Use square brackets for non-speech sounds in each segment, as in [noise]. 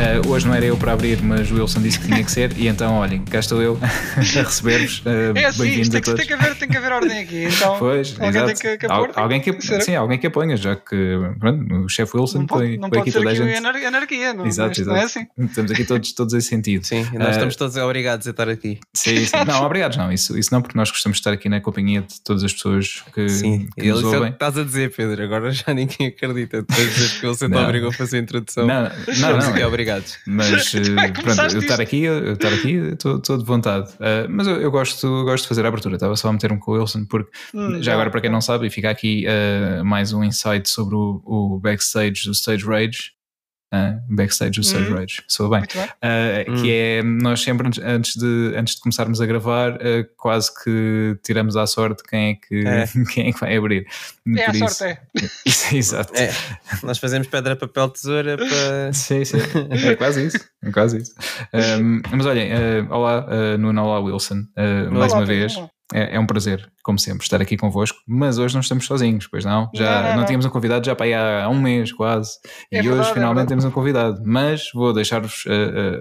Uh, hoje não era eu para abrir, mas o Wilson disse que tinha que ser, e então, olhem, cá estou eu [laughs] a receber-vos. Uh, É assim, bem-vindos isto a tem, que, todos. tem, que haver, tem que haver ordem aqui. Então, Pois, alguém exato. tem que, que Al- tem alguém que, ser- sim, alguém que aponha, já que pronto, o chefe Wilson não pode, põe, não pode aqui ser toda a aqui gente. anar- anarquia, não, Exato, exato. não é assim. Estamos aqui todos, todos em sentido. Sim, nós Eh, estamos todos obrigados a estar aqui. Sim, sim. [laughs] Não, obrigados, não. Isso, isso não, porque nós gostamos de estar aqui na companhia de todas as pessoas que, Sim, que nos isso é o que ouvem. estás a dizer, Pedro. Agora já ninguém acredita. Estás a dizer que você te Não. obrigou a fazer a introdução. Não, não, Estamos não. aqui obrigados. Mas [laughs] eh, pronto, eu estar aqui, eu estar aqui, estou de vontade. Eh, mas eu, eu gosto, gosto de fazer a abertura. Estava só a meter um com o Wilson, porque Hum, já agora, para quem não sabe, e fica aqui eh, mais um insight sobre o, o backstage do Stage Rage. Ah, backstage do Stage Uhum. Rage, sou bem. Uh, Hum. que é nós sempre antes- de, antes de começarmos a gravar uh, quase que tiramos à sorte quem é que, É. [laughs] quem é que vai abrir. É a Por sorte, isso- é. [laughs] Isso, exato. É, nós fazemos pedra, papel, tesoura para. [laughs] Sim, sim, é quase isso. É quase isso. Um, mas olhem, uh, olá uh, Nuno, olá Wilson, uh, mais Olá, uma vez. olá. É, é um prazer, como sempre, estar aqui convosco. Mas hoje não estamos sozinhos, pois não? Já Não, não, não, tínhamos um convidado já para aí há um mês quase. É e verdade, hoje é finalmente verdade. temos um convidado. Mas vou deixar-vos uh,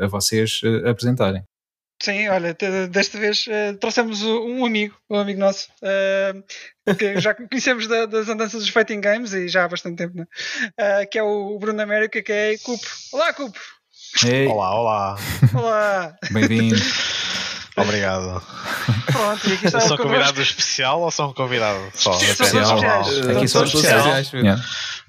uh, a vocês uh, apresentarem. Sim, olha, desta vez eh, trouxemos um amigo, um amigo nosso, eh, que já [laughs] conhecemos da- das andanças dos Fighting Games e já há bastante tempo, né? Eh, que é o Bruno América, que é Cupo. Olá, Cupo! Olá, olá. Olá! bem-vindo. [laughs] Obrigado. Pronto, e aqui está Sou connosco. convidado especial ou sou um convidado só? São Especial. especiais. Aqui especial. especiais. Yeah.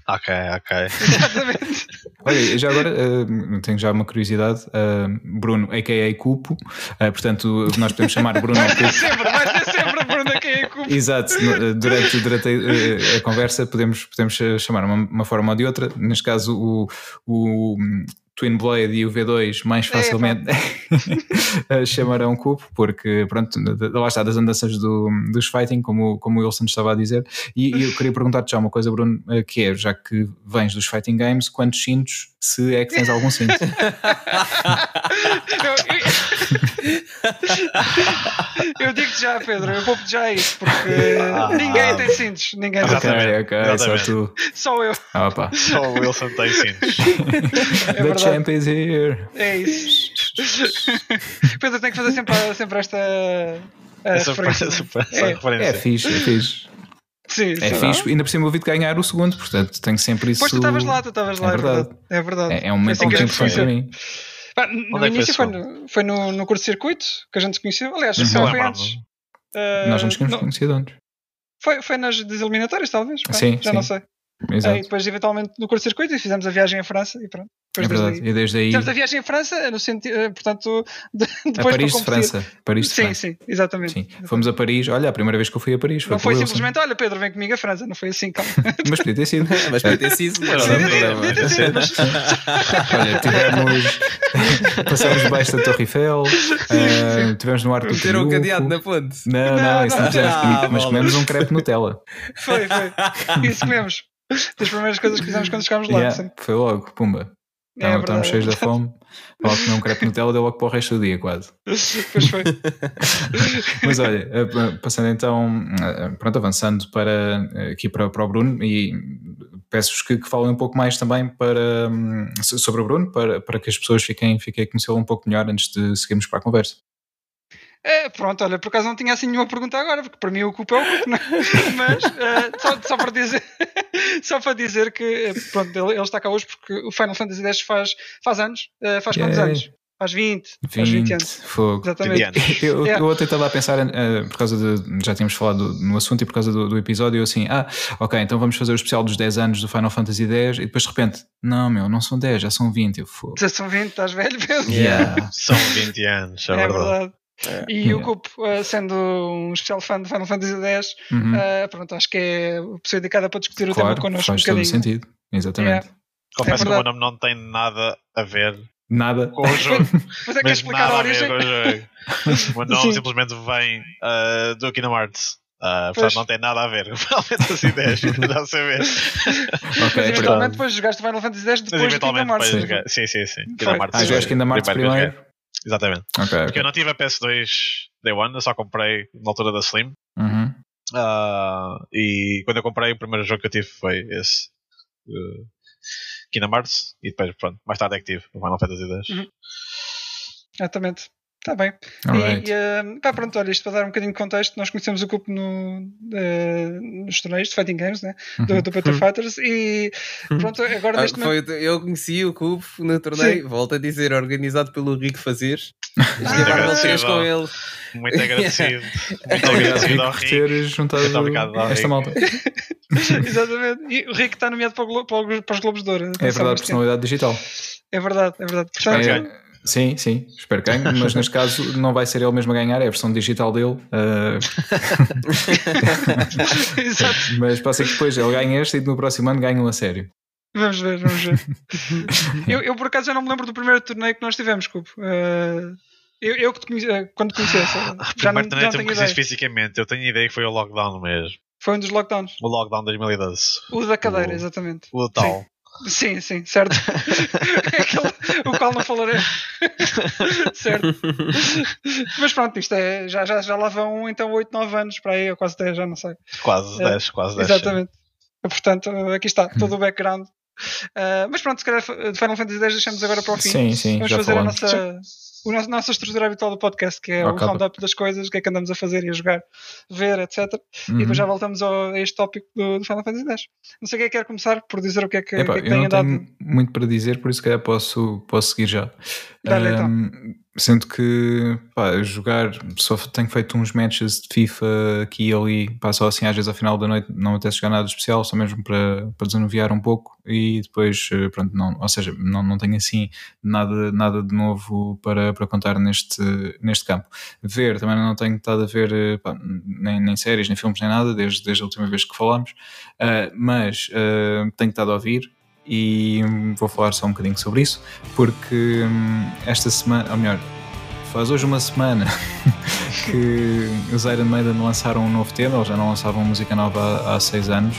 Ok, ok. Exatamente. Olha, já agora uh, tenho já uma curiosidade. uh, Bruno, a.k.a. Cupo, uh, portanto, nós podemos chamar Bruno ao Vai ser Cupo. sempre, vai ser sempre Bruno quem é Cupo. Exato, durante, durante a, a conversa podemos, podemos chamar uma, uma forma ou de outra. Neste caso, o, o Twin Blade e o V2 mais facilmente uh, [laughs] chamarão Cupo, porque pronto, lá está, das andanças do, dos fighting, como, como o Wilson estava a dizer. E, e eu queria perguntar-te já uma coisa, Bruno, uh, que é, já que vens dos fighting games, quantos cintos, se é que tens algum [laughs] cinto? Eu, [laughs] eu digo-te já, Pedro, eu vou-te já isso, porque Ah. ninguém tem cintos, ninguém tem ok, Exatamente, ok, só tu. Só eu. Ah, opa. Só o Wilson tem cintos. [laughs] É The verdade. champ is here. É isso. Pedro tem que fazer sempre, sempre esta Essa, referência. essa, essa É. É referência. fixe, é fixe. Sim, É sim. fixe, ainda por cima eu ouvi-te ganhar o segundo, portanto tenho sempre isso. Pois tu estavas lá, tu estavas lá, É é verdade. É verdade. É, é um momento muito importante para mim. Pá, no Onde é início foi no, foi no, no curso de circuito que a gente se conheceu. Aliás, Uhum. se calhar foi antes. Uh, Nós não nos tínhamos não, conhecido antes. foi, foi nas das eliminatórias, talvez. pá, Sim, já sim. não sei. Exato. Aí depois, eventualmente, no curso de circuito e fizemos a viagem à França e pronto. é Depois verdade. desde aí- E desde aí Fizemos a viagem à França, no sentido, eh, portanto, [laughs] de, a depois Paris de competir. França. Paris de Sim, França. sim, exatamente. Sim. Fomos a Paris. Olha, a primeira vez que eu fui a Paris foi Não foi simplesmente, olha Pedro, vem comigo a França, não foi assim, calma. [laughs] Mas podia ter sido. Mas ter sido, não não. Podia ter sido, mas- [laughs] Olha, tivemos. Passamos debaixo da Torre Eiffel. eh, tivemos no Arco do o Triunfo. cadeado na ponte. Não, não, Não, isso não. não fizemos. Ah, mas comemos um crepe Nutella. Foi, foi. Isso mesmo. Das primeiras coisas que fizemos quando chegámos lá. Yeah, foi logo, pumba. É Estávamos cheios da fome. Logo comer um crepe Nutella deu logo para o resto do dia, quase. [laughs] Pois foi. [laughs] Mas olha, eh, passando então, eh, pronto, avançando para eh, aqui para, para o Bruno e peço-vos que, que falem um pouco mais também para, hum, so- sobre o Bruno, para, para que as pessoas fiquem, fiquem a conhecê-lo um pouco melhor antes de seguirmos para a conversa. É, pronto, olha, por acaso não tinha assim nenhuma pergunta agora, porque para mim o culpa é o culpa, não é? [laughs] Mas eh, só, só para dizer [laughs] só para dizer que eh, pronto, ele, ele está cá hoje porque o Final Fantasy X faz, faz anos. Eh, faz quantos Yay. anos? Faz 20. Faz 20 20, anos. fogo. Exatamente. 20 anos. Eu, Yeah. eu até estava a pensar, eh, por causa de. Já tínhamos falado no assunto e por causa do, do episódio, eu assim, ah, ok, então vamos fazer o especial dos 10 anos do Final Fantasy X e depois de repente, não, meu, não são 10, já são 20. Eu fogo. Já são 20, estás velho, Pedro? Yeah. [laughs] São 20 anos, é, É verdade. verdade. E Yeah. o Cupo, eh, sendo um especial fã de Final Fantasy X, Uhum. eh, pronto, acho que é a pessoa indicada para discutir o tema claro, connosco um faz todo o bocadinho. sentido. Exatamente. Confesso É que o meu nome não tem nada a ver Nada. com o jogo. [laughs] Mas é que é Mesmo explicar nada a a ver origem. com o jogo. [laughs] O meu nome Sim. simplesmente vem uh, do Kingdom Hearts. Uh, Pois. portanto, não tem nada a ver com Final Fantasy X, já [laughs] saber. Ok, Mas pronto. eventualmente depois jogaste Final Fantasy X depois de Kingdom Hearts. Sim, sim, sim. Kingdom Hearts. Ah, jogaste Kingdom Hearts primeiro primeiro? Exatamente. Ok, Porque eu não tive a PS2 Day One, eu só comprei na altura da Slim. Uhum. Ah, e quando eu comprei, o primeiro jogo que eu tive foi esse. Uh, Kingdom Hearts e depois, pronto, mais tarde Active, o Final Fantasy X. Uhum. Exatamente. Está bem. Alright. E, e uh, pá, pronto, olha, isto para dar um bocadinho de contexto, nós conhecemos o Cupo no, uh, nos torneios de Fighting Games, né? do, do Battle Fighters, e pronto, agora Ah, neste momento. foi- eu conheci o Cubo no torneio, volto a dizer, organizado pelo Rico Fazeres. [laughs] Ah, 3 agradecido. com ele. Muito agradecido. [laughs] Muito Obrigado, agradecido ao Rico, ter juntado Muito obrigado, esta Rico. malta. [laughs] Exatamente. E o Rick está nomeado para, o Glo- para os Globos de Ouro. É atenção, verdade, personalidade digital. É verdade, é verdade. Portanto, É, sim, sim, espero que ganhe, mas neste caso não vai ser ele mesmo a ganhar, é a versão digital dele. ah, [laughs] Exato. mas pode ser que depois ele ganhe este e no próximo ano ganhe um a sério. Vamos ver, vamos ver. eu, eu, por acaso já não me lembro do primeiro torneio que nós tivemos, Cupo. Uh, eu, eu que te conheci, uh, quando te conheci, já não, Primeiro já torneio me tenho conheces ideia. fisicamente. Eu tenho ideia que foi o lockdown mesmo. Foi um dos lockdowns. O lockdown 2012. O da cadeira, O- exatamente. O tal. Sim, sim, certo. [laughs] Aquele, o qual não falarei. certo. Mas pronto, isto é. Já, já, já lá vão então 8, 9 anos para aí, ou quase 10, já não sei. Quase É, 10, quase 10. Exatamente. Portanto, aqui está, todo o background. Uh, mas pronto, se calhar de Final Fantasy X deixamos agora para o fim. Sim, sim, Vamos já fazer a falamos. nossa, o nosso, nossa estrutura habitual do podcast, que é o cabo. roundup das coisas, o que é que andamos a fazer e a jogar, ver, etc. E Uhum. depois já voltamos ao, a este tópico do, do Final Fantasy X. Não sei quem é que quer começar por dizer o que é que, Epá, o que, é que eu tem não andado. tenho muito para dizer, por isso que calhar posso, posso seguir já. Dá-lhe, então. Sendo que pá, jogar, só tenho feito uns matches de FIFA aqui e ali, pá, só assim às vezes ao final da noite não até jogar nada especial, só mesmo para, para desanuviar um pouco e depois, eh, pronto, não, ou seja, não, não tenho assim nada, nada de novo para, para contar neste, neste campo. Ver, também não tenho estado a ver eh, pá, nem, nem séries, nem filmes, nem nada, desde, desde a última vez que falámos, Ah, mas ah, tenho estado a ouvir e hum, vou falar só um bocadinho sobre isso, porque hum, esta semana, ou melhor, faz hoje uma semana [laughs] que os Iron Maiden lançaram um novo tema, eles já não lançavam música nova há, seis anos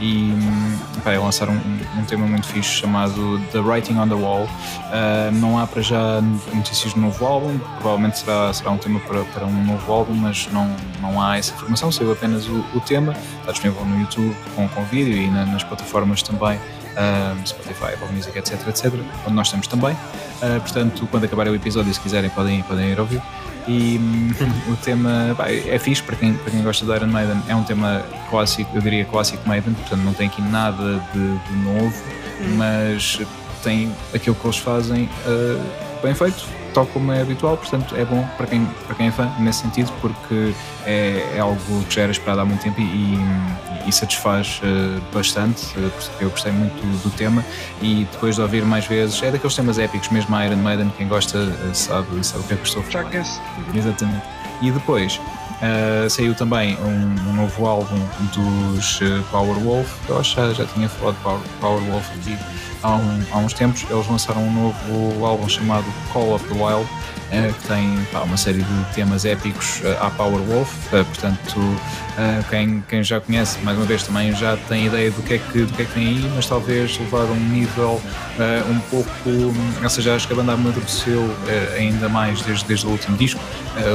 e hum, pá, lançaram um, um tema muito fixe chamado The Writing on the Wall. Ah, não há para já notícias do novo álbum, provavelmente será, será um tema para, para um novo álbum, mas não, não há essa informação, saiu apenas o, o tema, está disponível no YouTube com, com vídeo e na- nas plataformas também um, Spotify, Apple Music, etc, etc, onde nós estamos também. Uh, portanto, quando acabar o episódio, se quiserem, podem, podem ir ouvir. E hum, [laughs] o tema pá, é fixe para quem, para quem gosta do Iron Maiden, é um tema clássico, eu diria clássico Maiden, portanto não tem aqui nada de, de novo, mas tem aquilo que eles fazem uh, bem feito, tal como é habitual, portanto é bom para quem, para quem é fã nesse sentido, porque é, é algo que já era esperado há muito tempo e, e- e satisfaz uh, bastante, uh, porque eu gostei muito do, do tema e depois de ouvir mais vezes, é daqueles temas épicos, mesmo a Iron Maiden, quem gosta uh, sabe, sabe o que é que estou a falar. Exatamente. E depois uh, saiu também um, um novo álbum dos uh, Powerwolf. Eu acho que já, tinha falado de Power, Powerwolf aqui há, um- há uns tempos. Eles lançaram um novo álbum chamado Call of the Wild. uh, que tem pá, uma série de temas épicos uh, à Powerwolf, uh, portanto, quem, quem já conhece, mais uma vez, também já tem ideia do que é que, do que, é que tem aí, mas talvez levar um nível um pouco. Ou seja, acho que a banda amadureceu ainda mais desde, desde o último disco.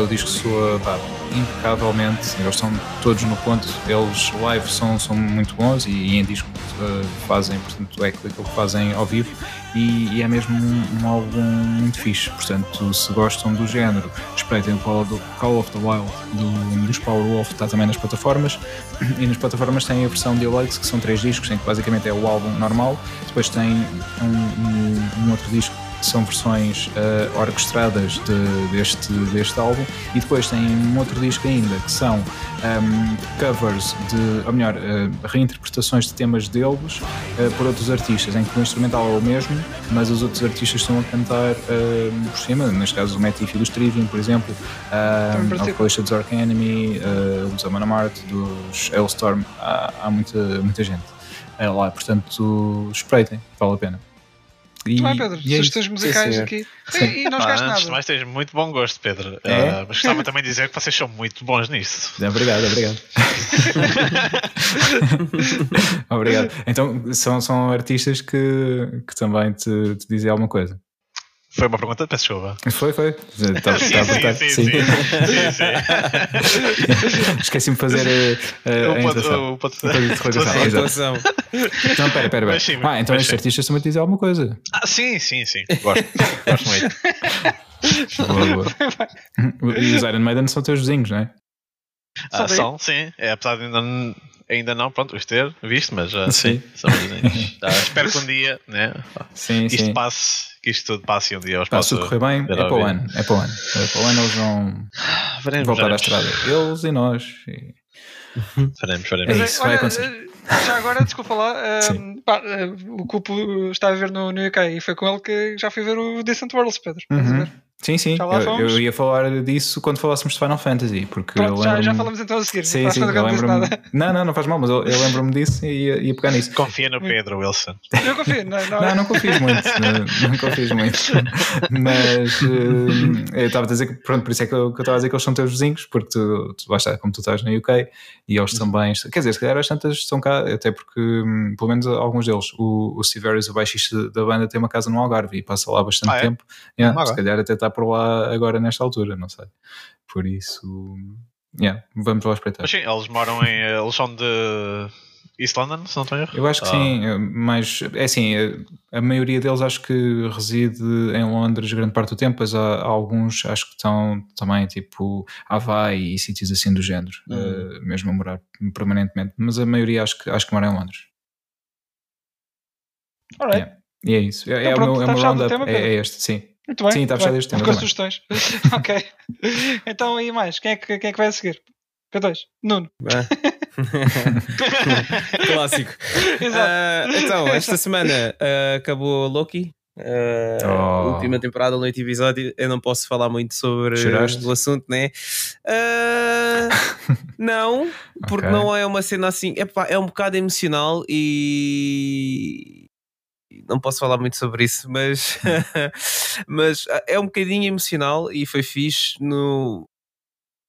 O disco soa pá, impecavelmente, eles estão todos no ponto, eles live são, são muito bons e, e em disco uh, fazem, portanto, é aquilo que fazem ao vivo. E, e é mesmo um, um álbum muito fixe, portanto, se gostam do género, espreitem o Call of the, Call of the Wild do, dos Powerwolf, está também nas plataformas. E nas plataformas tem a versão Deluxe, que são três discos, em que basicamente é o álbum normal, depois tem um, um- um outro disco são versões eh, orquestradas de- deste, deste álbum, e depois tem um outro disco ainda que são ehm, covers de, ou melhor, eh, reinterpretações de temas deles eh, por outros artistas, em que o instrumental é o mesmo, mas os outros artistas estão a cantar eh, por cima, neste caso o Matt Iffy dos Trivium, por exemplo, um, participa. Alcoixa dos Ark Enemy, uh, dos Amon Amart, dos Hailstorm, há, há muita, muita gente eh, lá, portanto, espreitem, vale a pena. E, Muito bem, Pedro. e é. Sugestões musicais senhor. aqui. Sim. E, e não Ah, antes de nada. mais, tens muito bom gosto, Pedro. É? Ah, mas gostava também de dizer que vocês são muito bons nisso. Obrigado, obrigado. [laughs] obrigado. Então, são, são artistas que, que também te, te dizem alguma coisa. Foi uma pergunta, peço desculpa. Foi, foi. Está, Sim, está a sim, sim, Sim. sim, sim, [laughs] Esqueci-me de fazer a, a, a O ponto- de. Pontuação. Então, espera, espera. Ah, então estes artistas também te dizem alguma coisa. Ah, sim, sim, sim. Gosto. Gosto muito. Boa, boa. E [laughs] os Iron Maiden são teus vizinhos, não é? Ah, são, sim. É, apesar de ainda, ainda não, pronto, os ter visto, mas ah, Sim. são vizinhos. Ah, [laughs] espero que um dia, né, Sim, isto sim. passe, que isto tudo passe um dia eu os Pá, se tudo correr bem, é para o ano. É para o ano. É para o ano eles vão [sighs] Veremos, voltar à veremos. estrada. Eles e nós. E- Veremos, É veremos. isso, vai olha, acontecer. eh, já agora, desculpa lá, eh, Sim. pá, eh, o Cupo está a ver no, no UK e foi com ele que já fui ver o Decent Worlds, Pedro. Estás a Uhum. Sim, sim. Já lá Eu, fomos? eu ia falar disso quando falássemos de Final Fantasy, porque eu Pronto, já, já falamos então a seguir. Sim, não sim, eu nada. Não, não, não faz mal, mas eu, eu [laughs] lembro-me disso e ia, ia pegar nisso. Confia no Pedro Wilson. Eu confio, não, não, Não, não confies muito, [laughs] não, não confies muito. Mas eh, eu estava a dizer que, pronto, por isso é que eu que eu estava a dizer que eles são teus vizinhos, porque tu, tu vais estar, como tu estás na UK e eles também, quer dizer, se calhar as tantas estão cá, até porque, hum, pelo menos alguns deles, o, o Siverius, o baixista da banda, tem uma casa no Algarve e passa lá bastante Ah, é? tempo. Yeah, Ah, se calhar até está por lá agora nesta altura, não sei. Por isso, yeah, vamos lá espreitar. Mas sim, eles moram em. eh, Eles são de East London, se não estou erro. Eu acho que Ah, sim, eh, mas é assim, eh, a maioria deles acho que reside em Londres grande parte do tempo, mas há, há alguns acho que estão também tipo Havaí e sítios assim do género, eh, mesmo a morar permanentemente, mas a maioria acho que, acho que mora em Londres. Alright. Yeah. E é isso, é, Então é o pronto, meu, é o meu fechado o roundup, tema, é, é este, sim. Muito bem. Sim, está fechado este tema Com também. sugestões. [laughs] ok. Então, e mais? Quem é que, quem é que vai a seguir? P2. Nuno. [laughs] [laughs] Clássico. Exato. Ah, então, esta semana ah, acabou Loki. Ah, Oh. Última temporada, noite episódio. Eu não posso falar muito sobre Choraste? o assunto, né? Ah, não, porque Ok. não é uma cena assim. Epá, é um bocado emocional e. Não posso falar muito sobre isso, mas, [laughs] mas é um bocadinho emocional e foi fixe no,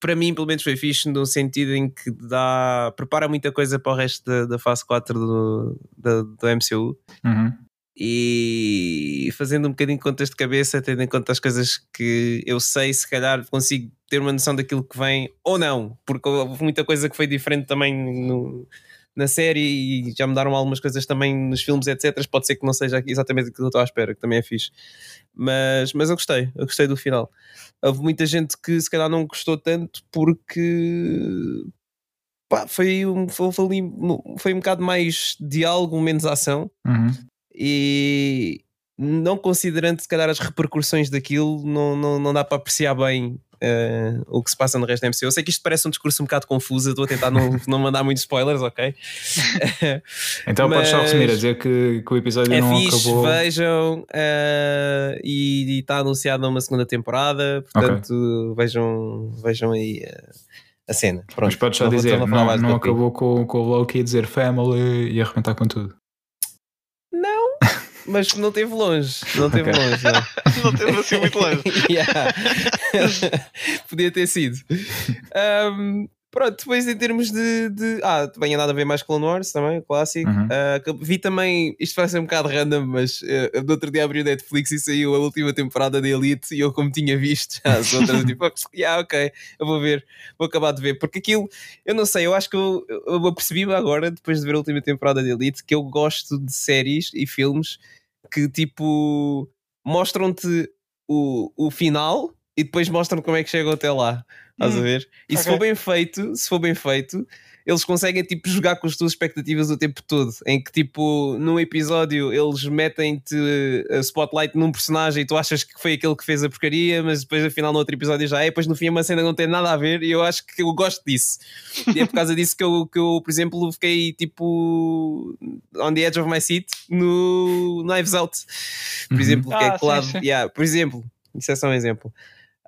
para mim, pelo menos, foi fixe no sentido em que dá, prepara muita coisa para o resto da, da fase 4 do, da- do MCU Uhum. e fazendo um bocadinho de contas de cabeça, tendo em conta as coisas que eu sei, se calhar consigo ter uma noção daquilo que vem ou não, porque houve muita coisa que foi diferente também no- na série e já mudaram algumas coisas também nos filmes, etc. Pode ser que não seja exatamente aquilo que eu estou à espera, que também é fixe. Mas, mas eu gostei, eu gostei do final. Houve muita gente que se calhar não gostou tanto porque pá, foi, um, foi, foi um bocado mais diálogo, menos ação Uhum. e não considerando se calhar as repercussões daquilo, não, não, não dá para apreciar bem eh, o que se passa no resto da MCU. Eu sei que isto parece um discurso um bocado confuso, estou a tentar não, [laughs] não mandar muitos spoilers, ok? [laughs] Então podes só Mas- resumir a dizer que, que o episódio É não fixe, acabou. vejam eh, e está anunciada uma segunda temporada, portanto vejam, vejam aí eh, a cena. Pronto, Mas podes só dizer, não, não acabou com, com o Loki a dizer family e arrebentar com tudo. Mas não teve longe, não teve Ok. longe. Não. [laughs] Não teve assim muito longe. [laughs] Yeah. [laughs] Podia ter sido. Um, pronto, depois em termos de, de- Ah, também há nada a ver mais com Clone Wars também, o clássico. Uhum. Ah, que- vi também, isto vai ser um bocado random, mas uh, no outro dia abri o Netflix e saiu a última temporada da Elite e eu, como tinha visto já as outras, tipo, yeah, ok, eu vou ver, vou acabar de ver, porque aquilo, eu não sei, eu acho que eu, eu apercebi-me agora, depois de ver a última temporada da Elite, que eu gosto de séries e filmes que tipo mostram-te o, o final e depois mostram como é que chegam até lá. Estás a Hum, ver? E se ok. for bem feito, se for bem feito, eles conseguem tipo jogar com as tuas expectativas o tempo todo. Em que tipo, num episódio eles metem-te a spotlight num personagem e tu achas que foi aquele que fez a porcaria, mas depois afinal no outro episódio já é, depois no fim é uma cena que não tem nada a ver e eu acho que eu gosto disso. E é por causa disso que eu, que eu por exemplo, fiquei tipo on the edge of my seat no Knives Out. Por Uhum. exemplo, que Ah, é sim, colado. sim. Yeah, por exemplo, isso é só um exemplo.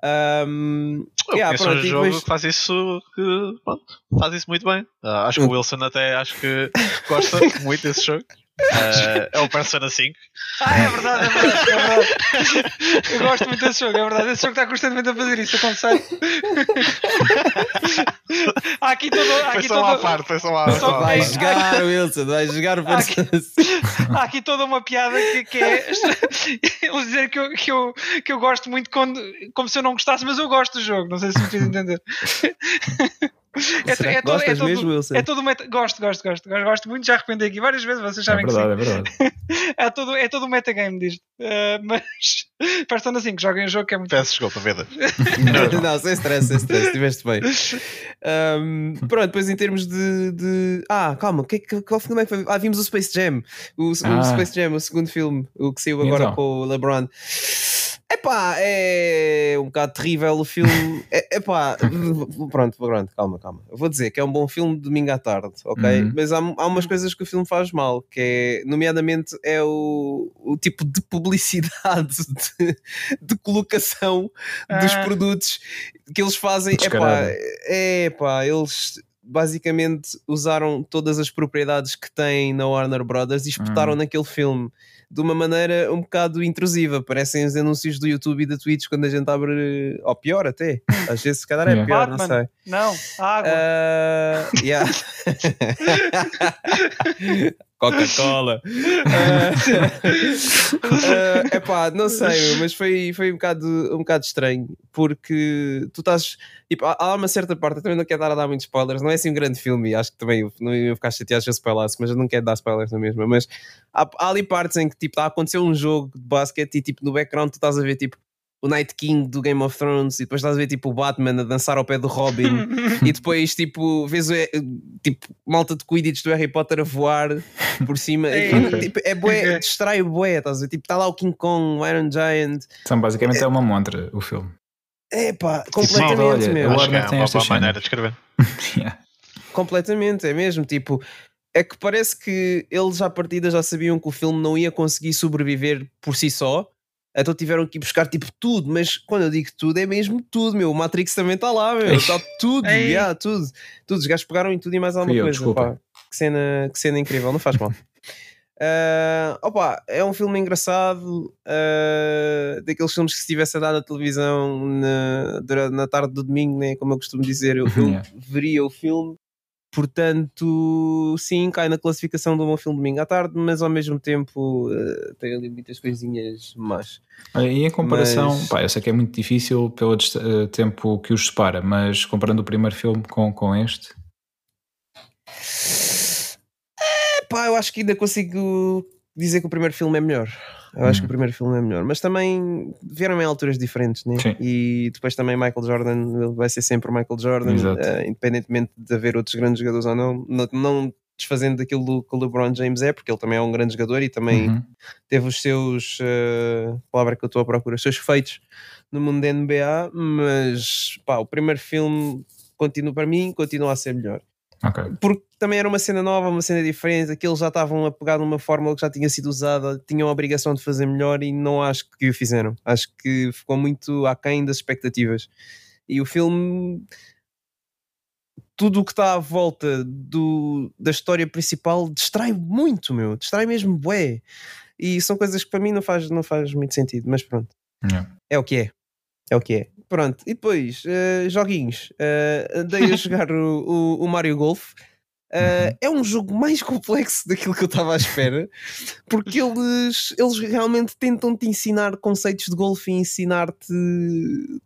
Um, Eu yeah, pronto, um jogo depois- que faz isso que pronto, faz isso muito bem. Ah, acho que o Wilson até acho que gosta [laughs] muito desse jogo. Ah, é o Persona 5. Ah, é verdade, é verdade, é verdade. Eu gosto muito desse jogo, é verdade. Esse jogo está constantemente a fazer isso, aconselho. há aqui todo. Há Foi aqui só à todo parte, foi só Só só à Vai Ai, parte. jogar, Wilson, vai jogar o Aqui- Persona há aqui toda uma piada que, que é dizer que eu, que, eu, que eu gosto muito quando, como se eu não gostasse, mas eu gosto do jogo. Não sei se me fiz entender. [laughs] É, é todo- gostas é todo- mesmo, Wilson? É todo um meta... Gosto, gosto, gosto, gosto, gosto muito, já arrependi aqui várias vezes, vocês É sabem que sim. verdade, é verdade. [laughs] É todo, é todo um metagame disto. Uh, mas [laughs] Persona 5, joguem um jogo que é muito. Peço desculpa, vida. não, sem stress, sem stress, estiveste bem. Ahm, pronto, depois em termos de. de- Ah, calma, que, que, qual filme é que foi? Ah, vimos o Space Jam. O, o Ah. Space Jam, o segundo filme, o que saiu agora então? com o LeBron. Epá, é um bocado terrível o filme. É- Epá, pronto, pronto, calma, calma. Eu vou dizer que é um bom filme de domingo à tarde, ok? Uhum. Mas há, há umas coisas que o filme faz mal, que é, nomeadamente, é o, o tipo de publicidade, [laughs] de, de colocação dos Ah. produtos que eles fazem. Epá, Descarada. é pá, eles basicamente usaram todas as propriedades que têm na Warner Brothers e espetaram Hum. naquele filme de uma maneira um bocado intrusiva. Parecem os anúncios do YouTube e da Twitch quando a gente abre, ou pior até. Às vezes, se calhar, é pior, não Batman. sei. Não, água. Ah, yeah. [laughs] [laughs] [laughs] Coca-Cola. [laughs] é epá, não sei, mas foi, foi um, bocado, um bocado estranho porque tu estás. Tipo, há, uma certa parte, eu também não quero dar a dar muitos spoilers, não é assim um grande filme, acho que também não ia ficar chateado se eu spoilasse, mas eu não quero dar spoilers na mesma. Mas há, há ali partes em que tipo, está a acontecer um jogo de basquete e tipo, no background tu estás a ver tipo o Night King do Game of Thrones e depois estás a ver tipo o Batman a dançar ao pé do Robin [laughs] e depois tipo vês o, tipo malta de Quidditch do Harry Potter a voar por cima. E, tipo, é bué, distrai o bué, estás a ver? tipo está lá o King Kong, o Iron Giant Então, basicamente é uma montra o filme. é pá, Tipo, completamente olha, meu o Acho que é tem uma boa maneira de escrever. [laughs] Yeah. completamente, é mesmo tipo é que parece que eles à partida já sabiam que o filme não ia conseguir sobreviver por si só então tiveram que ir buscar tipo tudo, mas quando eu digo tudo é mesmo tudo, meu. O Matrix também está lá, meu. Está tudo, yeah, tudo. Tudo. Os gajos pegaram em tudo e mais alguma eu, coisa. desculpa. pá. Que, cena, que cena incrível, não faz mal. [laughs] Ah, opa, é um filme engraçado ah, daqueles filmes que se tivesse a dar na televisão na, durante- na tarde do domingo, né, como eu costumo dizer, eu, eu [laughs] Yeah. veria o filme. Portanto, sim, cai na classificação um bom filme domingo à tarde, mas ao mesmo tempo ah, tem ali muitas coisinhas más. E em comparação, Mas- pá, eu sei que é muito difícil pelo eh, tempo que os separa, mas comparando o primeiro filme com, com este, Pá, eu acho que ainda consigo dizer que o primeiro filme é melhor. Eu acho que o Hum. primeiro filme é melhor, mas também vieram em alturas diferentes, né? Sim. E depois também Michael Jordan ele vai ser sempre o Michael Jordan, eh, independentemente de haver outros grandes jogadores ou não, não, não desfazendo daquilo que o LeBron James é, porque ele também é um grande jogador e também Uhum. teve os seus, eh, palavra que eu estou a procurar, os seus feitos no mundo da NBA, mas pá, o primeiro filme continua para mim, continua a ser melhor Ok. porque também era uma cena nova, uma cena diferente, aqueles já estavam a pegar numa fórmula que já tinha sido usada, tinham a obrigação de fazer melhor e não acho que o fizeram. Acho que ficou muito aquém das expectativas. E o filme, tudo o que está à volta do, da história principal distrai muito, meu, distrai mesmo bué. E são coisas que para mim não faz, não faz muito sentido, mas pronto. Yeah. É o que é. É o que é. Pronto. E depois, eh, joguinhos. Eh, andei a [laughs] jogar o, o, o Mario Golf. Uhum. É um jogo mais complexo [laughs] daquilo que eu estava à espera, porque eles, eles realmente tentam te ensinar conceitos de golfe e ensinar-te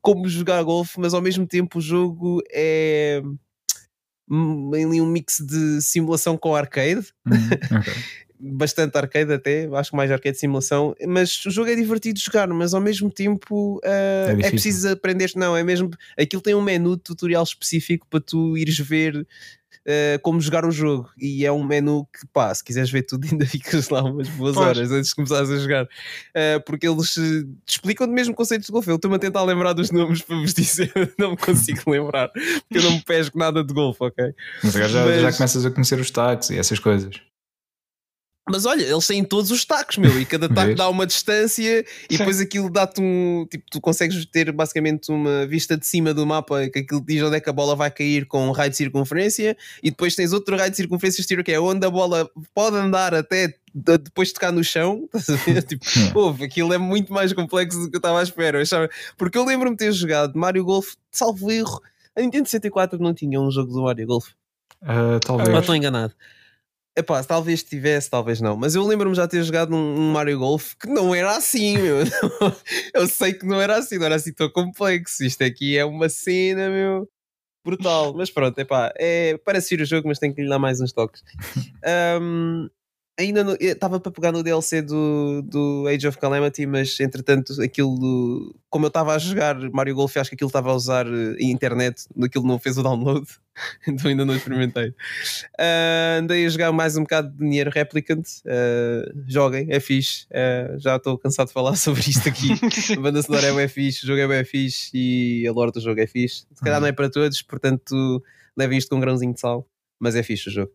como jogar golfe, mas ao mesmo tempo o jogo é hum, ali um mix de simulação com arcade Uhum. Ok. [laughs] bastante arcade até, acho que mais arcade de simulação, mas o jogo é divertido de jogar, mas ao mesmo tempo uh, É é, preciso aprender, não, é mesmo, aquilo tem um menu de tutorial específico para tu ires ver uh, como jogar o jogo, e é um menu que pá, se quiseres ver tudo [laughs] ainda ficas lá umas boas Pois. horas antes de começares a jogar, Uh, porque eles te explicam mesmo conceitos de golfe, eu estou-me a tentar lembrar dos nomes para vos [laughs] dizer, não me consigo lembrar, porque eu não me pesco nada de golfe, ok? Mas agora já, Mas- já começas a conhecer os taques e essas coisas. Mas olha, eles têm todos os tacos, meu, e cada taco dá uma distância e Sim. depois aquilo dá-te um. Tipo, tu consegues ter basicamente uma vista de cima do mapa que aquilo diz onde é que a bola vai cair com um raio de circunferência e depois tens outro raio de circunferência estilo que é onde a bola pode andar até de- depois de tocar no chão. [laughs] Estás a ver? Tipo. Houve, aquilo é muito mais complexo do que eu estava à espera. Porque eu lembro-me de ter jogado Mario Golf, salvo erro, A Nintendo 64 não tinha um jogo do Mario Golf. Ah, talvez. Ou estou enganado. Epá, talvez tivesse, talvez não. Mas eu lembro-me já ter jogado um, Mario Golf que não era assim, meu. [laughs] eu sei que não era assim, não era assim tão complexo. Isto aqui é uma cena, meu. Brutal. Mas pronto, epá, é, parece ir o jogo, mas tem que lhe dar mais uns toques. [laughs] Um, ainda eu estava para pegar no DLC do, do Age of Calamity, mas entretanto, aquilo, do- como eu estava a jogar Mario Golf, acho que aquilo estava a usar eh, internet, aquilo não fez o download, [laughs] então ainda não experimentei. Ah, andei a jogar mais um bocado de Nier Replicant. ah, joguem, é fixe. Ah, já estou cansado de falar [laughs] sobre isto aqui. A banda sonora é bem fixe, o jogo é bem fixe e a lore do jogo é fixe. Se calhar não é para todos, portanto levem isto com um grãozinho de sal. Mas é fixe o jogo.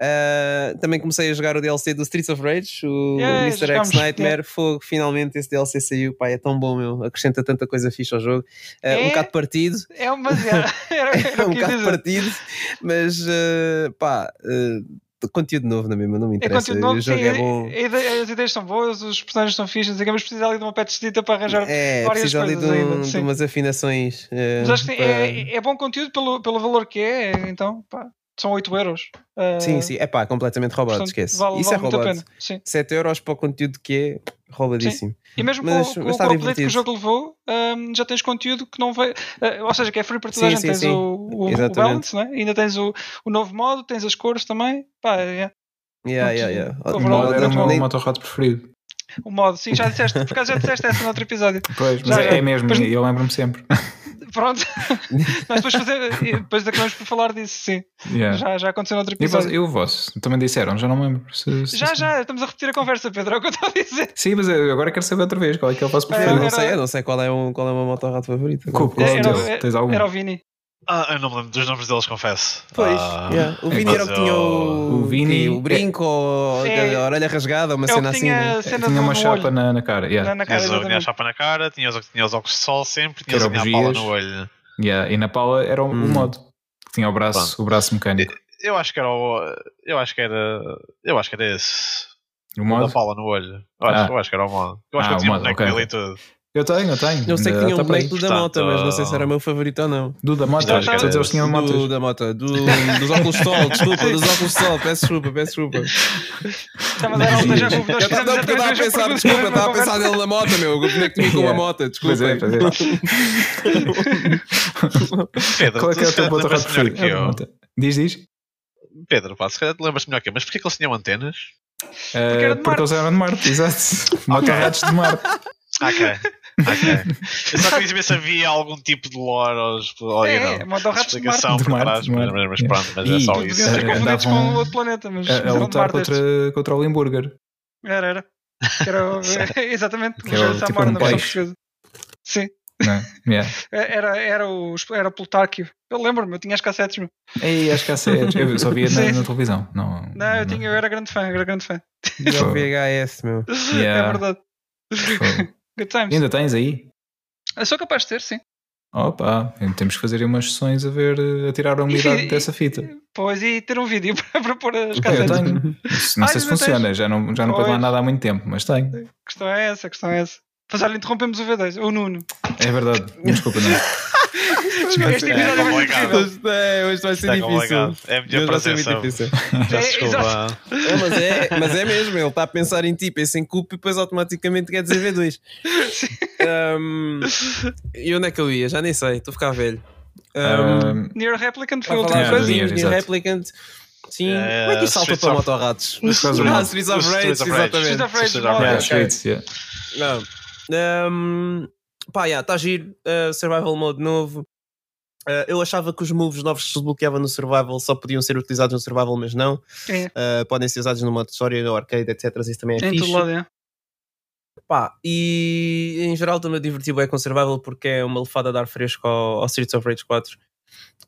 Ah, também comecei a jogar o DLC do Streets of Rage, o Yeah, Mr. X Nightmare. Fogo, finalmente esse DLC saiu. Pá, é tão bom, meu. Acrescenta tanta coisa fixe ao jogo. Ah, É? Um bocado partido, É uma. Era, [laughs] era, era é um bocado partido, mas eh, pá, eh, conteúdo novo na mesma, não me É interessa. conteúdo novo, o jogo sim, é bom. as ideias são boas, os personagens são fixos, mas precisa ali de uma patchzita para arranjar É, várias precisa ali de, coisas um- ainda, de sim. umas afinações. eh, Mas acho que para- é, é bom conteúdo pelo, pelo valor que é, então pá, são 8 euros. Ah, Sim, sim, é pá, completamente roubado, portanto, esquece. Vale, Isso vale é muito a roubado. pena. Sim. 7 euros para o conteúdo que é roubadíssimo. E mesmo Mas- com, mas com, com o update que o jogo levou, ahm, já tens conteúdo que não vai. ah, ou seja, que é free para toda a Sim, gente. sim, tens sim. o, o, o balance, né? ainda tens o, o novo modo, tens as cores também. Pá, é. Yeah, Pronto, yeah, yeah. o modo é era o meu bom. motorrad preferido. O modo, sim, já disseste, por acaso já disseste essa no outro episódio. Pois, mas Já, é, já. é mesmo, Pois- e eu lembro-me sempre. Pronto. [laughs] Nós depois, fazer, depois acabamos por falar disso, sim. Yeah. Já, já aconteceu no outro E, vos, episódio. e o vosso? Também disseram, já não me lembro. se- se- Já, se- já, estamos a repetir a conversa, Pedro, é o que eu estou a dizer. Sim, mas eu agora quero saber outra vez qual é que é o vosso É, Eu não era- sei, eu não sei qual é, um, qual é o meu motorrad favorito. Qual- deles? era, Tens algum? era o Vini. Ah, eu não me lembro dos nomes deles, confesso. Pois, Ah, yeah. o Vini era o que tinha o, O Vini- o brinco, ou É- a orelha rasgada, uma É o cena assim. tinha né? cena Tinha uma chapa na, na cara. Yeah. Na, na cara, Tinhas, o- tinha a chapa na cara, o- tinhas os óculos de sol sempre, era a pala no olho. Yeah. E na pala era o, o Hum. modo. que Tinha o braço, o braço mecânico. Eu acho que era o. Eu acho que era. Eu acho que era esse. O O modo? da pala no olho. Eu acho, Ah. eu acho que era o modo. Eu acho Ah, que eu o tinha um modo, boneco ok, dele e tudo. Eu tenho, eu tenho. Eu sei que Ainda tinha um tá aí. boneco do da Mota, mas não sei se era meu favorito ou não. Do da moto. Isto acho que eles tinham Do, da moto, do, dos óculos de sol, desculpa, dos óculos de sol, peço desculpa, peço desculpa. Estava a dar um déjà vu. Nós Eu estava porque eu estava a a pensar, desculpa, estava a pensar nele na moto, meu, o boneco tinha com uma Yeah. moto, Pois é, desculpa. pois é. [laughs] Pedro, Qual é que é o teu motorrad preferido? É o. Diz, diz. Pedro, pá, se calhar te lembras melhor que eu, mas porquê que eles tinham antenas? Eh, porque eles eram de Marte, [laughs] exato. Motorrads de Marte. Ok. Ok. Eu só queria saber se havia algum tipo de lore ou, ou É, you é, know, de explicação por trás, mas, mas, pronto, mas é E- só Podiam isso. ser confundidos com outro planeta, mas A, a lutar Marte. contra, contra o Limburger. Era, era. Era [laughs] [laughs] exatamente, Que era o Samar tipo um na versão peixe. portuguesa. Sim, Não é? Yeah. [laughs] era, era, o, era o Plutarquio. Eu lembro-me, eu tinha as cassetes. Meu. Ei, acho que há séries. Eu só via na, na televisão. Não, Não, eu, tinha, eu era grande fã, eu era grande fã. Já o VHS, meu. Yeah. É verdade. Fogo. Good times. Ainda tens aí? Eu sou capaz de ter, sim. Opa, temos que fazer aí umas sessões a ver, eh, a tirar a umidade E- dessa fita. Pois, e ter um vídeo [laughs] para, para pôr as Eu cassetes. tenho. [laughs] Se- Não Ah, sei se funciona, tens? já não, já não pego lá Pois. nada há muito tempo, mas tenho. A questão é essa, a questão é essa. Mas olha, interrompemos o V2, o Nuno. É verdade, desculpa, não. [laughs] Este É episódio vai ser complicado. impossível. Hoje, é, hoje vai ser é difícil. É a minha Hoje vai ser presença. muito difícil. [laughs] Peço É, desculpa. É, mas, é, mas é mesmo, ele está a pensar em ti, pensa em cupo e depois automaticamente quer dizer V2. Um, [laughs] e onde é que eu ia? Já nem sei, estou a ficar velho. Um, Ahm, Near Replicant foi a a última falar Yeah, coisa. exato. Replicant. Sim, É, como é que isto salta para motorratos? Ah. Streets of Rage, Streets of Rage. exatamente. Streets of Rage, yeah. Streets, yeah. Não. Um, pá, já, está giro. Uh, survival Mode novo. Uh, eu achava que os moves novos que se desbloqueava no Survival só podiam ser utilizados no Survival, mas não. É, Uh, podem ser usados modo história, no arcade, etc. Isso também é em fixe. todo lado, é. Pá, e em geral também diverti bem com Survival porque é uma lefada de ar fresco ao, ao Streets of Rage 4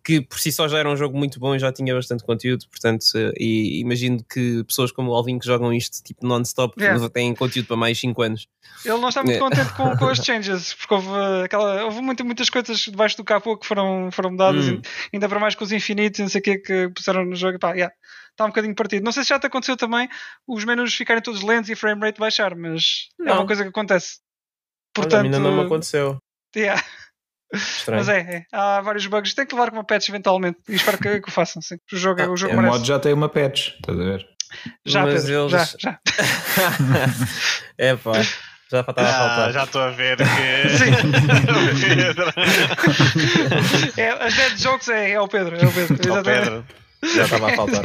que por si só já era um jogo muito bom e já tinha bastante conteúdo, portanto, eh, e imagino que pessoas como o Alvin que jogam isto tipo non-stop Yeah. têm conteúdo para mais 5 anos. Ele não está muito É. contente com, com as [laughs] changes, porque houve, aquela, houve muita, muitas coisas debaixo do capô que foram, foram mudadas, Hum. ainda para mais com os infinitos e não sei o que que puseram no jogo. Pá, yeah, está um bocadinho partido. Não sei se já te aconteceu também os menus ficarem todos lentos e a frame rate baixar, mas é Não. uma coisa que acontece. Olha, Portanto, ainda não me aconteceu. yeah. Estranho. Mas é, é, há vários bugs. Tem que levar com uma patch eventualmente. E espero que, que o façam. Sim. O jogo, Ah, o jogo O merece. modo já tem uma patch, estás a ver? Já, Mas Pedro, eles- já, [laughs] já. é pá, já estava a Ah, faltar. já estou a ver que. [laughs] Sim. Pedro. [laughs] É, as dead jokes é, é o Pedro. É o Pedro. Ó, Exatamente. Pedro. Já estava a faltar.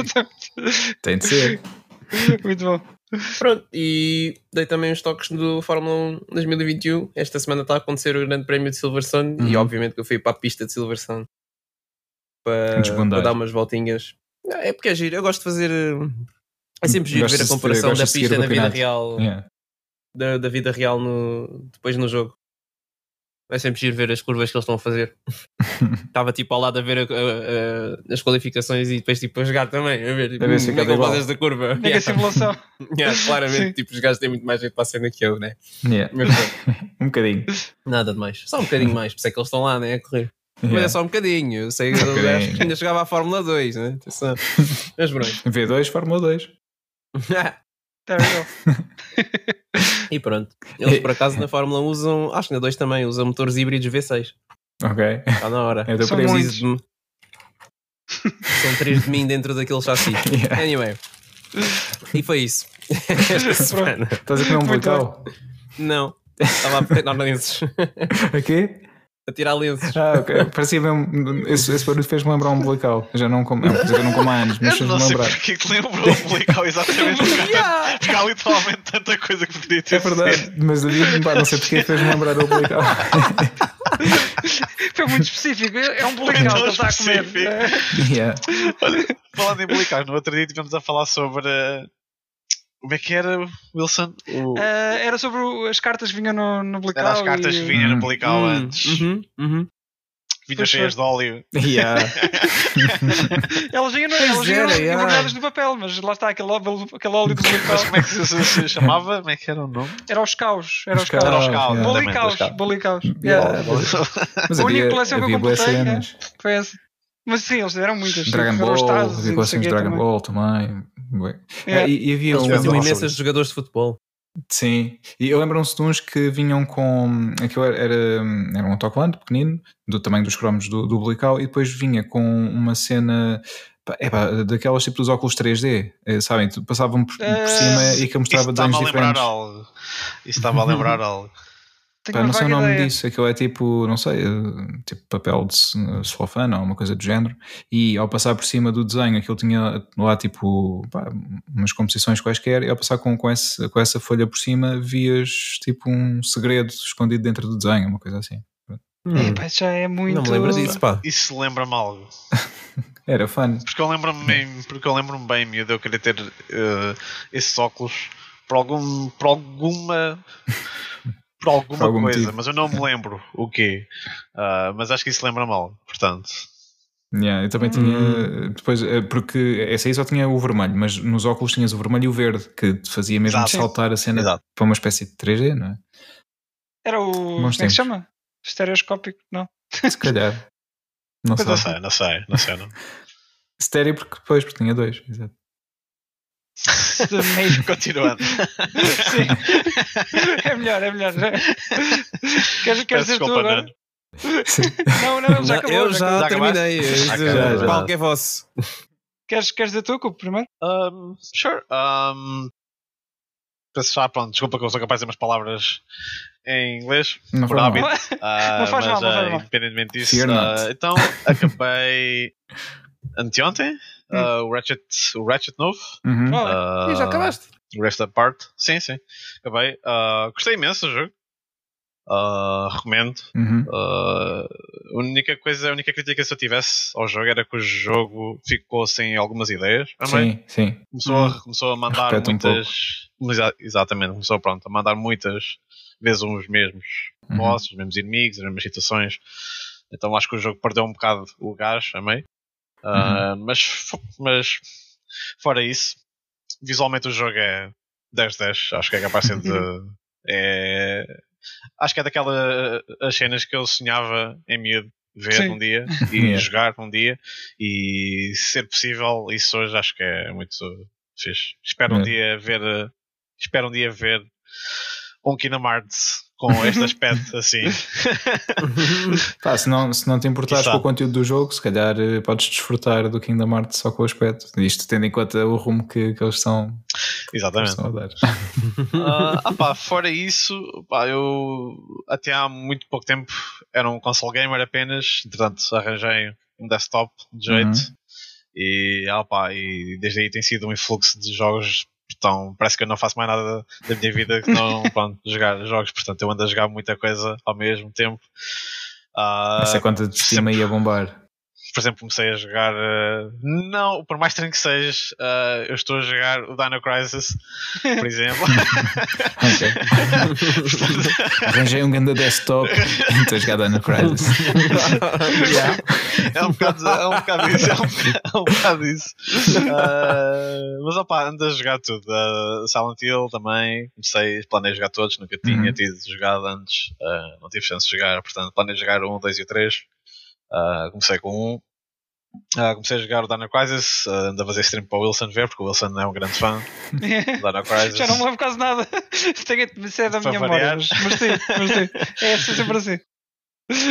Tem de ser. Muito bom. Pronto, e dei também uns toques do Fórmula 1 2021. Esta semana está a acontecer o Grande Prémio de Silverstone e Uhum. obviamente que eu fui para a pista de Silverstone para, para dar umas voltinhas. É porque é giro, eu gosto de fazer. É sempre giro ver a comparação da pista na vida real, Yeah. da, da vida real no, depois no jogo. É sempre giro ver as curvas que eles estão a fazer. [laughs] Estava tipo ao lado a ver a- a- a- as qualificações e depois tipo a jogar também, a ver, tipo, A como é que ele faz esta curva. Mega Yeah. simulação. [laughs] Yeah, claramente, Sim. tipo, os gajos têm muito mais jeito para a cena que eu, né? Yeah. Mas [laughs] Um bocadinho. nada de mais. Só um bocadinho mais, por isso é que eles estão lá, né? A correr. Mas Yeah. é só um bocadinho. Eu sei que Um bocadinho. ainda chegava à Fórmula 2, né? Atenção. Mas pronto. V2, Fórmula 2. There we go. E pronto. Eles por acaso na [laughs] Fórmula 1 usam, acho que na 2 também, usam motores híbridos V6. Ok. Está na hora. É da São. Preciso de São três de mim dentro daquele chassi. [laughs] Yeah. Anyway. E foi isso. [laughs] Esta semana. Estás a comer um blical? Não. Estava a pegar lenços. Aqui? A tirar lenços. Ah, ok. Parecia mesmo. Esse, esse barulho fez-me lembrar um blical. Já não como. É que eu não como há anos, mas Eu não fez-me sei lembrar. porque que te lembrou o Blical exatamente. porque há- Porque há literalmente tanta coisa que poderia ter É verdade, mas eu digo, pá, não sei porque fez-me lembrar o blical. Foi muito específico. É um blical que está a comer. Yeah. Olha, falando em Blical, no outro dia estivemos a falar sobre. eh, Como é que era, Wilson? O- Ah, era sobre o- as cartas que vinham no, no blical. Era as cartas e- que vinham no. Blical Hum, antes. uhum, uhum. Vinham cheias de óleo. Yeah. [laughs] Elas vinham, Pois elas vinham yeah. embrulhadas no papel, mas lá está aquele, óleo- aquele óleo do blical. Como é que se, se- se chamava? Como é que era o nome? Era os caos. Era os Os caos. Era os caos. yeah. Bolicaus. Bolicaus. Yeah. Mas A única coleção que eu completei, cenas. Foi essa. Mas sim, eles deram muitas. Dragon Ball, havia coleções de Dragon também. Ball também. Yeah. Ah, e, e havia Eles um. faziam imensas de jogadores de futebol. Sim, e eu lembro-me de uns que vinham com. Aquilo era, era, era um autocolante pequenino, do tamanho dos cromos do, do Blical, e depois vinha com uma cena. pá, É pá, daquelas tipo dos óculos 3D, eh, sabem? Passavam por, por Eh, cima e que Isso mostrava estava desenhos a lembrar diferentes. algo. Isso estava a lembrar [laughs] algo. Tenho Pá, não sei o nome ideia. disso, aquilo é tipo, não sei, tipo papel de ce- celofane ou uma coisa do género. E ao passar por cima do desenho, aquilo tinha lá tipo pá, umas composições quaisquer, e ao passar com, com, esse, com essa folha por cima, vias tipo um segredo escondido dentro do desenho, uma coisa assim. Hum, Epá, isso já é muito. não me lembro disso, pá. Isso lembra-me algo. [laughs] Era fun. Porque eu lembro-me bem, porque eu lembro-me bem, miúdo, eu querer ter eh, esses óculos por, algum, por alguma. Por alguma Por coisa, motivo. mas eu não me lembro o quê. Ah, mas acho que isso lembra mal, portanto. Yeah, eu também tinha. Depois, eh, porque essa aí só tinha o vermelho, mas nos óculos tinhas o vermelho e o verde, que te fazia mesmo Exato. saltar a cena Exato. para uma espécie de 3D, não é? Era o. Como é que se chama? Estereoscópico? Não. Se calhar. Não sei. Não sei, não sei, não sei. [laughs] Não. Estéreo porque depois, porque tinha dois. Exato. Meio. Continuando. Sim. [laughs] É melhor, é melhor. Queres, queres Peço dizer tu agora? Não, não, ele já Não, acabou. eu já já, terminei. já. palco é vosso. Queres, queres dizer tu Cupo, primeiro? Um, sure. Um, penso já, pronto, desculpa que eu sou capaz de dizer umas palavras em inglês, Não por hábito. Ah, Não faz mas, mal, não faz ah, mal. independentemente disso, ah, not. então acabei [laughs] anteontem ah, o, Ratchet, o Ratchet novo. Uhum. Oh, ah, E já acabaste. o Rest Apart. Sim, sim. Acabei. Ah, gostei imenso do jogo. Recomendo. Uhum. Uh, a única coisa, a única crítica que eu tivesse ao jogo era que o jogo ficou sem algumas ideias. Também Sim, sim. começou, a, começou a mandar Repete um muitas. Exa- exatamente, começou pronto, a mandar muitas vezes os mesmos Uhum. bosses, os mesmos inimigos, as mesmas situações. Então acho que o jogo perdeu um bocado o gás a meio. Uh, mas, mas fora isso, visualmente o jogo é 10-10. Acho que é capaz de. [laughs] É, acho que é daquelas as cenas que eu sonhava em miúdo ver Sim. um dia [laughs] e jogar um dia e se ser possível isso hoje acho que é muito fixe. Espero um Yeah. dia ver eh, espero um dia ver um Kingdom Hearts com este aspecto [laughs] assim. Pá, se, não, se não te importares com o conteúdo do jogo, se calhar eh, podes desfrutar do Kingdom Hearts só com o aspecto. Isto tendo em conta o rumo que, que eles estão, que eles Exatamente. estão a dar. [laughs] Ah pá, fora isso, pá, eu até há muito pouco tempo era um console gamer apenas, entretanto arranjei um desktop de jeito Uhum. e, ah, pá, e desde aí tem sido um influxo de jogos. Então, parece que eu não faço mais nada da minha vida que não [laughs] pronto, jogar jogos, portanto eu ando a jogar muita coisa ao mesmo tempo. Ah, Essa conta de Steam aí a bombar. Por exemplo, comecei a jogar. eh, não, por mais estranho que seja, eh, eu estou a jogar o Dino Crisis, por exemplo. [laughs] [laughs] Arranjei um grande desktop e estou a jogar Dino Crisis. é, um bocado, é um bocado isso. É um, é um bocado isso. Eh, mas opá, ando a jogar tudo. Eh, Silent Hill também. Comecei, planei jogar todos, nunca tinha Uhum. tido jogado antes. não tive chance de jogar, portanto, planei jogar o 1, 2 e o 3. Eh, comecei com 1. Ah, comecei a jogar o Dino Crisis, ah, ando a fazer stream para o Wilson ver, porque o Wilson é um grande fã [laughs] do Dino Crisis. Já não me lembro quase nada. [laughs] Tenho, isso é da Para minha memória. Mas, mas sim, mas sim. É sempre assim.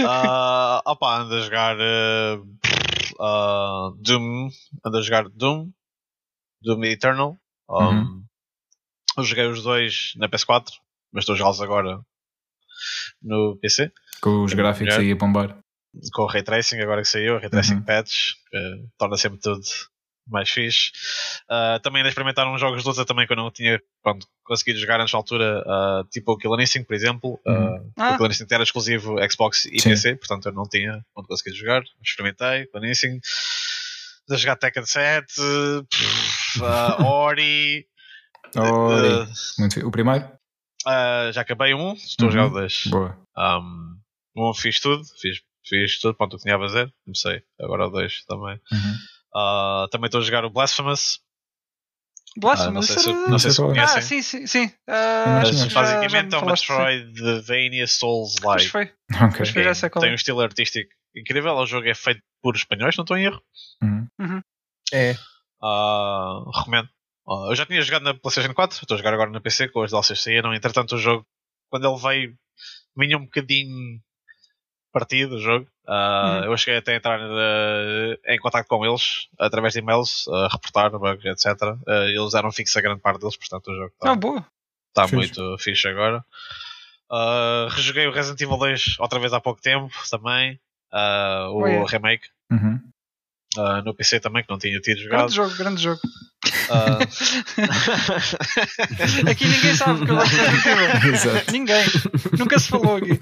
Ah, opa, ando a jogar ah, ah, Doom, ando a jogar Doom, Doom Eternal. Um, Uhum. Eu joguei os dois na PS4, mas estou a jogá-los agora no PC, Com os gráficos aí a bombar. Com o Ray Tracing, agora que saiu, Ray Tracing Uhum. Patch, que torna sempre tudo mais fixe. Ah, também ainda experimentar uns jogos de luta também que eu não tinha pronto, conseguido jogar antes da altura, ah, tipo o Killer Instinct, por exemplo. Ah, Uhum. Ah. O Killer Instinct era exclusivo Xbox e Sim. PC, portanto eu não tinha onde conseguir jogar. Experimentei, Killer Instinct. De jogar Tekken 7, pff, [laughs] Ori. Ori. Muito O primeiro? já acabei um, estou a jogar o Uhum. 2. Boa. Um, um fiz tudo, fiz, fiz tudo, pronto, o que tinha a fazer. Comecei, agora o 2 também. Uhum. Ah, também estou a jogar o Blasphemous. Blasphemous. Ah, não sei se, não sei se Ah, conhecem. Ah, sim, sim, sim. Já basicamente me é sim. Metroidvania Souls-like. foi. Ok. Pois foi, já sei qual Tem é. um estilo artístico incrível. O jogo é feito por espanhóis, não estou em erro. Uhum. É. Ah, recomendo. Eu já tinha jogado na PlayStation 4, estou a jogar agora na PC com as DLCs saíram. Entretanto, o jogo, quando ele veio, vinha um bocadinho partido o jogo. Ah, Uhum. Eu cheguei até a entrar em contato com eles através de e-mails, a reportar bugs, etc. Ah, eles eram fixos a grande parte deles, portanto o jogo está Ah. Está Fixe. muito fixe agora. Uh, rejoguei o Resident Evil 2 outra vez há pouco tempo também. Uh, o Oh, yeah. remake. Uhum. Uh, no PC também, que não tinha tido jogado. Grande jogo, grande jogo. Uh, [laughs] Aqui ninguém sabe que eu gosto [laughs] de. Ninguém. Nunca se falou aqui. [laughs]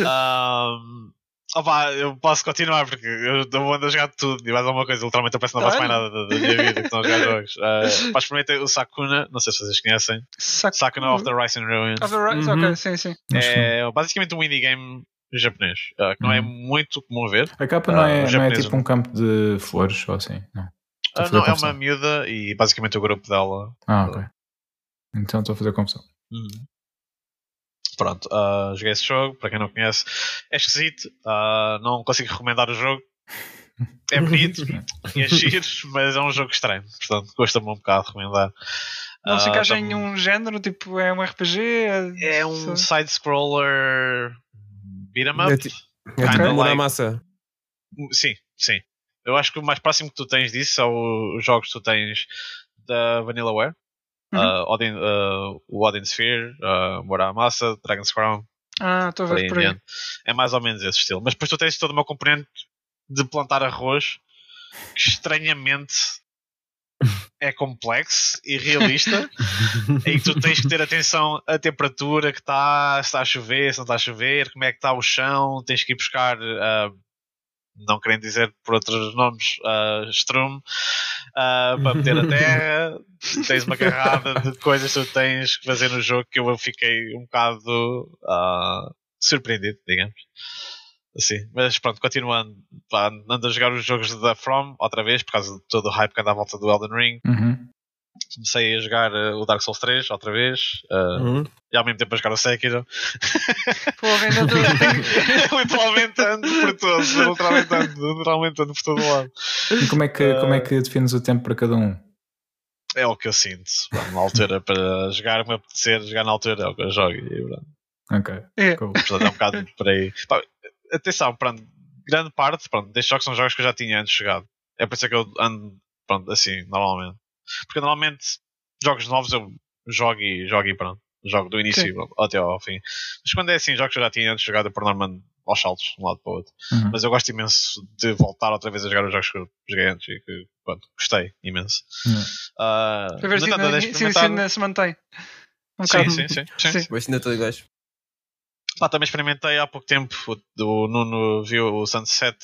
um, opa, eu posso continuar porque eu eu ando a jogar tudo e mais alguma coisa. Literalmente eu penso que não faço mais nada da, da minha vida que não jogar jogos. Uh, experimentei o Sakuna, não sei se vocês conhecem. Saco. Sakuna of the Rise and Ruin. Of the Rise, Uhum. ok, sim, sim. É basicamente um indie game japonês, uh, que não é Uhum. muito comum ver. A capa não Ah, é, não é tipo um campo de flores ou assim? Não. Fazer não, é uma miúda e basicamente o grupo dela. Ah, ok. Então estou a fazer confusão. Pronto, ah, joguei esse jogo, para quem não conhece, é esquisito, não consigo recomendar o jogo. [laughs] É bonito e é giro, mas é um jogo estranho, portanto custa-me um bocado recomendar. Não se encaixa em um género, tipo, é um RPG. É um side-scroller beat 'em É up. ti- É Kinda tipo like- na massa. Sim, sim. Eu acho que o mais próximo que tu tens disso são os jogos que tu tens da Vanillaware. Uhum. Ah, Odin, ah, o Odin Sphere, uh, Muramasa, Dragon's Crown, Ah, estou a por aí ver por aí. É mais ou menos esse estilo. Mas depois tu tens todo o meu componente de plantar arroz que estranhamente é complexo e realista [laughs] em que tu tens que ter atenção à temperatura que está, se está a chover, se não está a chover, como é que está o chão, tens que ir buscar ah, não querendo dizer por outros nomes uh, Strum ah, para meter a terra. [laughs] Tens uma carrada de coisas que tu tens que fazer no jogo que eu fiquei um bocado ah, surpreendido, digamos assim, mas pronto, continuando pá, ando a jogar os jogos da From outra vez, por causa de todo o hype que anda à volta do Elden Ring Uhum. comecei a jogar uh, o Dark Souls 3 outra vez uh, Uhum. e ao mesmo tempo a jogar o Sekiro Pô, ainda [laughs] tô- literalmente ando por todos literalmente ando, literalmente ando por todo lado E como é, que, Ah. como é que defines o tempo para cada um? é o que eu sinto. Na altura, para jogar, me apetecer, jogar na altura é o que eu jogo. E, pronto, Ok. É. Cool. portanto, é um bocado por aí. Pá, atenção, pronto, grande parte pronto, destes jogos são jogos que eu já tinha antes jogado. É por isso que eu ando pronto, assim, normalmente. Porque normalmente jogos novos eu jogo e jogo e pronto. Jogo do início pronto, até ao fim. Mas quando é assim, jogos que eu já tinha antes jogado, eu por norma aos saltos, de um lado para o outro. Uhum. Mas eu gosto imenso de voltar outra vez a jogar os jogos que eu joguei antes e que pronto, gostei imenso. Yeah. Ah, Para ver se ainda, se se experimentar- ainda se mantém. Um Sim, sim, sim, sim. Sim. Mas ainda. Pá, também experimentei há pouco tempo. O, o Nuno viu o Sunset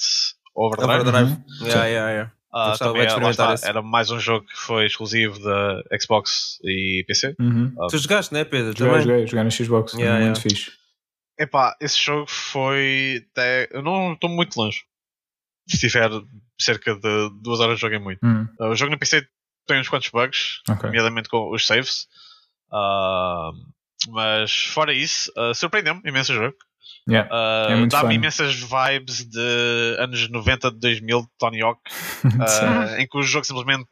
Overdrive. Overdrive. Uhum. Yeah, yeah, yeah. Ah, também lá esse. era mais um jogo que foi exclusivo da Xbox e PC. Uhum. Ah, Tu jogaste, né, Pedro? Joguei, Também? joguei, joguei na Xbox. Yeah, muito yeah. fixe. Epá, esse jogo foi. Até, eu não estou muito longe. Se tiver cerca de duas horas é muito. Uhum. Ah, o jogo no PC tem uns quantos bugs, Ok. nomeadamente com os saves. Ah, mas fora isso, ah, surpreendeu-me imenso o jogo. Yeah. Ah, É Dá-me imensas vibes de anos 90 de 2000 de Tony Hawk, [laughs] ah, em que o jogo simplesmente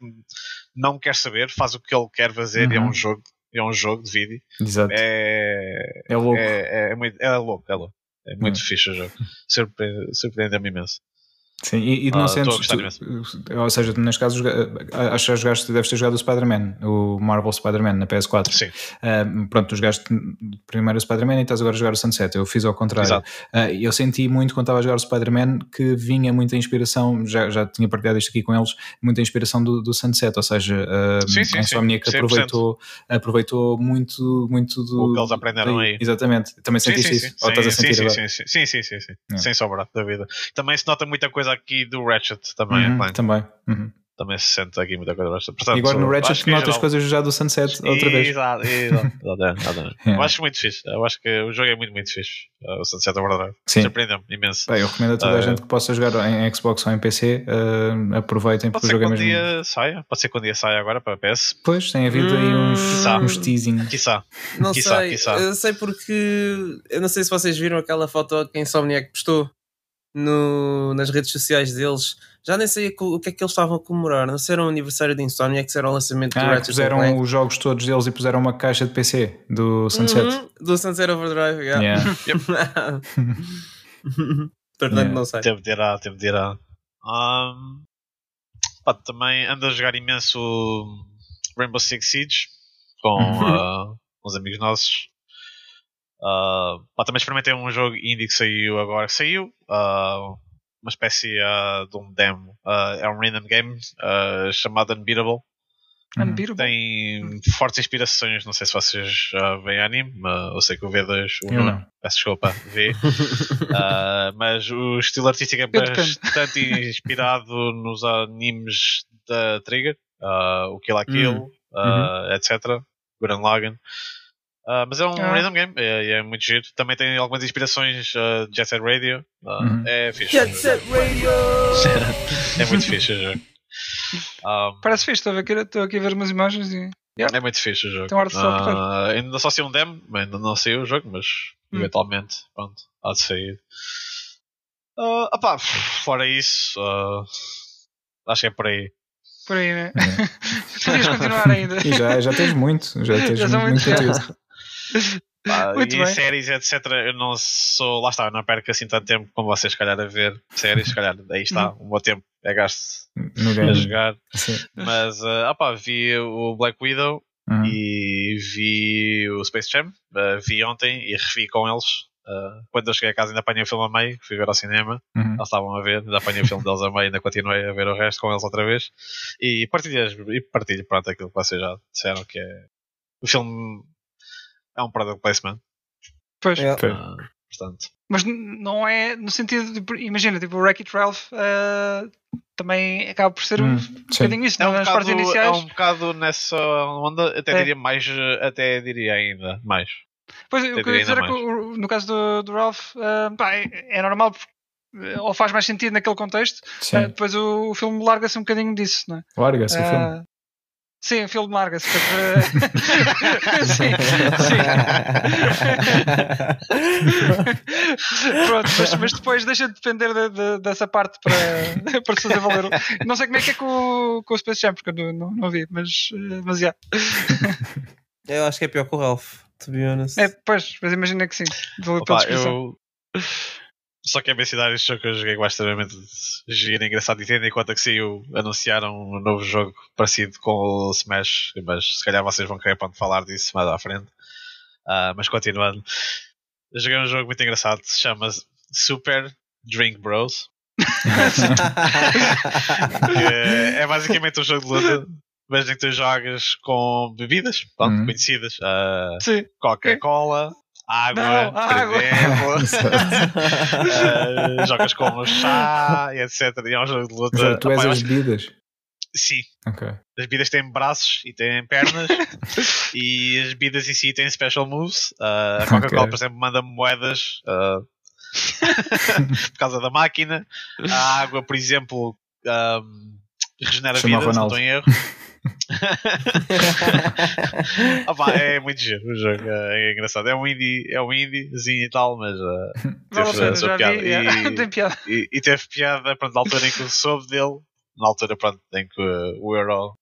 não quer saber, faz o que ele quer fazer e é Uhum. um jogo. É um jogo de vídeo. Exato. É, É louco. é, é, muito, é louco, é louco. É muito Hum. fixe o jogo. Surpre- Surpreendeu-me imenso. Sim, e, e não Ah, sentes. tu- ou seja, neste caso, joga- acho que jogaste, deves ter jogado o Spider-Man, o Marvel Spider-Man na PS4. Sim. Ah, pronto, tu jogaste primeiro o Spider-Man e estás agora a jogar o Sunset. Eu fiz ao contrário. Ah, eu senti muito quando estava a jogar o Spider-Man que vinha muita inspiração, já, já tinha partilhado isto aqui com eles, muita inspiração do, do Sunset, ou seja, ah, Sim, sim, a Insomniac 100%. aproveitou, aproveitou muito, muito do. O que eles aprenderam aí. Exatamente. Também sentiste sim, isso? sim. Ou estás a Sim, sentir sim, agora? sim, sim, sim, sim, sim, sim. É. Sem sobrar da vida. Também se nota muita coisa aqui do Ratchet também, Uhum, é, também. Uhum. também se sente aqui muita coisa do Ratchet. Portanto, E agora no Ratchet que notas geral- coisas já do Sunset outra vez. Exato, exato, [laughs] exatamente. É. Eu acho muito fixe. Eu acho que o jogo é muito, muito fixe. Uh, o Sunset Overdrive. Sim. Surpreendeu-me imenso. Bem, eu recomendo a toda a Ah. gente que possa jogar em Xbox ou em PC, ah, aproveitem Pode porque o ser jogo que é um mesmo. dia saia. Pode ser que um dia saia agora para PS. Pois, tem havido aí uns, Hum. uns teasing. Quiçá. Não Quiçá, sei, quiçá. eu sei porque eu não sei se vocês viram aquela foto que a Insomniac postou no, nas redes sociais deles. Já nem sei o que é que eles estavam a comemorar. Não sei se era o aniversário de Insomniac, se era o lançamento do Ah, que Ratchet puseram Clank. os jogos todos deles e puseram uma caixa de PC do Sunset. Uhum, do Sunset Overdrive, yeah. Yeah. [laughs] Portanto, [laughs] Yeah. não sei. Teve de ir a, teve de ir a. Um, pá, também ando a jogar imenso Rainbow Six Siege com uh, uns amigos nossos. Uh, pá, também experimentei um jogo indie que saiu agora. Saiu uh, uma espécie uh, de um demo. Uh, é um random game uh, chamado Unbeatable. Uhum. Unbeatable. Tem fortes inspirações. Não sei se vocês já veem anime. mas eu sei que o V2, o Eu não. peço desculpa, vê. [laughs] Ah, mas o estilo artístico é bastante inspirado [laughs] nos animes da Trigger, o Kill la Kill, ah, etc. Gurren Lagann. Ah, mas é um Ah. random game, é, é muito giro. Também tem algumas inspirações de Jet Set Radio. Ah, Uhum. É fixe. Jet Set Radio! é muito fixe o jogo. [laughs] Ah, Parece fixe, estou, a ver- estou aqui a ver umas imagens e. É muito fixe o jogo. Tem um Ah, ainda só saiu um demo, ainda não saiu o jogo, mas Hum. eventualmente, pronto, há de sair. Ah, opá, fora isso, ah, acho que é por aí. Por aí, né? [laughs] Podias continuar ainda. [laughs] E já, já tens muito, já tens Já são muito, muito [laughs] Muito e bem. séries, etc. Eu não sou, lá está, eu não perco assim tanto tempo como vocês, se calhar, a ver séries, se calhar, aí está, Uhum. o meu tempo é gasto a jogar. Sim. Mas, ah, opá, vi o Black Widow Uhum. e vi o Space Jam, uh, vi ontem e revi com eles. Uh, quando eu cheguei a casa ainda apanhei o filme a meio, fui ver ao cinema, Uhum. eles estavam a ver, ainda apanhei o filme deles a meio, ainda continuei a ver o resto com eles outra vez. E partilho, e partilho pronto, aquilo que vocês já disseram, que é o filme é um product placement. Pois. Foi. uh, portanto, Mas não é no sentido de. Imagina, tipo, o Wreck-It Ralph ah, também acaba por ser um Hum, sim. bocadinho isso, é não? um, nas partes bocado, é iniciais. um bocado nessa onda, até É. diria mais, até diria ainda mais. Pois, o que eu diria ia dizer é que o- no caso do, do Ralph, ah, pá, é, é normal, porque, eh, ou faz mais sentido naquele contexto, ah, depois o, o filme larga-se um bocadinho disso, não é? Larga-se o filme. Sim, o filme larga-se. para- sim, sim. [laughs] Pronto, mas, mas depois deixa de depender de- de- dessa parte para, [laughs] para se fazer valer. Não sei como é que é com, o- com o Space Jam, porque eu não, não, não vi, mas, eh, mas já. [laughs] Eu acho que é pior que o Ralph, to be honest. É, pois, mas imagina que sim. Opa, eu só quero mencionar este jogo que eu joguei bastante giro e engraçado e tendo em conta que saiu, anunciaram um novo jogo parecido com o Smash, mas se calhar vocês vão querer pronto, falar disso mais à frente. Ah, mas continuando, eu joguei um jogo muito engraçado que se chama Super Drink Bros. [laughs] que é basicamente um jogo de luta, mas em que tu jogas com bebidas pronto, Uhum. conhecidas. Sim. Coca-Cola, água, Não, por água. exemplo. [laughs] Uh, jogas como chá etc. E é um jogo de luta. Mas, tu és eu as bebidas. Sim, Ok. as bebidas têm braços e têm pernas [laughs] e as bebidas em si têm special moves. Uh, a Coca-Cola, Ok. por exemplo, manda moedas uh, [laughs] por causa da máquina. A água, por exemplo, um, regenera Chama vida, se não Ronaldo. estou em erro. [laughs] Ah pá, é muito giro o jogo, é engraçado. É um indie, é um indiezinho e tal, mas uh, a teve a sua já piada. vi. E- [laughs] Tem piada. e, e teve piada pronto, na altura em que eu soube dele, na altura pronto, em que uh, o Euro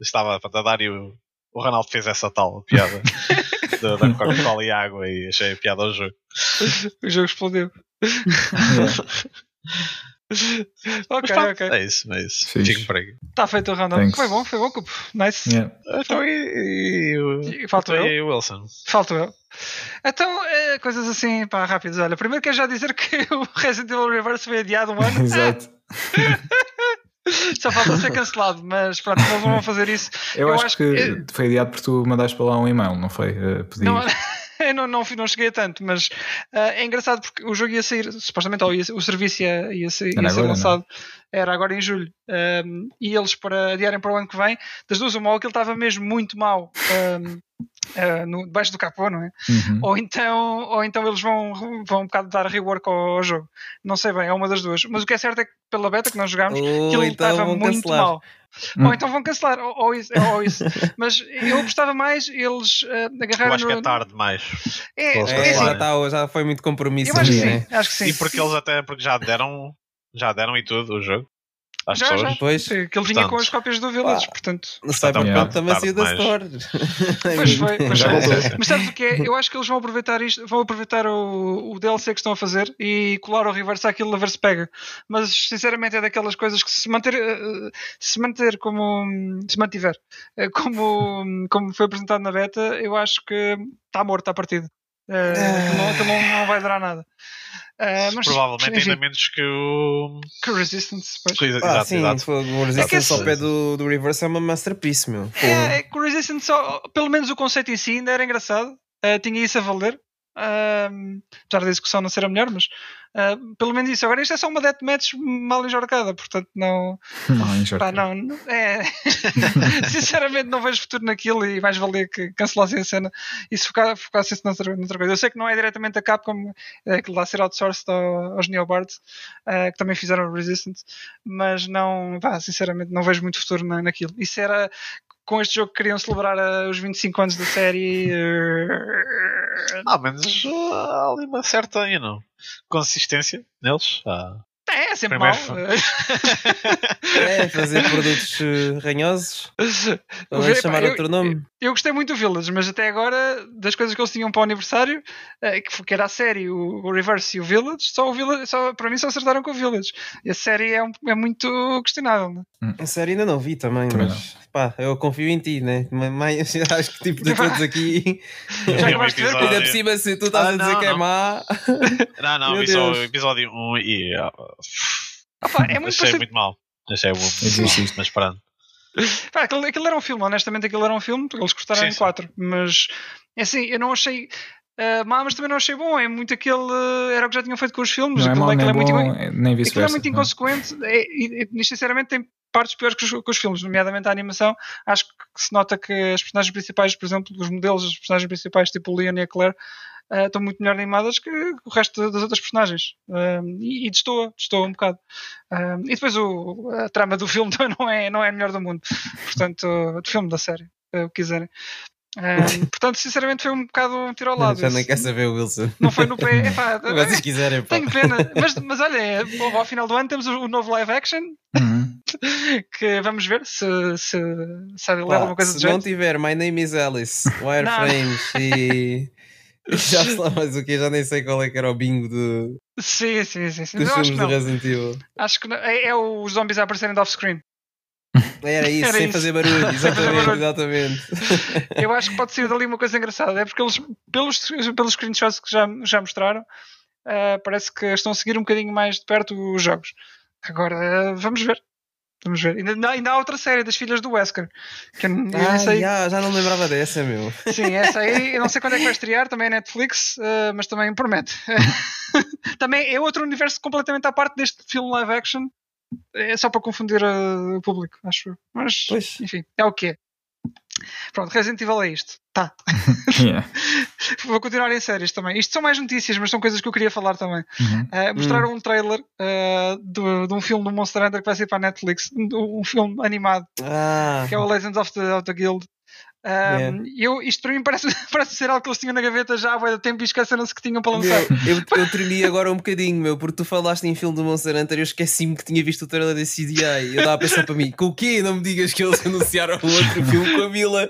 estava pronto, a dar e o, o Ronaldo fez essa tal piada [laughs] da, da Coca-Cola e água e achei a piada ao jogo. O jogo explodiu. [laughs] ok, pronto, ok. é isso, é isso. Fico por aí. Está feito o random. Thanks. Foi bom, foi bom, Cupo. Nice. Yeah. Então e, e, o- E falta então, eu? e o Wilson? Falto eu. Então, é, coisas assim, pá, rápidas. Olha, primeiro quero já dizer que [laughs] o Resident Evil Reverse foi adiado um ano. [laughs] Exato. Só falta ser cancelado, mas pronto, eles não vão fazer isso. Eu, Eu acho, acho que que- foi adiado porque tu mandaste para lá um e-mail, não foi? Uh, pedir. Não, [laughs] eu não, não, não cheguei a tanto, mas ah, é engraçado porque o jogo ia sair, supostamente, ou ia- o serviço ia, ia, ser, ia Era ser agora, lançado, era agora em julho. Um, e eles, para adiarem para o ano que vem, das duas, uma, ou aquilo estava mesmo muito mal um, ah, no, debaixo do capô, não é? Uhum. Ou então, ou então eles vão, vão um bocado dar rework ao, ao jogo. Não sei bem, é uma das duas. Mas o que é certo é que pela beta que nós jogámos, Ou aquilo então estava muito cancelar. mal. Hum. Ou então vão cancelar, ou, ou isso, ou isso. [laughs] Mas eu gostava mais eles uh, Eu agarrarem acho que é no- tarde demais. É, é É, assim, já, cancelarem. tá, já foi muito compromisso. eu acho que sim, né? acho que sim. E porque eles até porque já deram já deram e tudo o jogo às Já, pessoas. já. Pois. Sim, que ele vinha Portanto, com as cópias do Village, portanto. No Cyberpunk também saiu da Store. [laughs] Pois foi, pois foi. Mas sabes o que é? Eu acho que eles vão aproveitar isto, vão aproveitar o, o DLC que estão a fazer e colar o reverse àquilo a ver se pega. Mas sinceramente é daquelas coisas que se manter, eh, se manter como se mantiver eh, como, como foi apresentado na beta, eu acho que está morto à partida. Eh, não, aquilo não, não vai durar nada. Eh, mas, Provavelmente enfim, ainda menos que o. que Resistance. Pois. Ah, exato, sim, exato. o Resistance esse- ao pé do, do Reverse é uma masterpiece, meu. É, é que o Resistance, só, pelo menos o conceito em si ainda era engraçado. Uh, tinha isso a valer. Um, apesar da execução não ser a melhor, mas uh, pelo menos isso. Agora isto é só uma deathmatch mal enjorcada, portanto não. [laughs] Short. Pá, não, é, [laughs] sinceramente não vejo futuro naquilo e mais valia que cancelassem a cena e se foca- focassem-se noutra, noutra coisa. Eu sei que não é diretamente a Capcom, é que lá ser outsourced ao- aos Neobards, uh, que também fizeram o Resistance, mas não, pá, sinceramente não vejo muito futuro na, naquilo. Isso era com este jogo que queriam celebrar uh, os 25 anos da série. uh, Ah, mas uh, há ali uma certa you know, consistência neles. Ah, é, é sempre Primeiro mal. [laughs] É, fazer produtos eh, ranhosos. [laughs] Vamos chamar eu- outro nome. Eu gostei muito do Village, mas até agora, das coisas que eles tinham para o aniversário, eh, que, era a série, o, o Reverse e o Village, só o Village, só, para mim só acertaram com o Village. E a série é, um- é muito questionável. Né? A série ainda não vi também, Também mas pá, eu confio em ti, né? Mas [laughs] acho que tipo de todos aqui. [laughs] [laughs] Já um acabaste de ver? episódio- Ainda por cima, se tu estás Ah, a dizer não, que é não. má. Não, não, vi só o episódio 1 e. ah, pá, é muito achei parecido. muito mal. Achei mal, mas pronto. [laughs] Pá, aquilo, aquilo era um filme, honestamente, aquilo era um filme, eles gostaram Sim, em quatro, mas é assim, eu não achei. Uh, mas também não achei bom. É muito aquele. uh, era o que já tinham feito com os filmes. Não é aquilo, nem aquilo é muito, bom, inco- nem aquilo é muito inconsequente. É, e, e, sinceramente, tem partes piores que os, que os filmes, nomeadamente a animação. Acho que se nota que as personagens principais, por exemplo, os modelos dos personagens principais, tipo o Leon e a Claire, uh, estão muito melhor animadas que o resto das outras personagens. Uh, e, e destoa, destoa um bocado. Uh, e depois o, a trama do filme [laughs] não é, não é a melhor do mundo. Portanto, do filme da série, o que quiserem. Um, portanto, sinceramente, foi um bocado um tiro ao lado. Já nem quer saber Wilson. Não foi no pé. [laughs] Epá, Se vocês quiserem, pá. tenho pena. Mas, mas olha, é, ao final do ano temos o, novo live action. Uhum. [laughs] Que vamos ver se, se, se leva alguma coisa se do não jeito. tiver My Name is Alice, Wireframes e. [laughs] Já sei lá mais o que, já nem sei qual é que era o bingo do, Sim, sim, sim. sim. dos filmes do. Resident Evil. Acho que não. É, é os zombies a aparecerem de off-screen. Era [laughs] isso, Era sem isso. fazer [laughs] barulho, Sem fazer exatamente, barulho. exatamente. Eu acho que pode ser dali uma coisa engraçada. É porque eles, pelos, pelos screenshots que já, já mostraram, ah, parece que estão a seguir um bocadinho mais de perto os jogos. Agora, ah, vamos ver. Vamos ver. Ainda, ainda há outra série das filhas do Wesker. Que eu, eu Ah, nem sei. já, já não lembrava dessa, meu. Sim, essa aí, eu não sei quando é que vai estrear, também é Netflix, ah, mas também promete. [laughs] também é outro universo completamente à parte deste filme live action. É só para confundir ah, o público, acho eu. Mas, Pois. enfim, é o que é. Pronto, Resident Evil é isto. Tá. [laughs] Yeah. Vou continuar em séries também. Isto são mais notícias, mas são coisas que eu queria falar também. Uhum. Uh, mostraram um trailer uh, de, de um filme do Monster Hunter que vai sair para a Netflix, um, um filme animado, Ah, que é o Legends of the, of the Guild. Um, Yeah. e eu, isto para mim parece, [laughs] parece ser algo que eles tinham na gaveta já há muito tempo e esqueceram-se que tinham para lançar. eu, eu tremi agora um bocadinho, meu, porque tu falaste em filme do Monster Hunter, eu esqueci-me que tinha visto o trailer da CDI. Eu estava a pensar para mim, com o quê? Não me digas que eles [laughs] anunciaram outro filme com a Mila.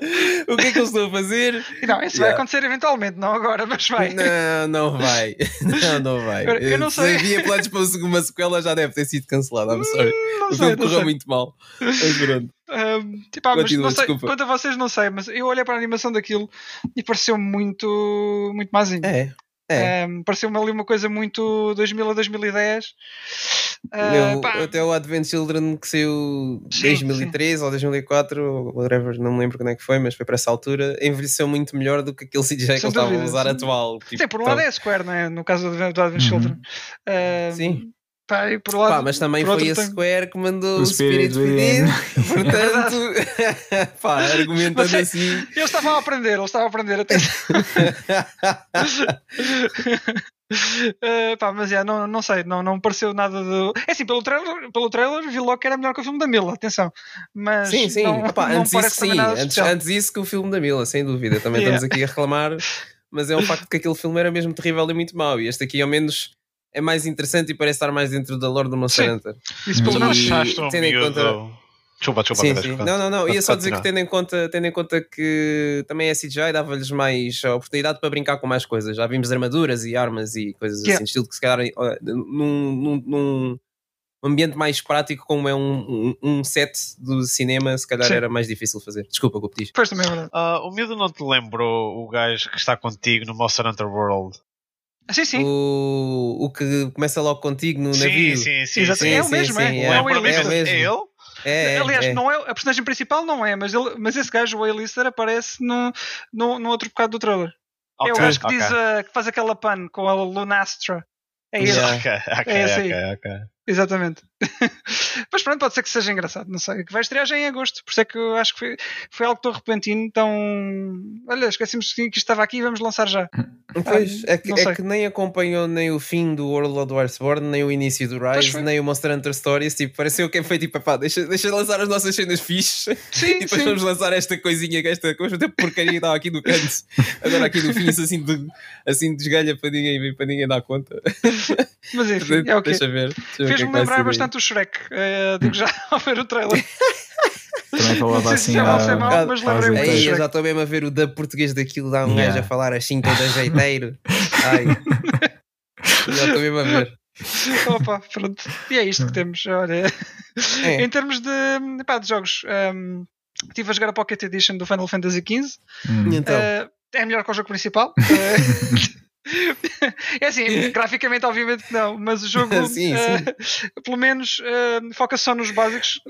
O que é que eles estão a fazer? Não, isso vai Yeah. acontecer eventualmente, não agora, mas vai. Não, não vai. [laughs] Não, não vai. Eu- eu não Se sei. havia planos para uma sequela, já deve ter sido cancelado. I'm sorry. Não O sei, filme não correu sei. muito mal. Mas pronto. Um, tipo, ah, Continua, não sei, quanto a vocês não sei, mas eu olhei para a animação daquilo e pareceu muito muito mazinho. É. É. Um, pareceu-me ali uma coisa muito 2000 a 2010. Uh, Meu, pá, até o Advent Children que saiu Sim, 2003 ou 2004, ou whatever, não me lembro quando é que foi, mas foi para essa altura, envelheceu muito melhor do que aquele CGI que eles estavam a usar sim. atual. Tipo, sim, por um lado é Square, não é? No caso do, Advent Uhum. Children. Um, Sim. Pá, e por lado, Pá, mas também foi a Square que mandou O Spirit Within. [laughs] portanto, [laughs] pá, argumentando Mas é- assim. Eles estavam a aprender, eles estavam a aprender até. Uh, [laughs] pá, mas já, não, não sei, não, não me pareceu nada de. É assim, pelo trailer, pelo trailer vi logo que era melhor que o filme da Mila, atenção. Mas Sim, sim. não, Epá, não antes parece isso sim, nada antes, antes isso que o filme da Mila, sem dúvida. Também Yeah. estamos aqui a reclamar, mas é um facto que aquele filme era mesmo terrível e muito mau. E este aqui, ao menos, é mais interessante e parece estar mais dentro da lore do Monster Sim. Hunter. Isso pelo menos. achaste um tendo em conta- Desculpa, desculpa. Sim, sim. Não, não, não. Ia só dizer que tendo em conta, tendo em conta que também é CGI, dava-lhes mais a oportunidade para brincar com mais coisas. Já vimos armaduras e armas e coisas Yeah. assim, estilo que se calhar ó, num, num, num ambiente mais prático, como é um, um, um set do cinema, se calhar Sim. era mais difícil fazer. Desculpa, Guptis. Pois também é verdade. Ah, o miúdo não te lembrou o gajo que está contigo no Monster Hunter World? Ah, sim, sim. O, o que começa logo contigo no sim, navio. sim, sim. Sim. É o mesmo, sim, é. é. É o A-lister. É o mesmo. É ele? É, Aliás, é. não é, a personagem principal não é, mas, ele, mas esse gajo, o A-lister, aparece no, no, no outro bocado do trailer. é o gajo que, ok. diz, ah, que faz aquela pan com a Lunastra. É ele, Yeah. Ok, ok, É esse aí. Exatamente. [laughs] mas pronto, pode ser que seja engraçado, não sei. Que vai estrear já em agosto, por isso é que eu acho que foi, foi algo tão repentino, tão. Olha, esquecemos que isto estava aqui e vamos lançar já. Pois, Ah, é que, é que nem acompanhou nem o fim do World of Warsborn, nem o início do Rise, nem o Monster Hunter Stories. Tipo, pareceu que foi tipo, pá, deixa, deixa lançar as nossas cenas fixes [laughs] Sim, e depois sim. vamos lançar esta coisinha, que esta coisa, esta porcaria estava aqui no canto. Agora aqui no fim, isso assim, de, assim desgalha para ninguém, para ninguém dar conta. Mas enfim, [laughs] é o que Deixa ver. Deixa ver é Fez-me lembrar aí. bastante o Shrek. eh, digo já [laughs] ao ver o trailer. Também falava se assim é se é há- mau, mas lembrei-me. Aí, eu já estou mesmo a ver o dub português daquilo, dá um Yeah. gajo a falar assim todo ajeiteiro. Ai. [laughs] já estou mesmo a ver. Opa, pronto. E é isto que temos. Olha. É. Em termos de, pá, de jogos, ehm, estive a jogar a Pocket Edition do Final Fantasy XV. Hum. Então, Eh, é melhor que o jogo principal. [laughs] É assim, graficamente, obviamente que não, mas o jogo, [laughs] Sim, eh, [laughs] pelo menos, eh, foca só nos básicos.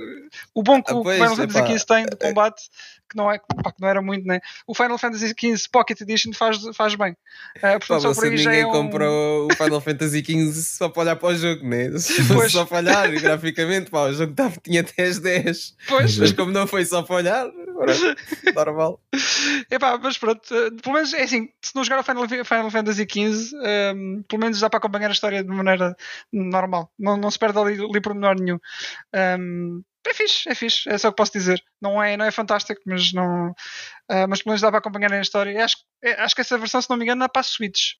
O bom que Ah, o pois, Final Fantasy. XV tem de combate, que não, é, pá, que não era muito, né? O Final Fantasy XV Pocket Edition faz, faz bem. Pá, portanto, só por aí já ninguém é um... comprou o Final Fantasy XV só para olhar para o jogo, né? [laughs] Pois. só para olhar graficamente, pá, o jogo tava, tinha 10-10. Pois, Mas como não foi só para olhar, ora, normal. Epá, mas pronto, eh, pelo menos é assim, se não jogar o Final, Final Fantasy XV, ehm, pelo menos dá para acompanhar a história de maneira normal. Não, não se perde ali, ali pormenor nenhum. Ehm, é fixe, é fixe, é só o que posso dizer. Não é, não é fantástico, mas não. ah, mas pelo menos dá para acompanhar a história. E acho, é- acho que essa versão, se não me engano, dá para a Switch.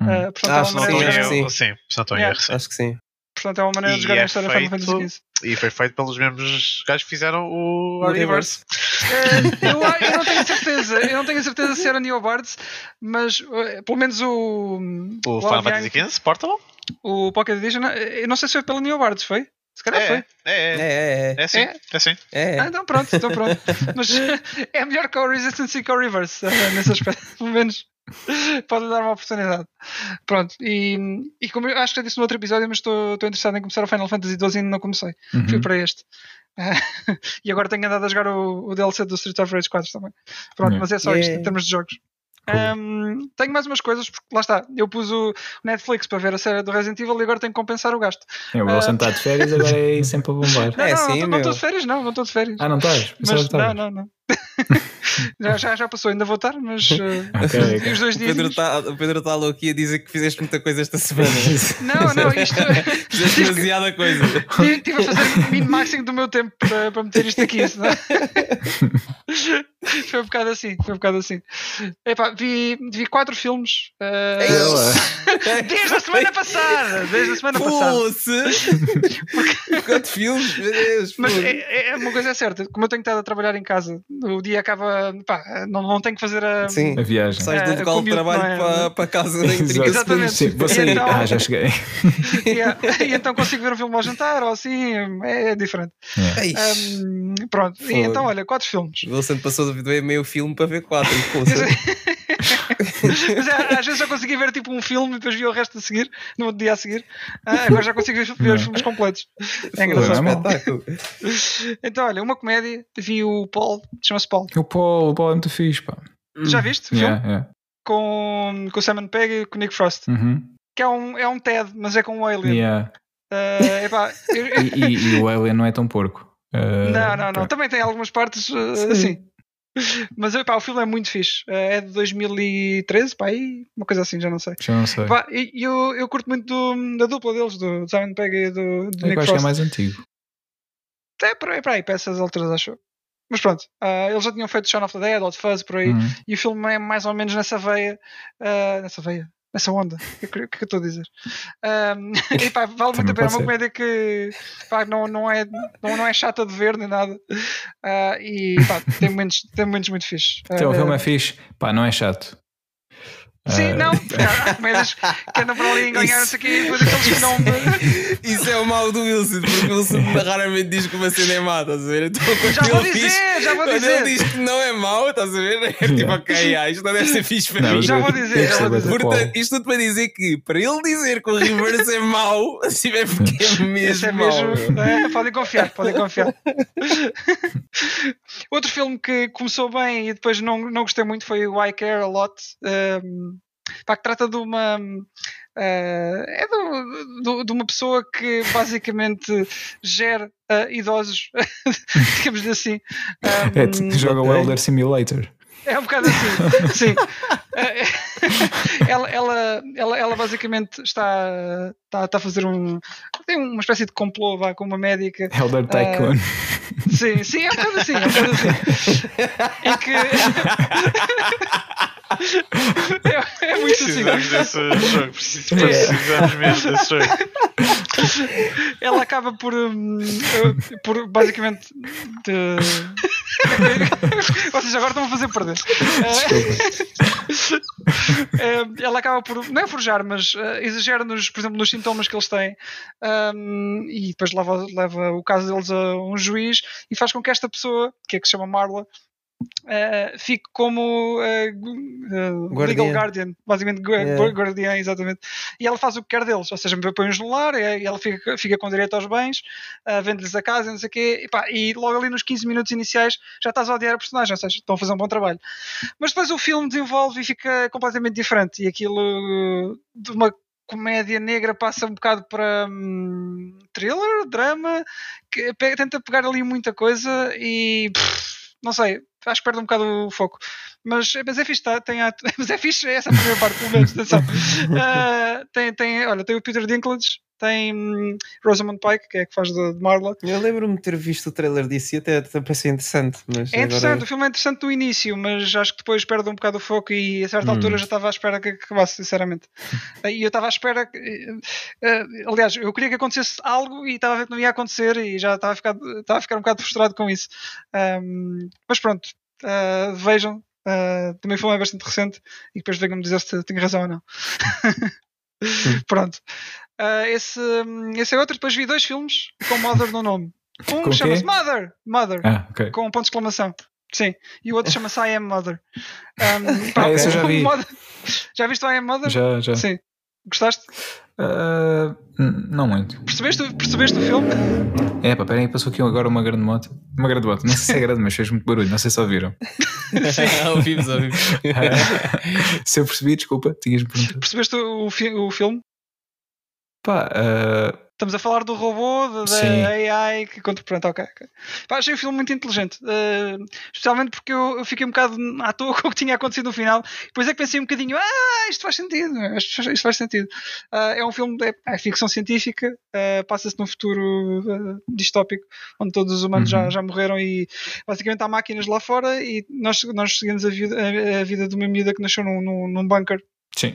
Hum. Ah, portanto, Ah, é se uma não maneira de em eu, sim. sim, se não estou em Yeah. erro, sim. Acho que sim. portanto, é uma maneira de E jogar é a história Final feito- Fantasy XV. E foi feito pelos mesmos gajos que fizeram o O Reverse. Eh, eu, eu não tenho [laughs] certeza, eu não tenho certeza se era Neobards, mas eh, pelo menos o. O o Final Fantasy XV, Portable? O Pocket Edition, eh, eu não sei se foi pela Neobards, foi? Se calhar É, foi. é, é. É, é, É sim, É? é sim. é. Ah, então pronto, então pronto. [laughs] Mas é melhor que o Resistance e que o Reverse, eh, nesse aspecto, [laughs] pelo menos. Pode dar uma oportunidade. Pronto, e, e como eu acho que já disse no outro episódio, mas estou estou interessado em começar o Final Fantasy XII e ainda não comecei. Uhum. Fui para este. [laughs] E agora tenho andado a jogar o, o DLC do Street of Rage 4 também. Pronto, Yeah. mas é só isto Yeah. em termos de jogos. Ahm, tenho mais umas coisas, porque lá está, eu pus o Netflix para ver a série do Resident Evil e agora tenho que compensar o gasto. É, o Wilson está de férias, agora é [laughs] sempre a bombar. Não, É não, sim, não, estou de férias, não, não estou de férias. Ah, não estás? Mas não, não, não. [laughs] já, já, já passou, ainda vou estar, mas eh, Ok, e ok. os dois O dias. Pedro está o Pedro tá louco aqui a dizer que fizeste muita coisa esta semana. [laughs] Não, não, isto. [laughs] fizeste demasiada coisa. Estive a fazer min-maxing do meu tempo para, para meter isto aqui, senão... Foi um bocado assim, foi um bocado assim. Epá, vi, vi quatro filmes Ela. desde a semana passada. Desde a semana passada. Quanto filmes, Deus! Mas pô. é, é uma coisa é certa, como eu tenho estado a trabalhar em casa, o dia acaba, pá, não, não tenho que fazer a. Sim. A viagem. Sais É, do local de trabalho é? para, para casa em 30 Exato. Exatamente. Sim, vou sair. então- Ah, já cheguei. [laughs] E, e então consigo ver um filme ao jantar ou assim, é, é diferente. Yeah. Eish. Ahm, pronto, e então olha, quatro filmes. O Wilson passou meio filme para ver quatro. [laughs] Mas é, às vezes já consegui ver tipo um filme e depois vi o resto a seguir, no outro dia a seguir. Ah, agora já consigo ver, ver os filmes completos. É engraçado. É. Então, olha, uma comédia, vi o Paul, chama-se Paul. O Paul, o Paul é muito fixe, pá. Já viste? o filme? Yeah, yeah. Com, com o Simon Pegg e com o Nick Frost. Uhum. Que é um, é um TED, mas é com um alien. Yeah. Ah, epá, eu- eu- E, e- e o Alien não é tão porco. Uh, não, não, não. pá. Também tem algumas partes Sim. assim. Mas epá, o filme é muito fixe. Ah, é de 2013, pá, aí, uma coisa assim, já não sei. Já não sei. Pá, e eu, eu curto muito do- da dupla deles, do Simon Pegg e do, do É que Nick eu acho que é Frost. mais antigo. É por aí, por aí, para essas alturas, acho eu. Mas pronto, ah, eles já tinham feito Shaun of the Dead, Hot Fuzz, por aí, Uhum. e o filme é mais ou menos nessa veia, ah, nessa veia, nessa onda, o que, é que eu estou a dizer? Um, [laughs] e pá, vale muito a pena, é uma comédia que pá, não, não, é, não, não é chata de ver nem nada, Ah, e pá, tem momentos, tem momentos muito fixes. Então, o Ah, filme é fixe. Pá, não é chato. Sim, Ah, não, há comédias que andam para ali a [laughs] enganhar, não sei o quê, e depois aqueles que não. [laughs] Isso é o mal do Wilson, porque o Wilson [laughs] raramente diz que uma cena é má, estás a ver? Então, quando Já vou ele dizer, diz, já vou quando dizer. ele diz que não é mau, estás a ver? É tipo, ok, ah, isto não deve ser fixe para Não, mim. Já vou dizer, já vou dizer. Portanto, isto tudo para dizer que para ele dizer que o reverse é mau, assim é porque é mesmo é mesmo. é, podem confiar, podem confiar. Outro filme que começou bem e depois não, não gostei muito foi o I Care a Lot. Um, pá, que trata de uma. eh, é do- do- de uma pessoa que basicamente gera eh, idosos, [laughs] digamos assim. É, Um, t- joga o. Elder Simulator. é um bocado assim, sim. Eh, [laughs] ela, ela, ela, ela basicamente está, está, está a fazer um. tem uma espécie de complô vá, com uma médica. Elder Tycoon. Sim, sim, é um bocado assim, é um bocado assim. [laughs] Em que. É, é muito assim. Precisamos desse jogo. É. Precisamos mesmo desse jogo. Ela acaba por. eh, por basicamente. De... Vocês agora estão a fazer perder. Eh, ela acaba por, não é forjar, mas eh, exagera nos, por exemplo, nos sintomas que eles têm um, e depois leva, leva o caso deles a um juiz e faz com que esta pessoa, que é que se chama Marla, uh, fique como uh, legal guardian, basicamente yeah. guardiã, exatamente. E ela faz o que quer deles, ou seja, põe-os no lar, e ela fica, fica com direito aos bens, uh, vende-lhes a casa, não sei o quê, e, pá, e, logo ali nos 15 minutos iniciais já estás a odiar a personagem, ou seja, estão a fazer um bom trabalho. Mas depois o filme desenvolve e fica completamente diferente, e aquilo de uma comédia negra passa um bocado para hum, thriller, drama, que pega, tenta pegar ali muita coisa e pff, não sei, acho que perde um bocado o foco. Mas, mas é fixe, tá, tem a, [laughs] mas é fixe, essa é a primeira parte, pelo menos, atenção. Uh, [laughs] tem, tem, olha, tem o Peter Dinklage, tem hum, Rosamund Pike, que é a que faz de, de Marla. Eu lembro-me de ter visto o trailer disso e até, até parecia interessante. Mas é interessante, agora... o filme é interessante no início, mas acho que depois perde um bocado o foco e a certa hum. altura já estava à espera que acabasse, sinceramente. [laughs] e eu estava à espera. Que, uh, aliás, eu queria que acontecesse algo e estava a ver que não ia acontecer e já estava a ficar, estava a, ficar um bocado frustrado com isso. Um, mas pronto, uh, vejam. Uh, também foi é bastante recente e depois venham-me dizer se tenho razão ou não. [laughs] Pronto. Uh, esse, esse é outro. Depois vi dois filmes com Mother no nome. [laughs] Um chama-se Mother, Mother ah, okay. com um ponto de exclamação. Sim. E o outro [laughs] chama-se I Am Mother. Um, [laughs] pá, ah, esse eu já vi. Mother... Já viste o I Am Mother? Já, já. Sim. Gostaste? Uh, não muito. Percebeste, percebeste o filme? É, pá, peraí, passou aqui agora uma grande moto. Uma grande moto, não sei se é grande, mas fez muito barulho, não sei se ouviram. Sim, ouvimos, ouvimos. se eu percebi, desculpa, tinhas-me perguntado. Percebeste o, o filme? Pá, uh, Estamos a falar do robô, da AI que contra. Pronto, ok. okay. Pá, achei o filme muito inteligente. Uh, especialmente porque eu, eu, fiquei um bocado à toa [laughs] com o que tinha acontecido no final. Depois é que pensei um bocadinho: ah, isto faz sentido. Isto, isto faz sentido. Uh, é um filme. É, é ficção científica. Uh, Passa-se num futuro distópico onde todos os humanos uhum. já, já morreram e basicamente há máquinas lá fora e nós, nós seguimos a vida, a, a vida de uma miúda que nasceu num, num, num bunker Sim.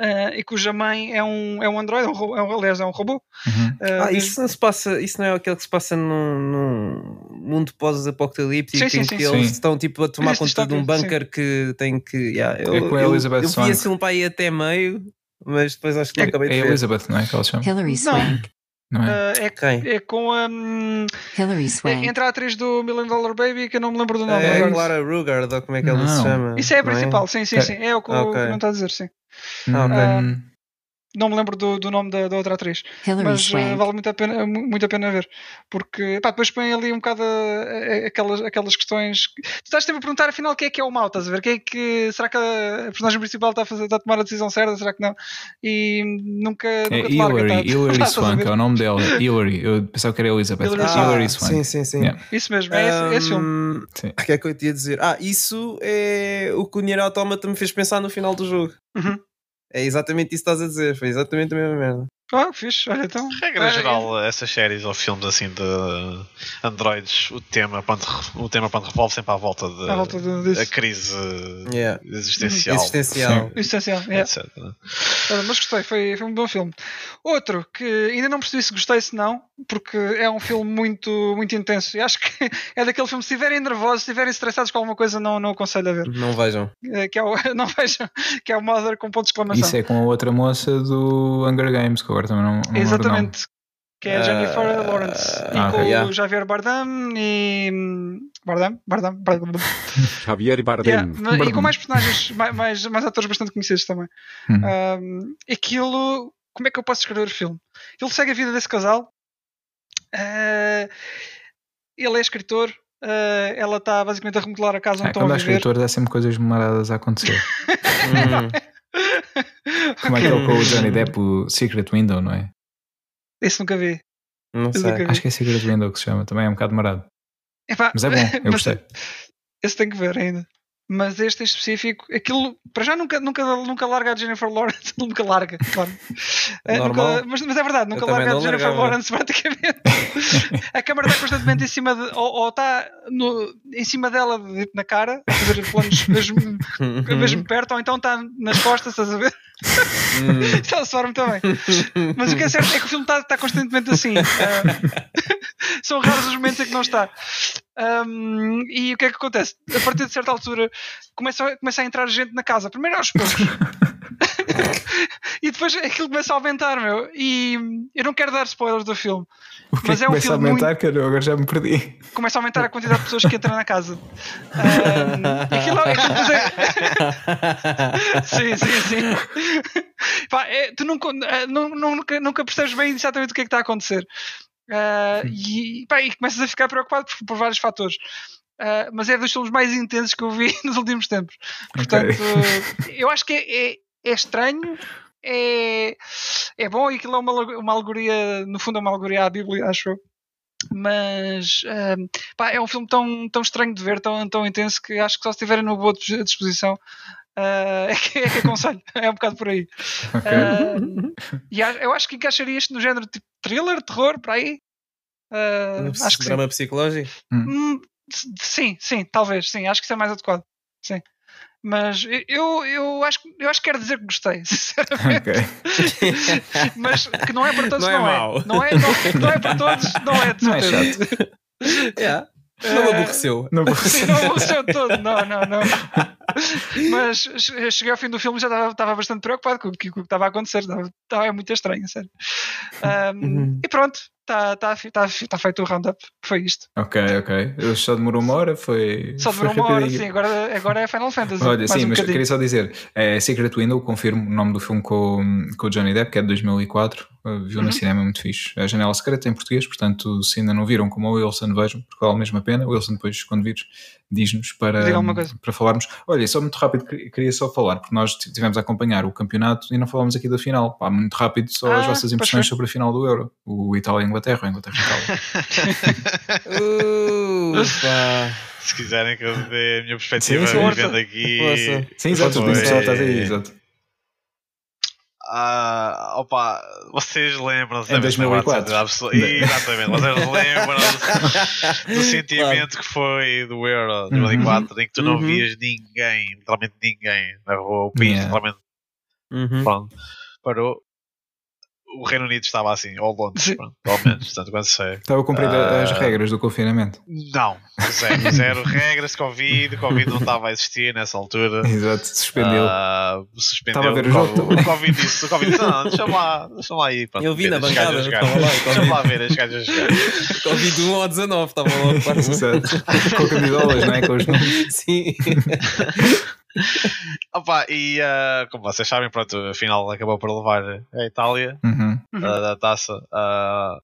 Uh, e cuja mãe é um, é um android, é um, é um, aliás, é um robô. Uhum. Uh, ah, isso não se passa, isso não é aquele que se passa num, num mundo pós-apocalíptico em que eles sim. estão tipo a tomar conta de um bunker sim. que tem que. Yeah, eu, é com a Elizabeth eu, eu vi esse para aí até meio, mas depois acho que não é, acabei de é ver. Elizabeth, não é? Que ela chama? Hilary Swank. Não é? Uh, é, Quem? é com a. Um, Hilary Swank. É, entre a atriz do Million Dollar Baby, que eu não me lembro do nome. É a Clara Rugard, ou como é que ela se chama? Isso é a principal, sim, sim, sim. É o que, okay. não está a dizer, sim. Ah, okay. uh, não me lembro do, do nome da, da, outra atriz, Hilary mas uh, vale muito a, pena, muito a pena ver, porque pá, depois põe ali um bocado a, a, aquelas, aquelas questões. Tu estás sempre a perguntar afinal quem é que é o mal, estás a ver? Quem é que, será que a personagem principal está a, fazer, está a tomar a decisão certa? Será que não? E nunca. É nunca Hillary, larga, tá, Hillary Swank, é o nome dela. Hillary, eu pensava que era Elizabeth. Hillary, ah, Hillary Swank. Sim, sim, sim. Yeah. Isso mesmo, é esse, um, esse filme. O que é que eu te ia dizer? Ah, isso é o que o Nier Automata me fez pensar no final do jogo. Uhum. É exatamente isso que estás a dizer, foi exatamente a mesma merda. Ah, fixe, olha então. Regra é, geral, é. essas séries ou filmes assim de androids, o tema, quando, o tema quando revolve sempre à volta de, à volta de, a crise yeah. existencial. Existencial. existencial, yeah. etc. Mas gostei, foi, foi um bom filme. Outro que ainda não percebi se gostei, se não, porque é um filme muito, muito intenso. E acho que [laughs] é daquele filme, se estiverem nervosos, se estiverem estressados com alguma coisa, não, não aconselho a ver. Não vejam. É, que é o, [laughs] não vejam, que é o Mother com ponto de exclamação. Isso é com a outra moça do Hunger Games, que agora também não, não Exatamente. Que é a Jennifer uh, Lawrence. Uh, e com yeah. o Javier Bardem e. Bardem? Bardem? Bardem. [laughs] Javier Bardem. Yeah. Bardem. E com mais personagens, mais, mais, mais, atores bastante conhecidos também. Hum. Um, aquilo. Como é que eu posso escrever o filme? Ele segue a vida desse casal. Uh, ele é escritor. Uh, ela está basicamente a remodelar a casa onde é, estão a viver. Quando é escritor, há sempre coisas maradas a acontecer. hum. [laughs] Como é que é o com o Johnny Depp, o Secret Window, não é? Esse nunca vi. Não sei. Vi. Acho que é Secret Window que se chama, também é um bocado marado. Epá, mas é bom, eu [laughs] gostei. Esse tem que ver ainda. Mas este em específico, aquilo para já nunca, nunca, nunca larga a Jennifer Lawrence, [laughs] nunca larga, claro. Eh, nunca, mas, mas, é verdade, nunca larga a Jennifer Lawrence [laughs] praticamente. a câmera está constantemente em cima de, ou, ou está no, em cima dela na cara, a fazer planos mesmo, [laughs] mesmo perto, ou então está nas costas, estás a ver? Hum. Ela se muito bem. Mas o que é certo é que o filme está, está constantemente assim. Uh, são raros os momentos em que não está. Um, e o que é que acontece? A partir de certa altura começa, começa a entrar gente na casa. Primeiro aos poucos. [laughs] e depois aquilo começa a aumentar, meu. E eu não quero dar spoilers do filme. O que Mas é é que um começa a aumentar, que eu agora já me perdi. Começa a aumentar a quantidade de pessoas que entram na casa. Um, aquilo, é- [laughs] sim, sim, sim. Pá, é, tu nunca, nu- nunca, nunca percebes bem exatamente o que é que está a acontecer. Uh, e, pá, e começas a ficar preocupado por, por vários fatores. Uh, mas é dos filmes mais intensos que eu vi [laughs] nos últimos tempos. Portanto, eu acho que é, é, é estranho, é, é bom e aquilo é uma, uma alegoria, no fundo, é uma alegoria à Bíblia, acho eu. Mas um, pá, é um filme tão, tão estranho de ver, tão, tão intenso, que acho que só se tiverem numa boa dis- disposição. uh, [laughs] é, que, é que aconselho, é um bocado por aí. Ok. Uh, e eu acho que encaixaria isto no género tipo thriller, terror, para aí. Uh, acho que sim. Drama psicológico. Hum, s- sim, sim, talvez, sim, acho que isso é mais adequado. Sim. Mas eu, eu, acho, que- eu acho que quero dizer que gostei, [laughs] sinceramente. ok. [laughs] Mas que não é para todos, Não não é é. mau. Não, é, não, não é para todos, não é de Não é chato. [laughs] Yeah. Não me aborreceu. Não vou Sim, não aconteceu todo, não, não, não. Mas che- cheguei ao fim do filme e já estava, estava bastante preocupado com o que, com o que estava a acontecer. Estava, estava é muito estranho, sério. Um, Uhum. E pronto, está tá, tá, tá feito o roundup. Foi isto. Ok, ok. Eu só demorou uma hora, foi. Só foi demorou uma hora, sim. Agora, agora é Final Fantasy. Olha, sim, um mas bocadinho. queria só dizer: é Secret Window, confirmo o nome do filme com, com o Johnny Depp, que é de 2004. uh, Viu Uhum. no cinema, é muito fixe. A Janela Secreta em português, portanto, se ainda não viram, como o Wilson, vejam, porque vale mesmo a pena. O Wilson, depois, quando vires, diz-nos para, para falarmos. Olha, só muito rápido, que- queria só falar, porque nós tivemos a acompanhar o campeonato e não falamos aqui da final. Pá, muito rápido, só as Ah, vossas pois impressões foi. sobre a final do Euro. O Itália-Inglaterra, ou Inglaterra-Itália. Ufa. [laughs] Se quiserem que eu dê a minha perspectiva Sim, vivendo aqui. Sim, exato, Foi- estás aí, exato. Ah, opa, vocês lembram-se Em da mesma 2004. coisa, absolu- Exatamente, vocês lembram-se do [laughs] sentimento que foi do Euro 2004, em que tu não Uhum. vias ninguém, literalmente ninguém na rua, o país Yeah. literalmente Uhum. pronto, parou. O Reino Unido estava assim, ou Londres, pronto, pelo menos, portanto, quando sei. Estava a cumprir Ah. as regras do confinamento. Não, zero, [laughs] zero regras de Covid, Covid não estava a existir nessa altura. Exato, suspendeu. Ah, suspendeu Estava a ver o o, jogo. Covid- o Covid disse, o Covid disse, não, deixa lá, deixa lá aí. Pronto, Eu vi na bancada, estava lá, o Deixa lá ver as gajas a jogar. [laughs] Covid 1 ou 19, estava logo quase. Exato. Com camisolas, não é? Com os [laughs] números. Sim. [laughs] Opa, e ah, como vocês sabem, pronto, afinal acabou por levar a Itália Uhum. Uhum. ah, da taça ah,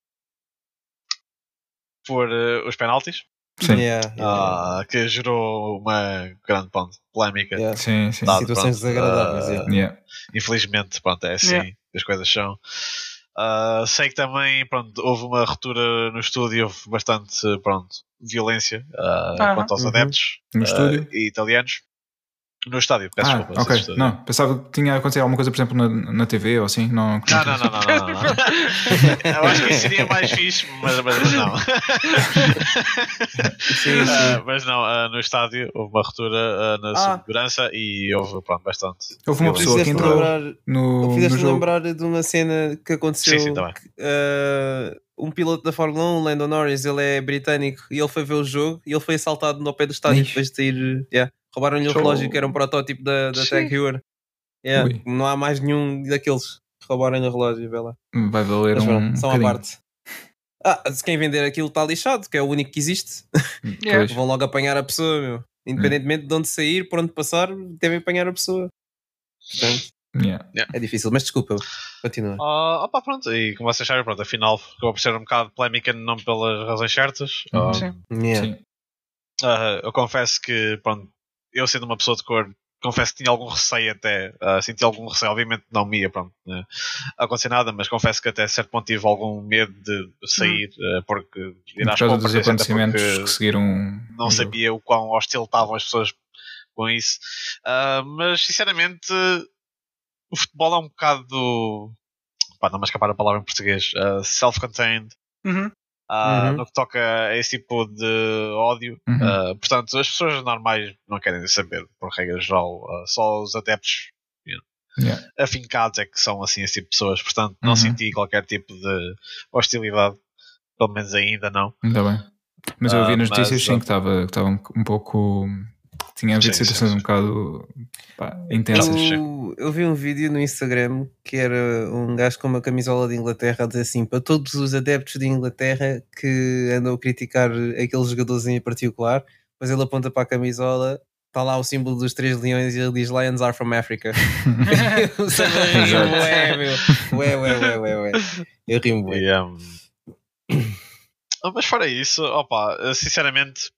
por ah, os penaltis, Sim. Yeah, yeah. ah, que gerou uma grande ponto, polémica. Yeah. Sim, sim. Dado, Situações pronto, desagradáveis. ah. Infelizmente, pronto, é assim as coisas são. Ah, sei que também pronto, houve uma ruptura no estúdio, houve bastante pronto, violência ah, Aham. quanto aos Uhum. adeptos No ah, estúdio? e italianos. No estádio, peço Ah, desculpa. ok. no. Não, pensava que tinha acontecido alguma coisa, por exemplo, na, na TV ou assim. Não, Não, não, não, não, não, não, não. Eu acho que isso seria mais fixe, mas, mas, não. Sim, [laughs] sim. Ah, mas não, ah, no estádio houve uma ruptura ah, na Ah. segurança e houve pronto, bastante. Houve uma pessoa que entrou lembrar, no, no fizeste jogo. lembrar de uma cena que aconteceu. Sim, sim, tá bem. que, um piloto da Fórmula 1, Lando Norris, ele é britânico e ele foi ver o jogo e ele foi assaltado no pé do estádio Ixi. depois de sair. Yeah. Roubaram-lhe o relógio que era um protótipo da, da Tag Heuer. Yeah. Ui. Não há mais nenhum daqueles que roubaram-lhe o relógio. Vê lá. Vai valer Mas um. são à parte. Ah, se quem vender aquilo está lixado, que é o único que existe. Yeah. [laughs] Pois. Vão logo apanhar a pessoa, meu. Independentemente de onde sair, por onde passar, devem apanhar a pessoa. Portanto, Yeah. é difícil. Mas desculpa, continua. Ah, opa, pronto, e como vocês sabem, pronto, afinal ficou por ser um bocado polémica, não pelas razões certas. Ah, Sim. Yeah. Sim. ah, eu confesso que, pronto, eu sendo uma pessoa de cor, confesso que tinha algum receio até, ah, senti algum receio, obviamente não me ia, pronto, né, acontecer nada, mas confesso que até certo ponto tive algum medo de sair, ah, porque ir às dos compras, etc, acontecimentos que seguiram. não sabia o quão hostil estavam as pessoas com isso. Ah, mas sinceramente, o futebol é um bocado. Pá, não me escapar a palavra em português. self-contained. Uhum. Ah, Uhum. No que toca a esse tipo de ódio. Uhum. Ah, portanto, as pessoas normais não querem saber, por regra geral. Ah, só os adeptos Yeah. afincados é que são assim esse tipo de pessoas. Portanto, não Uhum. senti qualquer tipo de hostilidade. Pelo menos ainda não. Ainda bem. Mas eu vi nas mas, notícias sim ah, que estava que estava um pouco tinha havido Sim, situações sim, um bocado pá, intensas. Eu, eu vi um vídeo no Instagram que era um gajo com uma camisola de Inglaterra a dizer assim para todos os adeptos de Inglaterra que andam a criticar aqueles jogadores em particular, mas ele aponta para a camisola, está lá o símbolo dos três leões e ele diz Lions are from Africa. [laughs] eu ué, meu. Ué, ué, ué, ué, ué. Eu rimo, bué. E, um, [coughs] Mas fora isso, opa, sinceramente,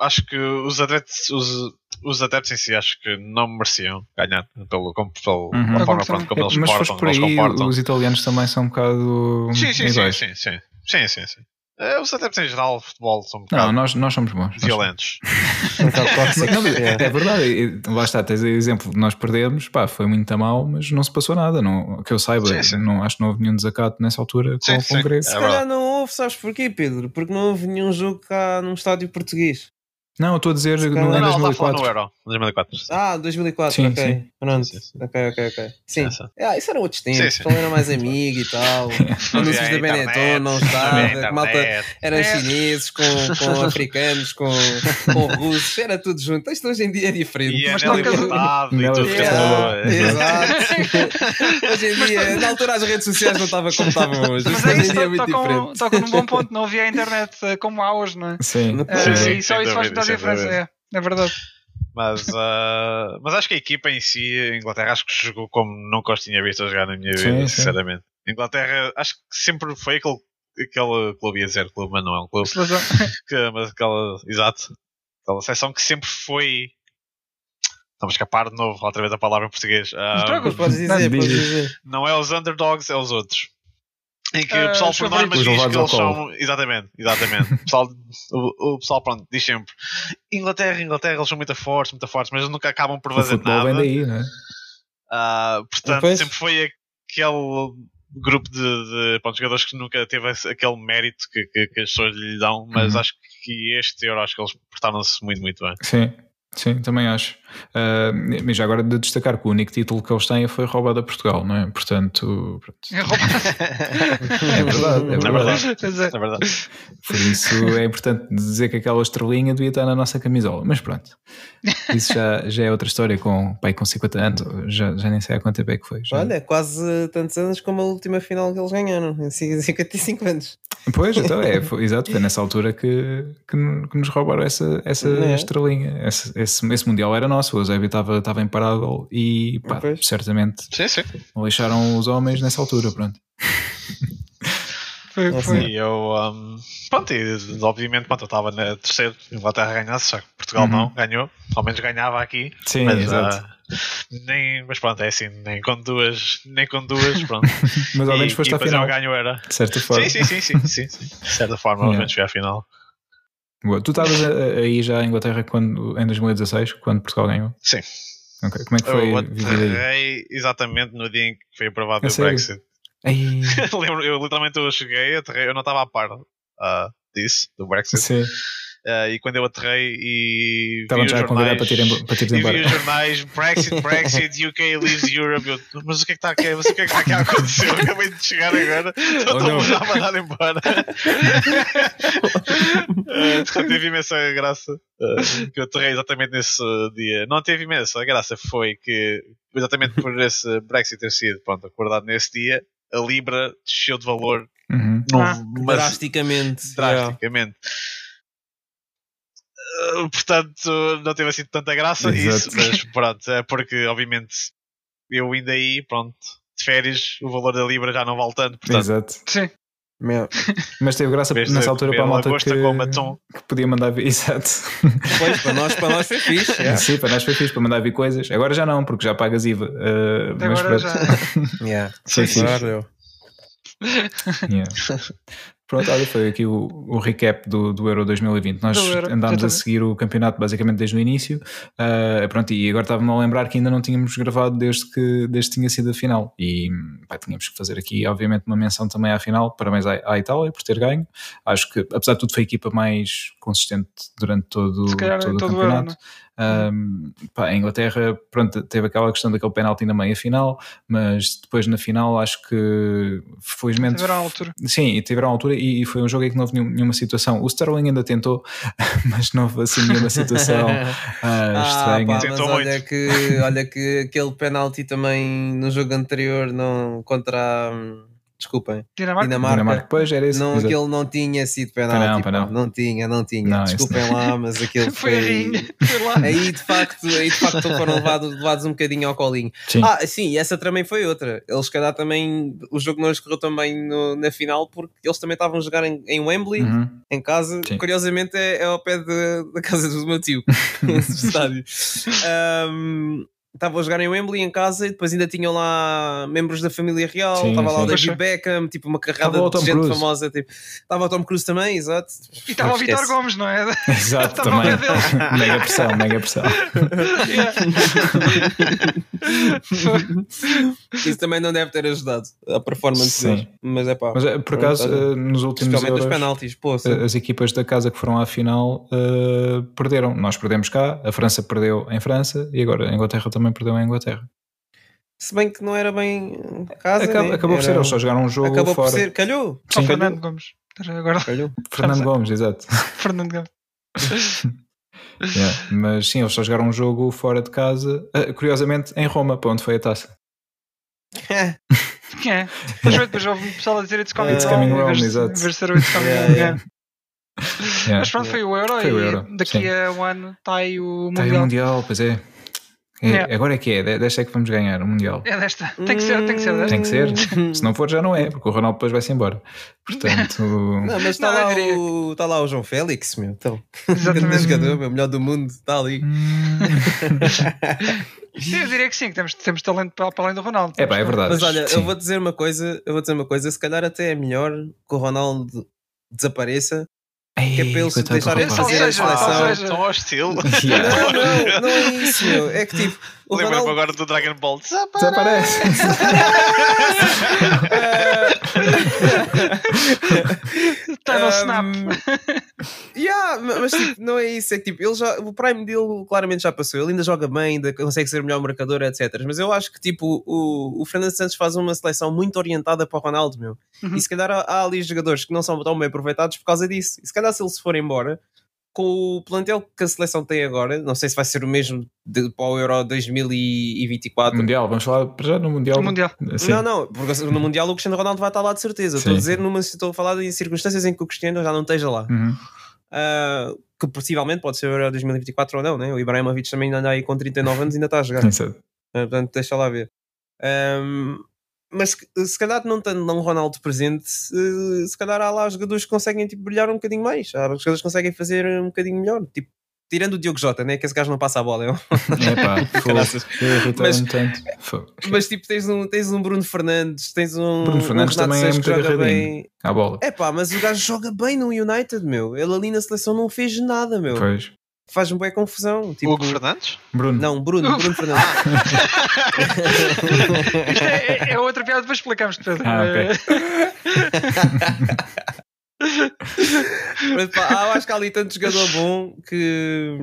acho que os adeptos, os, os adeptos em si, acho que não mereciam ganhar pelo, como, pelo, Uhum. pela forma pronto, como É, eles mas se portam, fores por aí, comportam. os italianos também são um bocado Sim, sim, sim, sim, sim, sim, sim, sim. Eh, Os adeptos em geral, futebol, são um Não, bocado nós, nós somos bons. Violentos. [laughs] Não, mas É. é verdade, e- lá está, tens o exemplo, nós perdemos, pá, foi muito a mal, mas não se passou nada, não, que eu saiba, Sim, sim. Não, acho que não houve nenhum desacato nessa altura com, Sim, com sim. o. Se É calhar verdade. não houve, sabes porquê, Pedro? Porque não houve nenhum jogo cá num estádio português. Não, eu estou a dizer Se no, em Não, não, está a falar 2004. no Euro, 2004. Ah, 2004, Sim, ok. sim. Pronto. Sim, sim. Ok, ok, ok. Sim. Ah, isso eram outros tempos. Sim, Sim, sim. era mais amigo e tal. [laughs] Não Anúncios da Benetton não estava. Malta eram É. chineses com, com [laughs] africanos, com, com russos, era tudo junto. Isto hoje em dia é diferente. E a Mas tocas- Furtado e tudo. Yeah, Exato. [laughs] Hoje em dia, na altura as redes sociais não estavam como estavam hoje. Mas é hoje isso, em dia é muito tocam, tocam num bom ponto, não havia internet eh, como há hoje, não é? Sim, Não- Eh, e só isso faz diferença, é, é verdade. Mas, [laughs] ah, mas acho que a equipa em si, a Inglaterra, acho que jogou como nunca os tinha visto a jogar na minha Sim, vida, sim. sinceramente. Inglaterra, acho que sempre foi aquele, aquele clube, ia dizer clube, mas não é um clube, [laughs] que, mas aquela, exato, aquela seleção que sempre foi. Estamos a escapar de novo, outra vez a palavra em português. Ah, Não dizer. não é os underdogs, é os outros. Em que Ah, o pessoal os por norma diz que eles são. Exatamente, exatamente. O pessoal, o, o pessoal pronto, diz sempre Inglaterra, Inglaterra, eles são muito fortes, muito fortes, mas eles nunca acabam por fazer futebol vem nada. daí, não é? Ah, portanto, Pois. sempre foi aquele grupo de, de pronto, jogadores que nunca teve aquele mérito que, que, que as pessoas lhe dão, mas Uhum. acho que este Euro acho que eles portaram-se muito, muito bem. Sim, sim, também acho. Ah, mas já agora de destacar que o único título que eles têm foi roubado a Portugal, não é? Portanto, pronto. É roubado. [laughs] é verdade, é É verdade. verdade. Pois é. É verdade. Por isso é importante dizer que aquela estrelinha devia estar na nossa camisola, mas pronto. Isso já, já é outra história com pai com 50 anos, já, já nem sei há quanto tempo é que foi. já. Olha, quase tantos anos como a última final que eles ganharam, em 55 anos. Pois, então é, foi, exato, foi nessa altura que, que, que nos roubaram essa, essa É. estrelinha. Esse, esse, esse Mundial era nosso, o Eusébio estava, estava imparável e pá, Pois. certamente Sim, sim. lixaram os homens nessa altura, pronto. Foi, foi. E eu, um, pronto, e, obviamente, pronto, eu estava na terceira, Inglaterra ganhasse, só que Portugal Uhum. não ganhou, ao menos ganhava aqui. Sim, mas, exato. ah, nem, mas pronto, é assim, nem com duas, nem com duas, pronto. [laughs] Mas ao E- menos foste e à final, o ganho era. de certa forma. Sim, sim, sim, sim, sim, sim. De certa forma, ao [laughs] menos fui à final. Boa. Tu estavas aí já em Inglaterra quando, em 2016, quando Portugal ganhou? Sim. Ok, Como é que foi Eu aterrei exatamente no dia em que foi aprovado A o sério? Brexit. [laughs] Lembro, eu literalmente eu cheguei, aterrei, eu não estava a par ah, disso, do Brexit. sim. Ah, e quando eu aterrei e. Estavam vi já os a convidar para jornais- te ir, para te ir E vi embora. os jornais Brexit, Brexit, UK leaves Europe. Eu, mas o que é que está aqui? Mas o que é que está aqui a acontecer? Eu acabei de chegar agora. Estou Oh, mandar embora. Eh, Portanto, teve imensa graça eh, que eu aterrei exatamente nesse dia. Não teve imensa. A graça foi que, exatamente por esse Brexit ter sido pronto, acordado nesse dia, a Libra desceu de valor Uhum. num, Ah, mas- Drasticamente. drasticamente. Uh, portanto, não teve assim tanta graça Exato. isso, mas pronto, é porque obviamente eu ainda aí, pronto, de férias, o valor da Libra já não vale tanto, portanto, Exato. Sim. Meu. Mas teve graça Vez de nessa altura para a malta que, que podia mandar vir. [laughs] Exato. Pois, para nós, para nós foi fixe. yeah. Sim, para nós foi fixe para mandar vir coisas. Agora já não, porque já pagas IVA. Uh, mas Agora pronto. já. [laughs] Yeah. Foi Sim, fixe. Claro. Yeah. [laughs] Pronto, olha, foi aqui o, o recap do, do Euro 2020. Nós Euro, andámos a seguir o campeonato basicamente desde o início. Uh, pronto, e agora estava-me a lembrar que ainda não tínhamos gravado desde que, desde que tinha sido a final. E pá, tínhamos que fazer aqui, obviamente, uma menção também à final. Parabéns à, à Itália por ter ganho. Acho que, apesar de tudo, foi a equipa mais consistente durante todo, calhar todo em o todo o ano, campeonato. Um, pá, a Inglaterra pronto, teve aquela questão daquele penalti na meia final, mas depois na final acho que felizmente Tiveram a altura. sim, tiveram a altura e, e foi um jogo em que não houve nenhum- nenhuma situação. O Sterling ainda tentou, [laughs] mas não houve assim nenhuma situação [laughs] ah, estranha. pá, mas olha muito. que, olha que aquele penalti também no jogo anterior não, contra hum, desculpem, Dinamarca. Dinamarca, Dinamarca, depois era esse. não, exato. aquele não tinha sido penalti, Não, não. não. tinha, não tinha. Não, isso Desculpem lá, mas aquele [laughs] Foi. Foi lá. Aí de facto, aí de facto foram levados, levados um bocadinho ao colinho. Sim. Ah, sim, e essa também foi outra. Eles, se calhar, também. O jogo não lhes correu também no- na final porque eles também estavam a jogar em, em Wembley, Uhum. em casa. Sim. Curiosamente, é, é ao pé de- da casa do meu tio, [laughs] esse [laughs] estádio. Ahm, Estavam a jogar em Wembley em casa e depois ainda tinham lá membros da família real. Sim, Estava lá o. David Poxa. Beckham, tipo uma carrada Estava de gente Cruise. famosa. Tipo. Estava o Tom Cruise também, exato. E estava o. Vitor Gomes, não é? [laughs] [laughs] Exato, Estava também. [laughs] mega pressão, mega pressão. Isso também não deve ter ajudado a performance Sim. deles. Mas é pá. Mas eh, por acaso, Pronto, olha. eh, nos últimos euros, penaltis, pô. eh, as equipas da casa que foram à final eh, perderam. Nós perdemos cá, a França perdeu em França e agora a Inglaterra também perdeu em Inglaterra. Se bem que não era bem casa. Acaba- né? acabou por ser, eles só jogaram um jogo Acabou fora. por ser. Calhou. Só Sim. Fernando Gomes. Agora, Calhou. [laughs] [laughs] Fernando Gomes, exato. Fernando Gomes. [laughs] Yeah, Mas sim, eles só jogaram um jogo fora de casa, eh, curiosamente em Roma, para onde foi a taça. É. Depois, depois houve um pessoal a dizer It's Coming It's coming em home, de- exato. Em vez de ser o It's Coming Yeah, Home. yeah. Yeah. Mas pronto, foi o Euro Foi o e Euro, daqui sim. a um ano está aí o Tá aí o Mundial. Mundial, pois é. É, Yeah. Agora é que é, de- desta é que vamos ganhar o Mundial. É desta. Tem que ser, tem que ser desta. Tem que ser. [laughs] Se não for, já não é, porque o Ronaldo depois vai-se embora. Portanto, [laughs] Não, mas está Não, lá, o, tá lá o João Félix, meu. Então, Exatamente. [laughs] jogador, meu, melhor do mundo, está ali. Eu diria que sim, que temos, temos talento para, para além do Ronaldo. é pá, é verdade. Mas olha, Sim. eu vou dizer uma coisa, eu vou dizer uma coisa, se calhar até é melhor que o Ronaldo desapareça, que é para eles deixarem de fazer a seleção. Não, não, não é isso, meu. [laughs] É que tipo, Lembro-me Ronaldo agora do Dragon Ball. Desaparece. Está [laughs] no snap. [laughs] Yeah, ma- mas tipo, não é isso. É que tipo, ele já, o prime dele claramente já passou. Ele ainda joga bem, ainda consegue ser o melhor marcador, etc. Mas eu acho que tipo, o, o Fernando Santos faz uma seleção muito orientada para o Ronaldo, meu. Uhum. E se calhar há, há ali jogadores que não são tão bem aproveitados por causa disso. E se calhar se ele se for embora, com o plantel que a seleção tem agora, não sei se vai ser o mesmo de, para o Euro 2024. Mundial, vamos falar para já no Mundial. No Mundial. Sim. Não, não, porque no Mundial o Cristiano Ronaldo vai estar lá de certeza. Estou a dizer, numa, estou a falar em circunstâncias em que o Cristiano já não esteja lá. Uhum. Ah, que possivelmente pode ser o Euro 2024 ou não, né? O Ibrahimovic também anda aí com 39 anos e ainda está a jogar. Ah, portanto, deixa lá ver. Ahm, mas se- calhar não tendo um Ronaldo presente, se, se calhar há lá jogadores que conseguem tipo, brilhar um bocadinho mais. Há jogadores que conseguem fazer um bocadinho melhor. Tipo, tirando o Diogo Jota, né? Que esse gajo não passa a bola. é um- [laughs] É pá. [laughs] Mas-. Mas tipo, tens um, tens um Bruno Fernandes, tens um, Bruno Fernandes um também é muito joga bem. À bola. É pá, mas o gajo joga bem no United, meu. Ele ali na seleção não fez nada, meu. Pois. Faz-me bem confusão. Tipo, Hugo Fernandes? Bruno. Não, Bruno, Bruno Fernandes. Isto é, é- é outra piada, depois explicamos Pedro. Ah, ok. [laughs] Mas, pá, eu acho que há ali tanto jogador bom que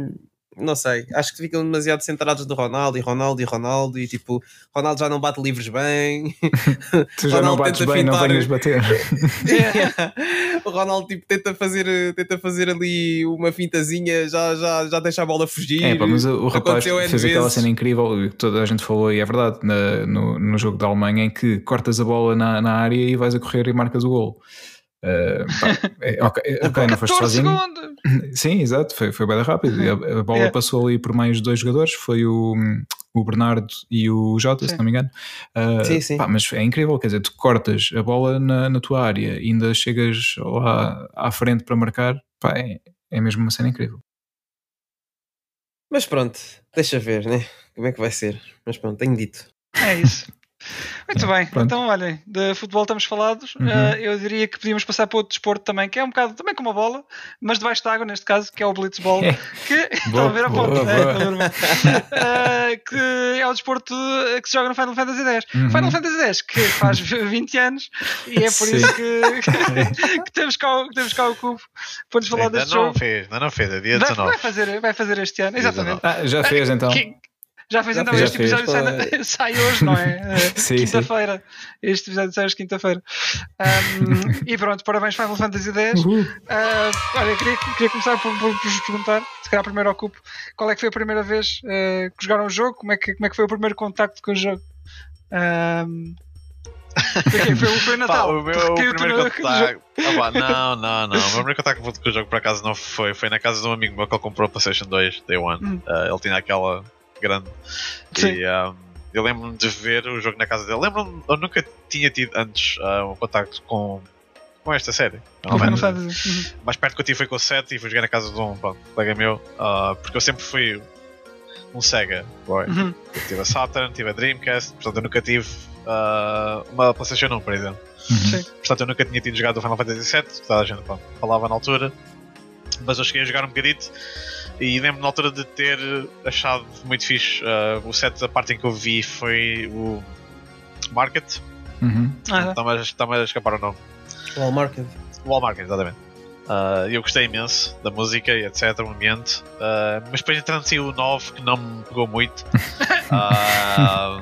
não sei, acho que ficam demasiado centrados no Ronaldo e Ronaldo e Ronaldo e tipo, Ronaldo já não bate livres bem. [laughs] Tu já não Ronaldo bates tenta bem, não fintar- venhas bater. [laughs] o Ronaldo tipo, tenta, fazer, tenta fazer ali uma fintazinha, já, já, já deixa a bola fugir. É, pá, mas o, o rapaz fez aquela vezes. cena incrível que toda a gente falou, e é verdade, na- no, no jogo da Alemanha, em que cortas a bola na, na área e vais a correr e marcas o gol. Uh, pá, é, [laughs] ok, não foste 14 sozinho. segundos. Sim, exato, foi, foi bem rápido. A, a bola Yeah. passou ali por mais dois jogadores, foi o, o Bernardo e o Jota, se Sim. não me engano. Uh, Sim, sim. pá, mas é incrível, quer dizer, tu cortas a bola na, na tua área e ainda chegas lá à frente para marcar, pá, é, é mesmo uma cena incrível. Mas pronto, deixa ver, né? Como é que vai ser? Mas pronto, tenho dito. É isso. Muito bem, Pronto. então olhem, de futebol estamos falados. Uhum. Uh, eu diria que podíamos passar para outro desporto também, que é um bocado também como a bola, mas debaixo de água, neste caso, que é o Blitzball. que [laughs] estão a ver a foto, uh, que é o desporto que se joga no Final Fantasy X. Uhum. Final Fantasy X, que faz [laughs] 20 anos, e é por Sim. isso que, [laughs] que, temos, cá, que temos cá o cubo para nos falar ainda deste não jogo. Fez, ainda não fez, é dia 19. Vai, vai, fazer, vai fazer este ano, exatamente. Ah, já fez então. Que, já fez então, este episódio sai, sai, hoje, não é? [laughs] Quinta-feira. Este episódio sai hoje quinta-feira. Um, [laughs] e pronto, parabéns Final Fantasy X. Uh, olha, queria, queria começar por, por, por, vos perguntar, se calhar primeiro ao cupo, qual é que foi a primeira vez uh, que jogaram o jogo? Como é que, como é que foi o primeiro contacto com o jogo? Um, foi, foi, foi [laughs] Natal. Pá, o meu primeiro contacto. Ah, não, não, não. O meu primeiro contacto com o jogo por acaso não foi. Foi na casa de um amigo meu que ele comprou a PlayStation 2 Day One. Hum. Uh, ele tinha aquela grande. Sim. E um, eu lembro-me de ver o jogo na casa dele. Lembro-me, eu nunca tinha tido antes uh, um contacto com, com esta série. Uhum. Mais perto que eu tive foi com o 7 e fui jogar na casa de um pronto, colega meu. Uh, porque eu sempre fui um Sega boy. Uhum. Eu tive a Saturn, tive a Dreamcast, portanto eu nunca tive uh, uma PlayStation 1, por exemplo. Uhum. Portanto eu nunca tinha tido jogado o Final Fantasy VII, toda a gente pronto, falava na altura. Mas eu cheguei a jogar um bocadito e lembro na altura de ter achado muito fixe. Uh, o set, a parte em que eu vi foi o Market. Uhum. Está-me a, a escapar o nome. Wall Market. Wall Market, exatamente. Uh, eu gostei imenso da música e etc, o ambiente. Uh, mas depois entrando assim o 9 que não me pegou muito. uh...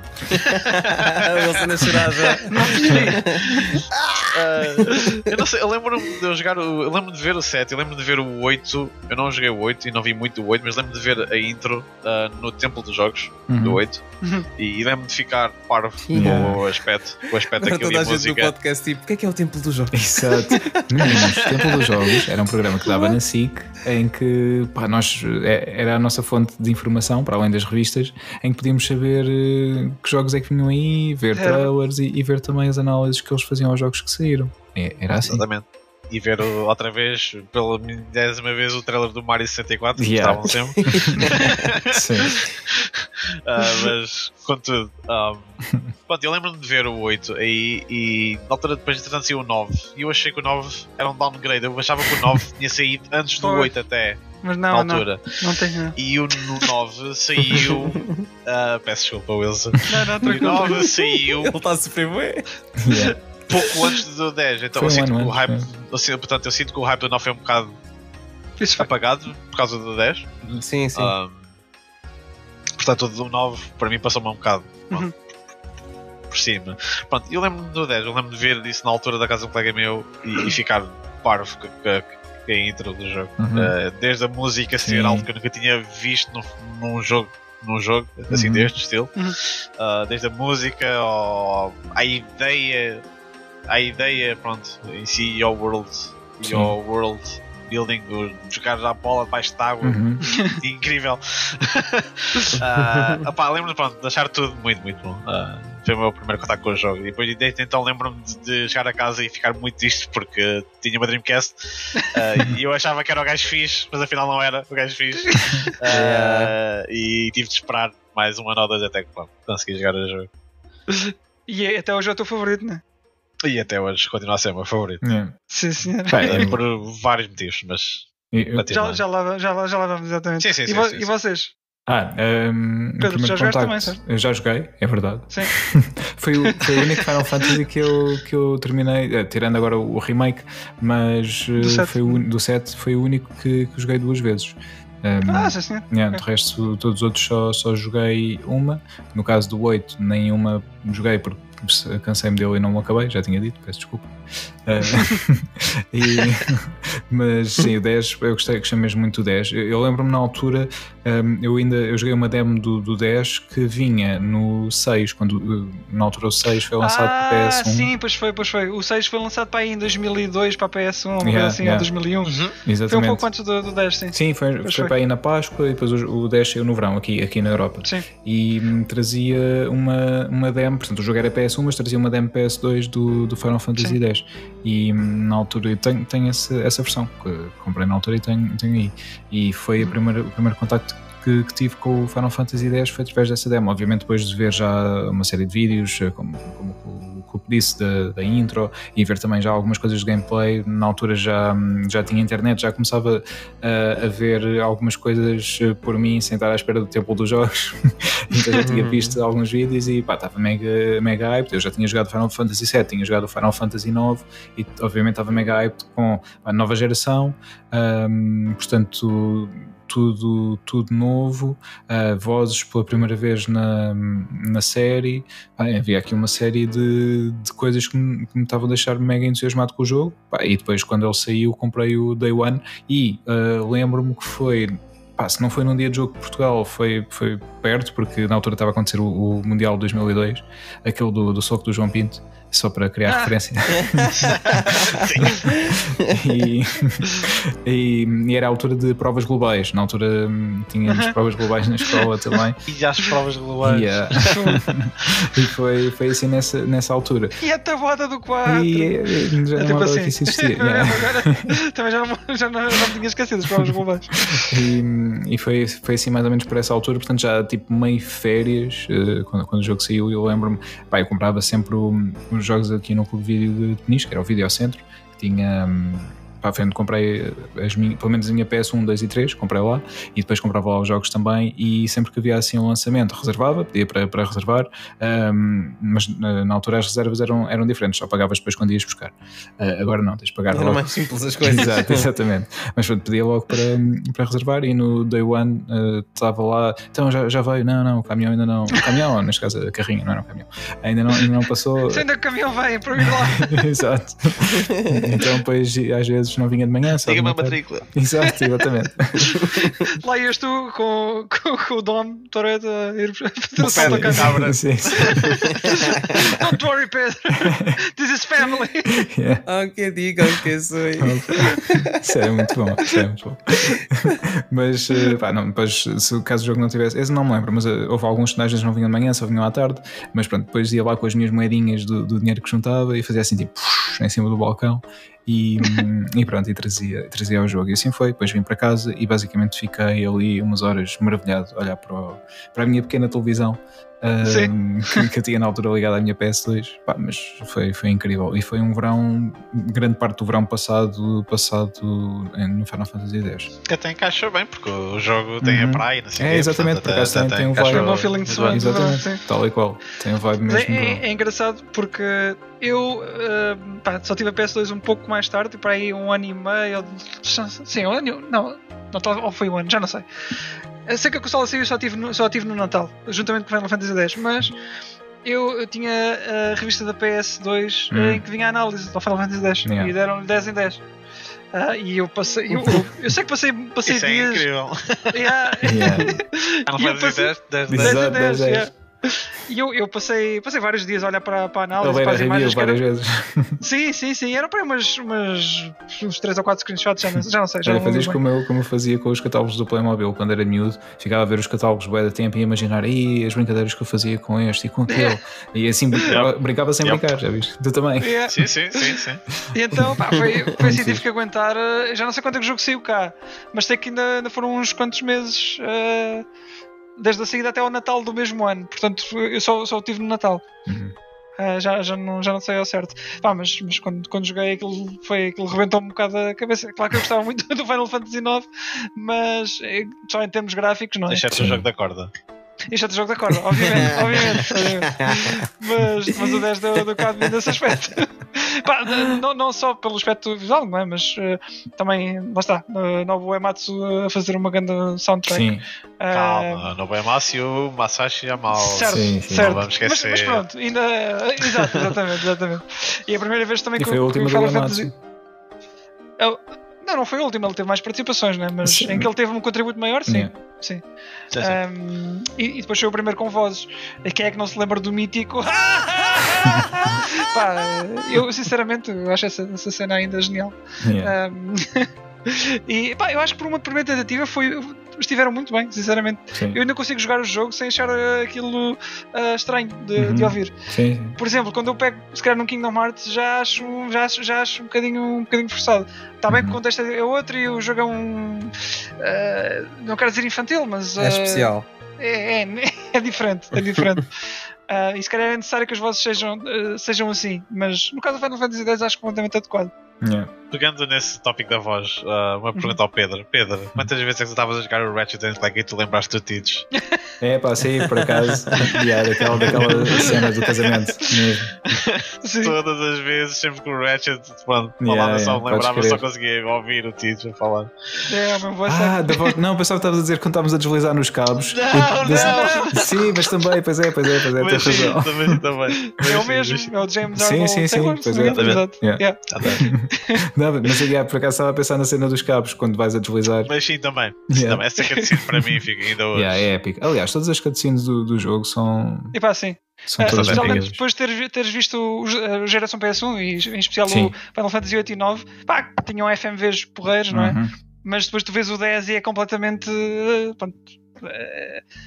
Wilson a chorar já. eu não sei, eu lembro-me de eu jogar o, eu lembro de ver o 7, eu lembro de ver o 8. Eu não joguei o 8 e não vi muito o 8, mas lembro de ver a intro no Templo dos Jogos uhum. do 8 uhum. e, e lembro de ficar parvo yeah. com o aspecto, com o aspecto daquilo e a música. do podcast tipo, o que é que é o Templo dos Jogos? Exato. Meninos, Templo dos Jogos era um programa que dava na SIC em que pá, nós, é, era a nossa fonte de informação, para além das revistas, em que podíamos saber eh, que jogos é que vinham aí, ver trailers e, e ver também as análises que eles faziam aos jogos que saíram. É, era assim. Exatamente e ver outra vez, pela décima vez, o trailer do Mario 64, yeah. que estavam sempre. [laughs] Sim. uh, [laughs] mas, contudo, um, pronto, eu lembro-me de ver o 8 aí e na altura depois de saiu o 9 e eu achei que o 9 era um downgrade. Eu achava que o 9 tinha saído antes do 8 até. Mas não, na altura. não, não tem. E o no 9 saiu. Uh, [laughs] peço desculpa, Wilson. Não, não, o 9 saiu. Ele está a sofrer pouco antes do 10. Então eu sinto um que o hype. Eu sinto, portanto, eu sinto que o hype do 9 é um bocado Isso apagado por causa do 10. Sim, sim. Um, portanto, o do 9 para mim passou-me um bocado uhum. por cima. Pronto, eu lembro-me do 10, eu lembro de ver isso na altura da casa de um colega meu e, e ficar parvo com, com a intro do jogo. Uhum. Uh, desde a música ser sim. algo que eu nunca tinha visto num, num jogo num jogo assim uhum. deste estilo. Uhum. Uh, desde a música ao, à ideia a ideia, pronto, em si, Your World, Your World Building, jogar a bola debaixo de água, uhum. [laughs] incrível. uh, [laughs] opá, lembro-me pronto, de achar tudo muito, muito bom. Uh, foi o meu primeiro contato com o jogo. E depois desde então lembro-me de, de, chegar a casa e ficar muito disto porque tinha uma Dreamcast uh, e eu achava que era o gajo fixe, mas afinal não era o gajo fixe. [laughs] Uh, e tive de esperar mais um ano ou dois até que pronto, consegui jogar o jogo. E é, até hoje é o teu favorito, não é? E até hoje continua a ser o meu favorito. Yeah. Sim, sim. É, [laughs] por vários motivos, mas. já, já, lá, já, lá, já lá vamos exatamente. Sim, sim, e, sim, sim, e vocês? Ah, um, Pedro, já contacto, também, certo? Eu já joguei, é verdade. Sim. [laughs] foi, o, foi o único Final Fantasy que eu, que eu terminei, uh, tirando agora o, remake, mas do, foi o, do 7 foi o único que, que joguei duas vezes. Um, ah, sim, sim. Yeah, okay. De resto, todos os outros só, só joguei uma. No caso do 8, nenhuma joguei porque cansei-me dele e não o acabei, já tinha dito, peço desculpa. Uh, [laughs] [laughs] e, [laughs] mas sim, o 10, eu gostei, gostei mesmo muito do 10. Eu, eu lembro-me na altura, um, eu ainda eu joguei uma demo do, do 10 que vinha no 6, quando na altura o 6 foi lançado ah, para a PS1. Sim, pois foi, pois foi. O 6 foi lançado para aí em 2002 para a PS1, yeah, assim, yeah. ou 2001. Uhum. Exatamente. Foi um pouco antes do, do 10, sim. Sim, foi, foi, foi, para aí na Páscoa e depois o, o 10 saiu no verão, aqui, aqui na Europa. Sim. E hum, trazia uma, uma demo, portanto o jogo era PS1, mas trazia uma demo PS2 do, do Final Fantasy X. E hum, na altura eu tenho, tenho essa, essa versão que comprei na altura e tenho, tenho aí. E foi a primeira, o primeiro contacto que, que, tive com o Final Fantasy X foi através dessa demo. Obviamente, depois de ver já uma série de vídeos, eh, como, como o Cup disse, da, da, intro, e ver também já algumas coisas de gameplay, na altura já, já tinha internet, já começava a, a ver algumas coisas eh, por mim, sem estar à espera do tempo dos jogos. [laughs] então já tinha visto alguns vídeos e pá, estava mega, mega hyped. Eu já tinha jogado Final Fantasy VII, tinha jogado Final Fantasy IX e obviamente estava mega hyped com a nova geração. Um, portanto tudo, tudo novo, uh, vozes pela primeira vez na, na série. Ah, havia aqui uma série de, de coisas que me, que me estavam a deixar mega entusiasmado com o jogo. Ah, e depois, quando ele saiu, comprei o Day One e uh, lembro-me que foi. Pá, se não foi num dia de jogo de Portugal, foi, foi perto, porque na altura estava a acontecer o, o Mundial de 2002, aquele do, do soco do João Pinto só para criar ah. referência. [laughs] e, [laughs] e, e, era a altura de provas globais. Na altura hum, tínhamos provas globais na escola também. [laughs] E as provas globais. E, uh, e foi, foi assim nessa, nessa altura. E a tabuada do quadro. E, já é não tipo assim. que isso existia. yeah. também já, não, já não, não tinha esquecido as provas globais. E, e foi, foi assim mais ou menos por essa altura, portanto já tipo meio férias, uh, quando, quando o jogo saiu, eu lembro-me, eu comprava sempre jogos aqui no Clube Vídeo de Peniche, que era o Videocentro, que tinha. Hum, para a frente comprei as minhas, pelo menos a minha PS1, 2 e 3, comprei lá e depois comprava lá os jogos também e sempre que havia assim um lançamento reservava, pedia para, para reservar, um, mas na altura as reservas eram, eram diferentes, só pagavas depois quando ias buscar. Uh, agora não, tens de pagar Era logo. mais simples as coisas. [laughs] Exato, exatamente. Mas pronto, pedia logo para, para reservar e no day one uh, estava lá, então já, já veio, não, não, o caminhão ainda não, o caminhão, neste caso a carrinha, não era o caminhão, ainda não, ainda não passou. [laughs] Se ainda o caminhão vem para ir lá. [laughs] Exato. Então depois às vezes não vinha de manhã. Diga-me a matrícula. [laughs] Exato, exatamente. [laughs] Lá ias tu com, com, com o Dom Toreto a ir fazer o salto da cabra. [laughs] Sim, sim. Don't worry, Pedro. This is family. Yeah. Aunque digam que sou. Isso é muito bom. Isso é muito bom. Mas, eh, pá, não, depois, se caso o jogo não tivesse. Esse não me lembro, mas uh, houve alguns personagens que não vinham de manhã, só vinham à tarde. Mas pronto, depois ia lá com as minhas moedinhas do, do dinheiro que juntava e fazia assim, tipo, em cima do balcão e, e pronto, e trazia, trazia ao jogo. E assim foi. Depois vim para casa e basicamente fiquei ali umas horas maravilhado a olhar para, o, para a minha pequena televisão um, [laughs] que, que eu tinha na altura ligada à minha PS2. Pá, mas foi, foi incrível. E foi um verão, grande parte do verão passado, passado no Final Fantasy X. Que até encaixa bem, porque o jogo tem uhum. a praia. Assim, é, exatamente, por acaso tem, tem um vibe. Tem um bom feeling de suave. Exatamente, tal e qual. Tem um vibe mesmo. É, é, é engraçado porque eu uh, pá, só tive a PS2 um pouco mais tarde, para aí um ano e meio. Sim, um ano. Não, não, ou foi um ano, já não sei. Eu sei que a consola saiu só tive, no, só tive no Natal, juntamente com Final Fantasy X, mas eu, eu tinha a revista da PS2 hum. em que vinha a análise do Final Fantasy X yeah. e deram-lhe 10 em 10. Uh, ah, e eu passei. Eu, eu, eu, sei que passei, passei Isso dias. É incrível. [laughs] Yeah. yeah. Final Fantasy 10, 10, 10, 10, 10, 10, 10. E eu, eu passei, passei vários dias a olhar para, para a análise, para as imagens. várias era... vezes. [laughs] Sim, sim, sim. Eram para umas, umas, uns 3 ou 4 screenshots, já não, já não sei. Já Olha, fazias como eu, como eu fazia com os catálogos do Playmobil quando era miúdo. Ficava a ver os catálogos bué da tempo e imaginar aí as brincadeiras que eu fazia com este e com aquele. E assim brincava, brincava sem yep. brincar, já viste? Tu também. Yeah. Sim, sim, sim, sim. E então, pá, foi, foi assim, tive que aguentar. Eh, já não sei quanto é que o jogo saiu cá, mas sei que ainda, ainda foram uns quantos meses. Uh, desde a saída até ao Natal do mesmo ano. Portanto, eu só, só o tive no Natal. Uhum. Uh, já, já, não, já não sei ao certo. Pá, mas, mas quando, quando joguei aquilo, foi, aquilo rebentou um bocado a cabeça. Claro que eu gostava muito [laughs] do Final Fantasy IX, mas eh, só em termos gráficos, não é? Exceto o jogo da corda. Isto é do jogo da corda, obviamente, [laughs] obviamente, obviamente. Mas, mas o 10 deu, deu cá nesse aspecto. [laughs] Pá, não, não só pelo aspecto visual, não é? mas uh, também, lá está, uh, Nobu Ematsu a fazer uma grande soundtrack. Sim. Uh, Calma, Nobu Ematsu e o Masashi Yamal. Certo, sim, sim. certo. Não vamos esquecer. Mas, mas pronto, ainda. Exato, exatamente, exatamente. E a primeira vez também e que foi a última que do Final. Fantasy. Não, não foi a última, ele teve mais participações, né? mas Sim. em que ele teve um contributo maior, sim. Yeah. sim. Sim, sim. Um, e, e depois foi o primeiro com vozes. E quem é que não se lembra do mítico? [laughs] Pá, eu sinceramente acho essa, essa cena ainda genial. Yeah. Um, [laughs] e pá, eu acho que por uma primeira tentativa foi, estiveram muito bem, sinceramente. Sim. Eu ainda consigo jogar o jogo sem achar uh, aquilo uh, estranho de, Uhum. de ouvir. Sim, sim. Por exemplo, quando eu pego, se calhar num Kingdom Hearts, já acho, já acho, já acho um, bocadinho, um bocadinho forçado. Está bem que o Uhum. contexto é outro e o jogo é um. uh, não quero dizer infantil, mas. É especial. É, é, [laughs] é diferente, é diferente. Uh, [laughs] e se calhar é necessário que os vossos sejam, uh, sejam assim, mas no caso do Final Fantasy X acho completamente adequado. Yeah. Pegando nesse tópico da voz, uh, uma pergunta ao Pedro. Pedro, quantas vezes é que tu estavas a jogar o Ratchet Clank e tu lembraste do Tidge? É pá, sim, por acaso, [laughs] yeah, daquela, daquela cena do casamento mesmo. Sim. Todas as vezes, sempre que o Ratchet pronto, Yeah, falava, só yeah, me lembrava, só conseguia ouvir o Tidge a falar. É, voice Ah, é. da voz, não, pensava que estavas a dizer quando estávamos a deslizar nos cabos. Não, não. Sim, mas também, pois é, pois é, pois é, Mas tens sim, razão. também, também. É o Mas sim, mesmo, mas sim. é o James Sim, Arnold sim, sim, Taylor, pois sim, é. exato. Yeah. Yeah. [laughs] [laughs] Não, mas eu por acaso estava a pensar na cena dos cabos quando vais a deslizar. Mas sim, também. Yeah. também. Essa cutscene para mim fica ainda hoje. Yeah, é épico. Aliás, todas as cutscenes do, do jogo são, E pá, sim. são Ah, todas especialmente épicas. depois de teres, vi- teres visto o, a geração PS1 e em especial Sim. o Final Fantasy 8 e 9, pá, tinham FMVs porreiros, não é? Uhum. Mas depois tu vês o 10 e é completamente. eh, Pronto,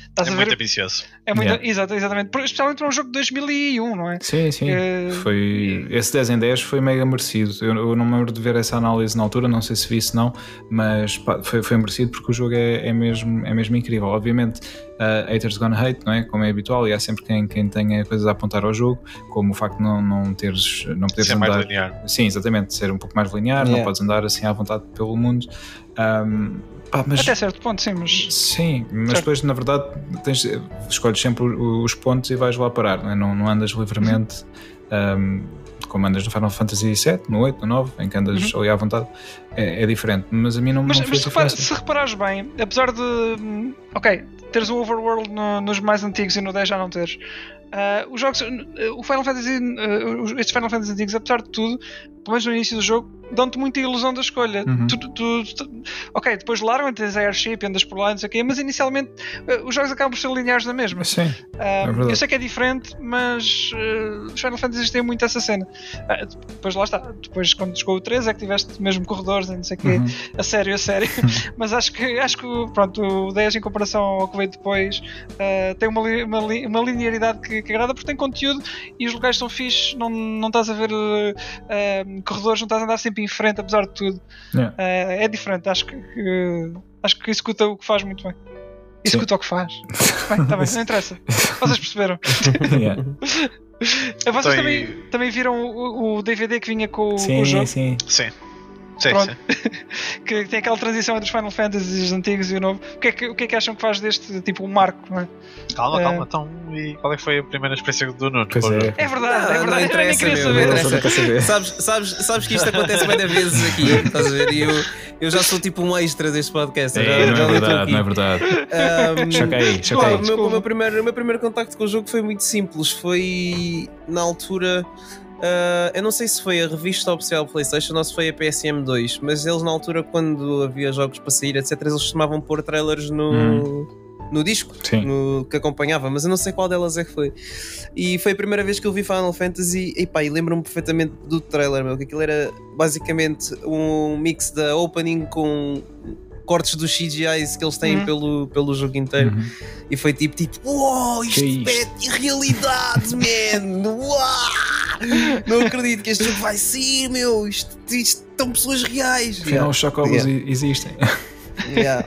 estás É a muito ambicioso. É muito, Yeah. exato, exatamente. Especialmente para um jogo de 2001, não é? Sim, sim. Eh, Foi, esse 10 em 10 foi mega merecido. Eu, eu não me lembro de ver essa análise na altura, não sei se vi se não, mas pá, foi, foi merecido porque o jogo é, é, mesmo, é mesmo incrível. Obviamente, uh, haters gonna hate, não é? Como é habitual, e há sempre quem, quem tenha coisas a apontar ao jogo, como o facto de não, não teres, não poderes Isso é mais andar. linear. Sim, exatamente, ser um pouco mais linear, não Yeah. podes andar assim à vontade pelo mundo. Um, pá, mas, Até certo ponto, sim, mas. Sim, mas Certo. depois na verdade tens, escolhes sempre os pontos e vais lá parar, não, é? não, não andas livremente um, como andas no Final Fantasy VII, no 8, no 9, em que andas ali à vontade, é, é diferente. Mas a mim não, Mas, não mas repara- se reparares bem, apesar de. hum, Ok, teres o overworld no- nos mais antigos e no 10 já não teres. ah, os jogos, uh, o Final Fantasy, uh, estes Final Fantasy antigos, apesar de tudo, pelo menos no início do jogo, dão-te muita ilusão da escolha. Uhum. Tu- tu- tu- ok, depois largam, tens airship, andas por lá, não sei o quê, mas inicialmente uh, os jogos acabam por ser lineares na mesma. Sim, Ah, verdade. eu sei que é diferente, mas uh, os Final Fantasy têm muito essa cena. Ah, depois lá está, depois quando chegou o 3 é que tiveste mesmo corredores e não sei o quê, Uhum. a sério, a sério. [laughs] mas acho que, acho que pronto, o 10 em comparação ao que veio depois ah, tem uma, li- uma, li- uma linearidade que, que agrada porque tem conteúdo e os lugares são fixes, não, não estás a ver uh, ah, corredores, não estás a andar sempre em frente, apesar de tudo. Yeah. Ah, é diferente, acho que, que- acho que executa o que faz muito bem. Executa o que faz. Bem, tá bem, não interessa. Vocês perceberam. [laughs] Yeah. Vocês Então, e- também, também viram o, o DVD que vinha com, o- com o sim, jogo? sim. Sim. Sim, Pronto. sim. [laughs] Que tem aquela transição entre os Final Fantasies antigos e o novo. O que, é que, o que é que acham que faz deste tipo um marco? Não é? Calma, É. calma. Então, e qual é que foi a primeira experiência do Nuno? Pois é. é verdade, Não, é não verdade. Eu nem interessa, queria saber. não Eu não quero saber. Sabes, sabes, sabes que isto acontece bem vezes aqui, estás a ver? E eu, eu já sou tipo um extra deste podcast. eu já, É, não já é nem verdade, não é verdade. Ahm, Choquei, choquei. o, meu, o, meu primeiro, o meu primeiro contacto com o jogo foi muito simples. Foi na altura. Ah, eu não sei se foi a revista oficial PlayStation ou se foi a PSM 2, mas eles na altura, quando havia jogos para sair, etc., eles costumavam pôr trailers no, no disco no, que acompanhava, mas eu não sei qual delas é que foi. E foi a primeira vez que eu vi Final Fantasy e, pá, e lembro-me perfeitamente do trailer, meu, que aquilo era basicamente um mix da opening com cortes dos CGIs que eles têm Uhum. pelo, pelo jogo inteiro. Uhum. E foi tipo, tipo, uau, isto é isto? realidade, [laughs] man! Uau! [laughs] Não acredito que este jogo vai sair, meu! Isto, isto estão pessoas reais! Afinal, os chocobos Yeah. existem. [laughs] Yeah.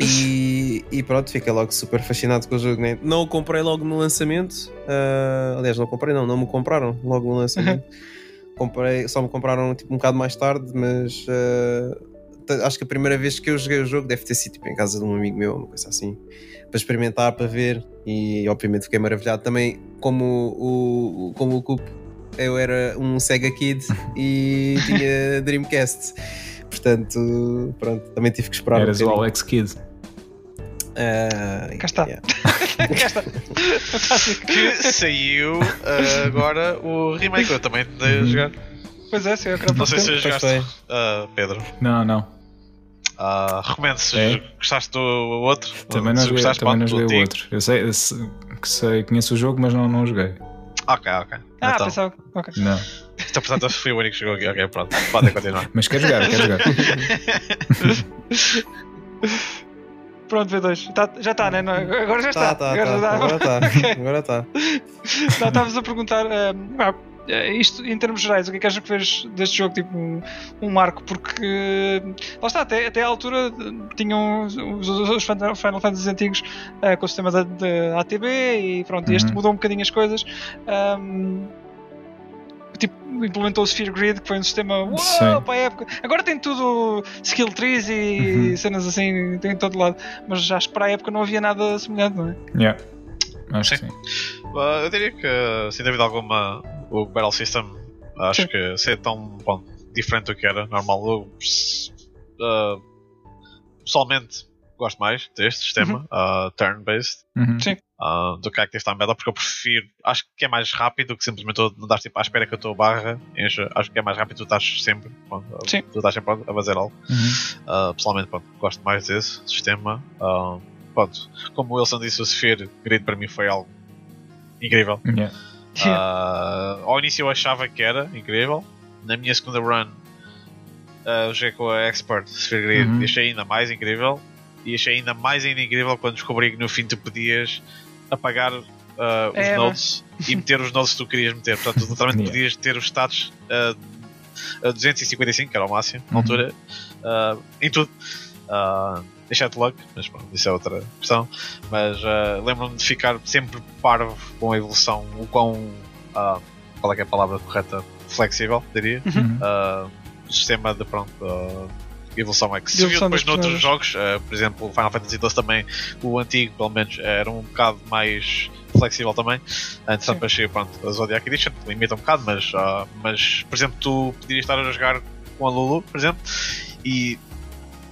E, e pronto, fiquei logo super fascinado com o jogo. Né? Não o comprei logo no lançamento. ah, aliás, não comprei, não, não me compraram logo no lançamento. [laughs] comprei, só me compraram tipo, um bocado mais tarde, mas t- acho que a primeira vez que eu joguei o jogo deve ter sido tipo, em casa de um amigo meu, uma coisa assim, para experimentar, para ver. E obviamente fiquei maravilhado também, como o, o- como o Cup. Eu era um Sega Kid [laughs] e tinha Dreamcast. Portanto, pronto, também tive que esperar um Eras o bocadinho. Alex Kidd. Ah, Cá está. yeah. [laughs] Cá está. Fantástico. [laughs] Que saiu ah, agora o remake. Eu também tentei Uhum. jogar. Pois é, sim, eu quero Não sei se jogaste, ah, Pedro. Não, não. Ah, recomendo se É? gostaste do outro. Também não joguei, gostaste, também não joguei o outro. Eu sei, eu sei, que sei, conheço o jogo, mas não, não joguei. Ok, ok. Ah, então, pensava. Ok. Não. então, portanto, eu fui o único que jogou aqui. Ok, pronto. Podem continuar. Mas quero jogar, quero jogar. [laughs] Pronto, V2. Tá- já está, né? Agora já está. Tá, tá, agora tá. já Agora está. tá. [laughs] Agora tá. Não, Estavas a perguntar. ah, eh, isto em termos gerais, o que é que achas que fez deste jogo tipo um, um marco? Porque lá está, até, até à altura tinham os, os Final Fantasy antigos uh, com o sistema da, da ATB e pronto, uhum. este mudou um bocadinho as coisas. Um, tipo, implementou o Sphere Grid, que foi um sistema uau, para a época. Agora tem tudo skill trees e uhum. cenas assim, tem em todo lado. Mas acho que para a época não havia nada semelhante, não é? Yeah. Acho sim. sim. Uh, eu diria que, sem dúvida alguma, o Battle System acho sim. que ser tão bom, diferente do que era normal. Eu, uh, pessoalmente gosto mais deste sistema, uhum. uh, turn-based, uhum. uh, do que Active Time Battle, porque eu prefiro, acho que é mais rápido do que simplesmente andar tipo, à espera que a tua barra enche. Acho que é mais rápido, tu estás sempre, pronto, Sim. tu estás sempre a fazer algo. Uhum. Uh, pessoalmente, pronto, gosto mais desse sistema. Uh, pronto, como o Wilson disse, o Sphere Grid para mim foi algo incrível. Yeah. Uh, ao início eu achava que era incrível. Na minha segunda run, uh, joguei com a Expert Sphere Grid uhum. e achei ainda mais incrível e achei ainda mais ainda incrível quando descobri que no fim tu podias apagar uh, os é, nodes e meter os nodes que tu querias meter. Portanto, literalmente [laughs] yeah. podias ter os status uh, a 255, que era o máximo na uhum. altura, uh, em tudo. Exceto luck, mas bom, isso é outra questão. Mas uh, lembro-me de ficar sempre parvo com a evolução, o quão. Uh, qual é, é a palavra correta? Flexível, diria. Uhum. Uh, o sistema de pronto. Uh, evolução é que se viu depois noutros jogos, uh, por exemplo, Final Fantasy XII também, o antigo pelo menos era um bocado mais flexível também. Entretanto, depois chega pronto, a Zodiac Edition, limita um bocado, mas, uh, mas por exemplo, tu poderias estar a jogar com a Lulu, por exemplo, e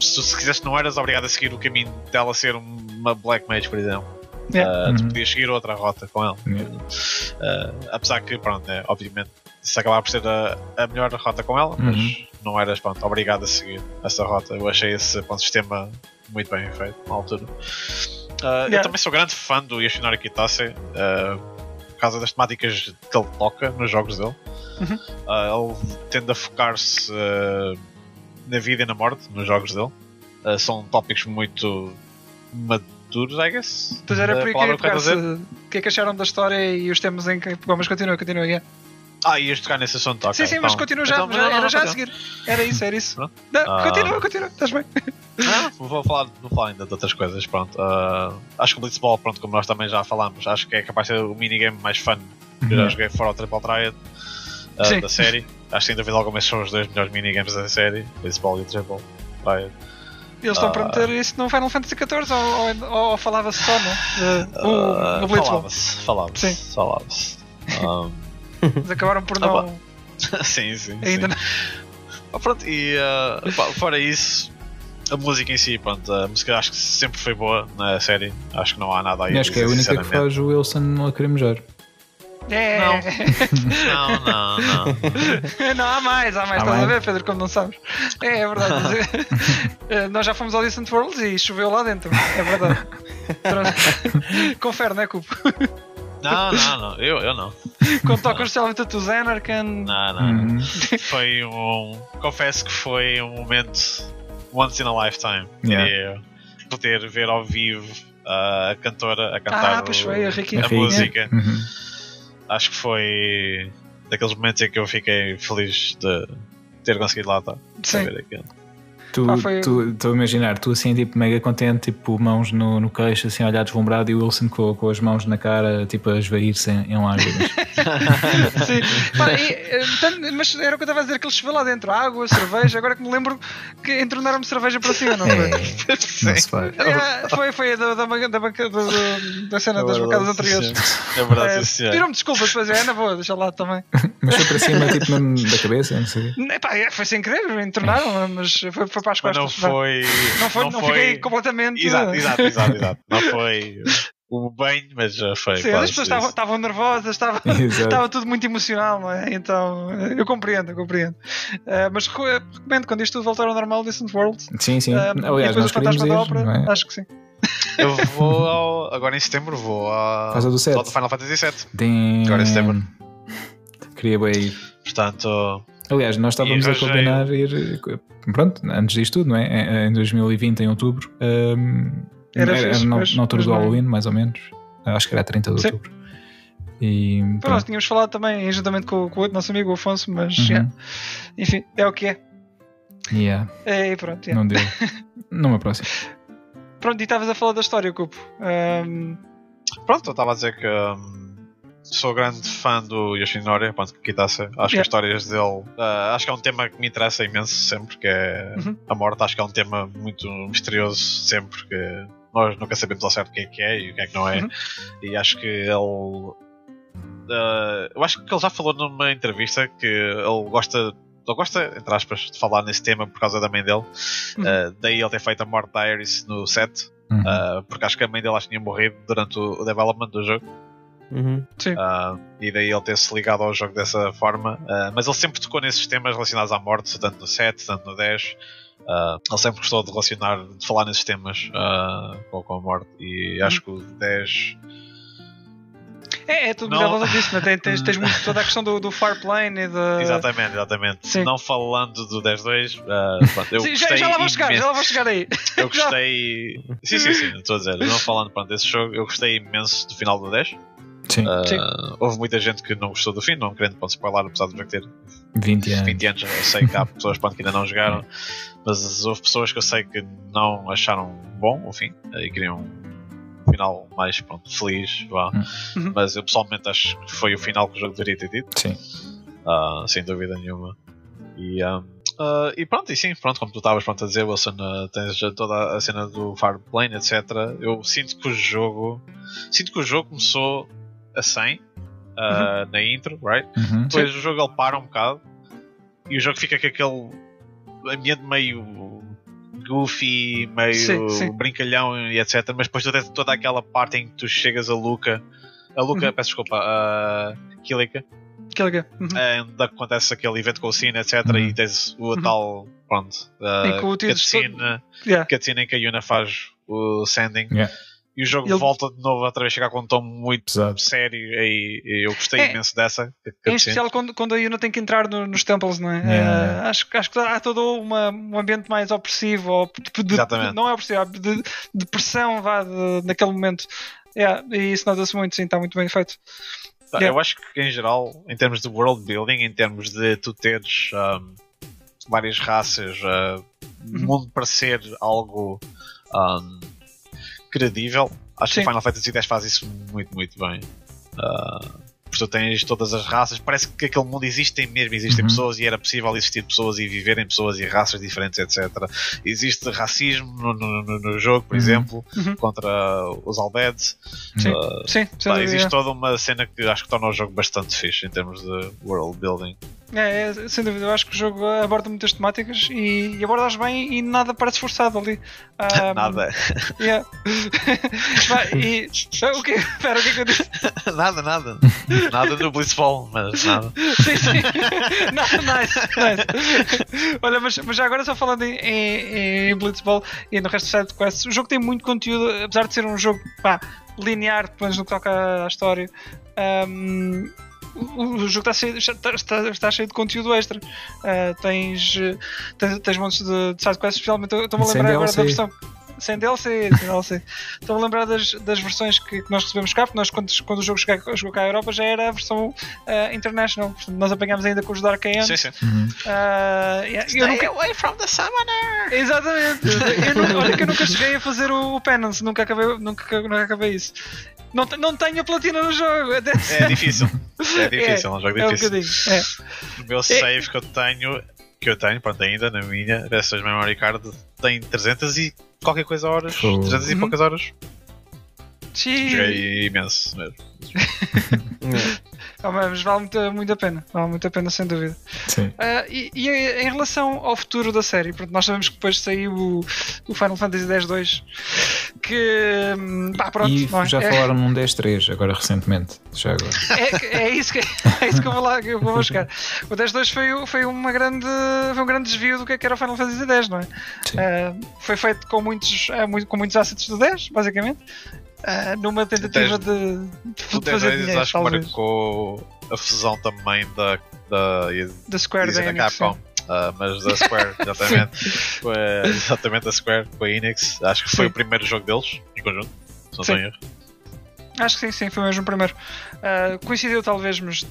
se, se quisesse não eras obrigado a seguir o caminho dela ser uma Black Mage, por exemplo. Yeah. Uh, tu uhum. podias seguir outra rota com ela. Uh, apesar que, pronto, é, obviamente, se acabar por ser a, a melhor rota com ela, mas uhum. não eras pronto, obrigado a seguir essa rota. Eu achei esse ponto, sistema muito bem feito na altura. Uh, yeah. Eu também sou grande fã do Yoshinori Kitase uh, por causa das temáticas que ele toca nos jogos dele. Uhum. Uh, ele tende a focar-se na vida e na morte nos jogos dele. são tópicos muito maduros, I guess. Pois era por aí que eu ia O que é que acharam da história e os temas em que. Bom, mas continua, continua. Yeah. Ah, ias tocar nesse assunto, ok. Sim, sim, então, mas continua já, então, já não, era não, já não, a seguir. Era isso, era isso. Não, ah. Continua, continua, estás bem. Ah, vou, falar, vou falar ainda de outras coisas, pronto. Uh, acho que o Blitzball, pronto, como nós também já falámos, acho que é capaz de ser o minigame mais fun que eu já joguei fora o Triple Triad uh, da série. Acho que sem dúvida alguma são os dois melhores minigames da série, Blitzball e o Triple Triad. Eles estão uh, para meter isso no Final Fantasy XIV ou, ou, ou falava-se só, não? Uh, no Blitzball. Falava-se, falava-se. Falava-se. Um, [laughs] Mas acabaram por não. [laughs] sim, sim. Ainda sim. não. pronto, e uh, fora isso, a música em si, pronto, a música acho que sempre foi boa na série. Acho que não há nada aí. E acho que é a única que faz o Wilson a querer mejar. É. Não. [laughs] não, não, não. não, há mais, há mais. Há Estás a ver, Pedro, como não sabes? É, é verdade. [laughs] [laughs] Nós já fomos ao Distant Worlds e choveu lá dentro. É verdade. Confere, não é, Cupo? Não, não, não. Eu, eu não. Quando tocam especialmente a Tuzanarkan. Não, não. Uhum. Foi um. Confesso que foi um momento once in a lifetime. Yeah. Poder ver ao vivo a cantora a cantar ah, pois foi, a, a, a música. Uhum. Acho que foi daqueles momentos em que eu fiquei feliz de ter conseguido lá estar. Sim. Ver aquilo. Tu, ah, foi... tu, tu a imaginar, tu assim, tipo, mega contente, tipo, mãos no, no queixo, assim, a olhar deslumbrado, e o Wilson com, com as mãos na cara, tipo, a esvair-se em, em lágrimas. [laughs] Sim, Pá, e, eh, mas era o que eu estava a dizer, que ele choveu lá dentro, água, cerveja, agora que me lembro que entornaram-me cerveja para cima, não foi? É, [laughs] não se faz. É, foi, foi da, da, da, da, da cena é das bancadas anteriores. É verdade, sim. É, Pediram-me desculpas, depois é, não vou, deixa lá também. [laughs] Mas foi para cima, tipo, mesmo da cabeça, não sei. Epá, foi sem querer, entornaram, mas foi, foi para as costas. Não foi. [laughs] Não, foi, não, não foi... fiquei completamente. Exato, exato, exato, exato. Não foi [laughs] o banho, mas já foi. Sim, as pessoas estavam, estavam nervosas, estava, [laughs] estava tudo muito emocional, não é? Então eu compreendo, eu compreendo. Uh, mas recomendo quando isto tudo voltar ao normal, Distant World. Sim, sim. Uh, Aliás, e depois os fantasmas da ópera, é? acho que sim. Eu vou ao, agora em setembro vou à Casa do 7. do Final Fantasy VII. Damn. Agora em setembro. Queria bem ir. Portanto, Aliás, nós estávamos a combinar ir. Pronto, antes disto tudo, não é? Em 2020, em outubro. Um, era, era, na, na altura do Halloween, mais ou menos. Acho que era 30 de Sim. outubro. E, Pronto, nós tínhamos falado também, juntamente com, com o outro nosso amigo, o Afonso, mas Uhum. yeah. enfim, é o que é. Yeah, É, e pronto, yeah. não deu. [laughs] Numa próxima. Pronto, e estavas a falar da história, Cupo. Ahm, Pronto, eu estava a dizer que hum, sou grande fã do Yoshinori, pronto, que Kitase. Acho que Yeah. as histórias dele. ah, acho que é um tema que me interessa imenso sempre, que é Uhum. a morte. Acho que é um tema muito misterioso sempre, que nós nunca sabemos ao certo o que é que é e o que é que não é. Uhum. E acho que ele. ah, eu acho que ele já falou numa entrevista que ele gosta. Ele gosta, entre aspas, de falar nesse tema por causa da mãe dele. Uhum. Ah, daí ele ter feito a morte da Iris no set. Uhum. ah, porque acho que a mãe dele acho que tinha morrido durante o o development do jogo. Uhum. sim. Uh, e daí ele ter-se ligado ao jogo dessa forma. Uh, mas ele sempre tocou nesses temas relacionados à morte, tanto no 7, tanto no 10. Uh, ele sempre gostou de relacionar, de falar nesses temas uh, com, com a morte. E acho que o 10. É, é tudo Não. volta disso, né? Tem- tens, tens muito [laughs] toda a questão do, do Farplane e da. Exatamente, exatamente. sim. Não falando do 10-2, uh, pronto, eu Sim, já, gostei já lá vou chegar, imenso- já lá vou chegar aí. Eu [laughs] gostei. sim, sim, sim, estou a dizer. Não falando pronto, desse jogo, eu gostei imenso do final do 10. Sim, Uh, Sim. houve muita gente que não gostou do fim, não querendo pode spoiler, apesar jogo ter 20 anos. 20 anos, eu sei que há pessoas pronto, que ainda não jogaram, mas houve pessoas que eu sei que não acharam bom o fim e queriam um final mais pronto, feliz, vá. Uhum. Mas eu pessoalmente acho que foi o final que o jogo deveria ter tido, Sim. ah, sem dúvida nenhuma. E, ah, ah, e pronto, e sim, pronto, como tu estavas pronto a dizer, Wilson, ah, tens já toda a cena do Fireplane, etc. Eu sinto que o jogo. Sinto que o jogo começou a 100 ah, na intro, right? Uhum. Depois o jogo ele para um bocado e o jogo fica com aquele ambiente meio goofy, meio Sim, sim. brincalhão e etc. Mas depois tu tens toda aquela parte em que tu chegas a Luca. A Luca, Uhum. peço desculpa, a Kilika, que- uhum. onde acontece aquele evento com o Cine, etc. Uhum. E tens o Uhum. tal, pronto, uh, tiro cutscene, Yeah. cutscene em que a Yuna faz o sanding. Yeah. E o jogo Ele- volta de novo outra vez chegar com um tom muito Pesado. sério e, e eu gostei É. imenso dessa Em cutscene. especial quando, quando a Yuna tem que entrar no- nos temples, não é? Yeah. Eh, acho, acho que há todo uma, um ambiente mais opressivo, ou tipo de, Exatamente. não é opressivo, de, de pressão vá, de- naquele momento. Yeah, e isso nota-se muito, sim, está muito bem feito. Tá, Yeah. Eu acho que em geral, em termos de world building, em termos de tu teres um, várias raças, uh, o Uhum. mundo parecer algo um, credível, acho que Sim. o Final Fantasy X faz isso muito, muito bem. Uh, porque tu tens todas as raças, parece que aquele mundo existe mesmo, existem Uhum. pessoas e era possível existir pessoas e viverem pessoas e raças diferentes, etc. Existe racismo no, no- no- jogo, por Uhum. exemplo, Uhum. contra os Albeds. Sim, Uh, sim, existe toda uma cena que acho que torna o jogo bastante fixe em termos de world building. É, é, sem dúvida, eu acho que o jogo aborda muitas temáticas e, e aborda-as bem e nada parece forçado ali. [laughs] Ah, nada, Yeah. [laughs] Vai, e, o que [laughs] Espera, o que é que eu disse? nada, nada. nada no Blitzball, mas nada. Sim, sim. Não, nice, nice. Olha, mas, mas já agora só falando em, em, em Blitzball e no resto do side quests, o jogo tem muito conteúdo, apesar de ser um jogo pá, linear, pelo menos no que toca à história. ahm, o, o jogo está cheio, está, está, está cheio de conteúdo extra. Ah, tens, eh, tens, tens montes de, de sidequests, especialmente eu estou-me a lembrar agora da versão. Sem DLC, sem DLC. Estou-me a lembrar das, das versões que, que nós recebemos cá, porque nós, quando, quando o jogo chegou, chegou cá à Europa, já era a versão ah, International. Portanto, nós apanhámos ainda com os Dark End. Sim, sim. Uhum. Ah, yeah, eu nunca... away from the summoner! Exatamente. Eu nunca, olha que eu nunca cheguei a fazer o, o Penance, nunca acabei, nunca, nunca acabei isso. Não, não tenho a platina no jogo. É difícil. É difícil, é um jogo É um difícil. bocadinho. É. o meu save que eu tenho, que eu tenho, pronto, ainda na minha, dessas memory card, tem 300 e qualquer coisa horas. Fogo. 300 e Uhum. poucas horas. Joguei imenso mesmo. [laughs] Ah, mas vale muito, muito a pena. Vale muito a pena, sem dúvida. Sim. Ah, e, e em relação ao futuro da série, pronto, nós sabemos que depois saiu o, o Final Fantasy X-2 que hum, pá, pronto, e não é? já É- falaram num 10.3 agora recentemente. Já agora. É, é isso que, é isso que eu vou lá que eu vou buscar. O 10-2 foi, foi, uma grande, foi um grande desvio do que, é que era o Final Fantasy X, não é? Sim. Ah, foi feito com muitos, ah, com muitos assets do 10, basicamente, ah, numa tentativa de, de 10 fazer dinheiro, acho que talvez, marcou a fusão também da, da, da Square da Enix. Capcom. Ah, mas da Square, [laughs] exatamente. Foi, exatamente da Square, com a Enix. Acho que foi Sim. o primeiro jogo deles, em conjunto. Se não Sim. estou em erro. Acho que sim, sim, foi mesmo o primeiro. Uh, coincidiu talvez, mas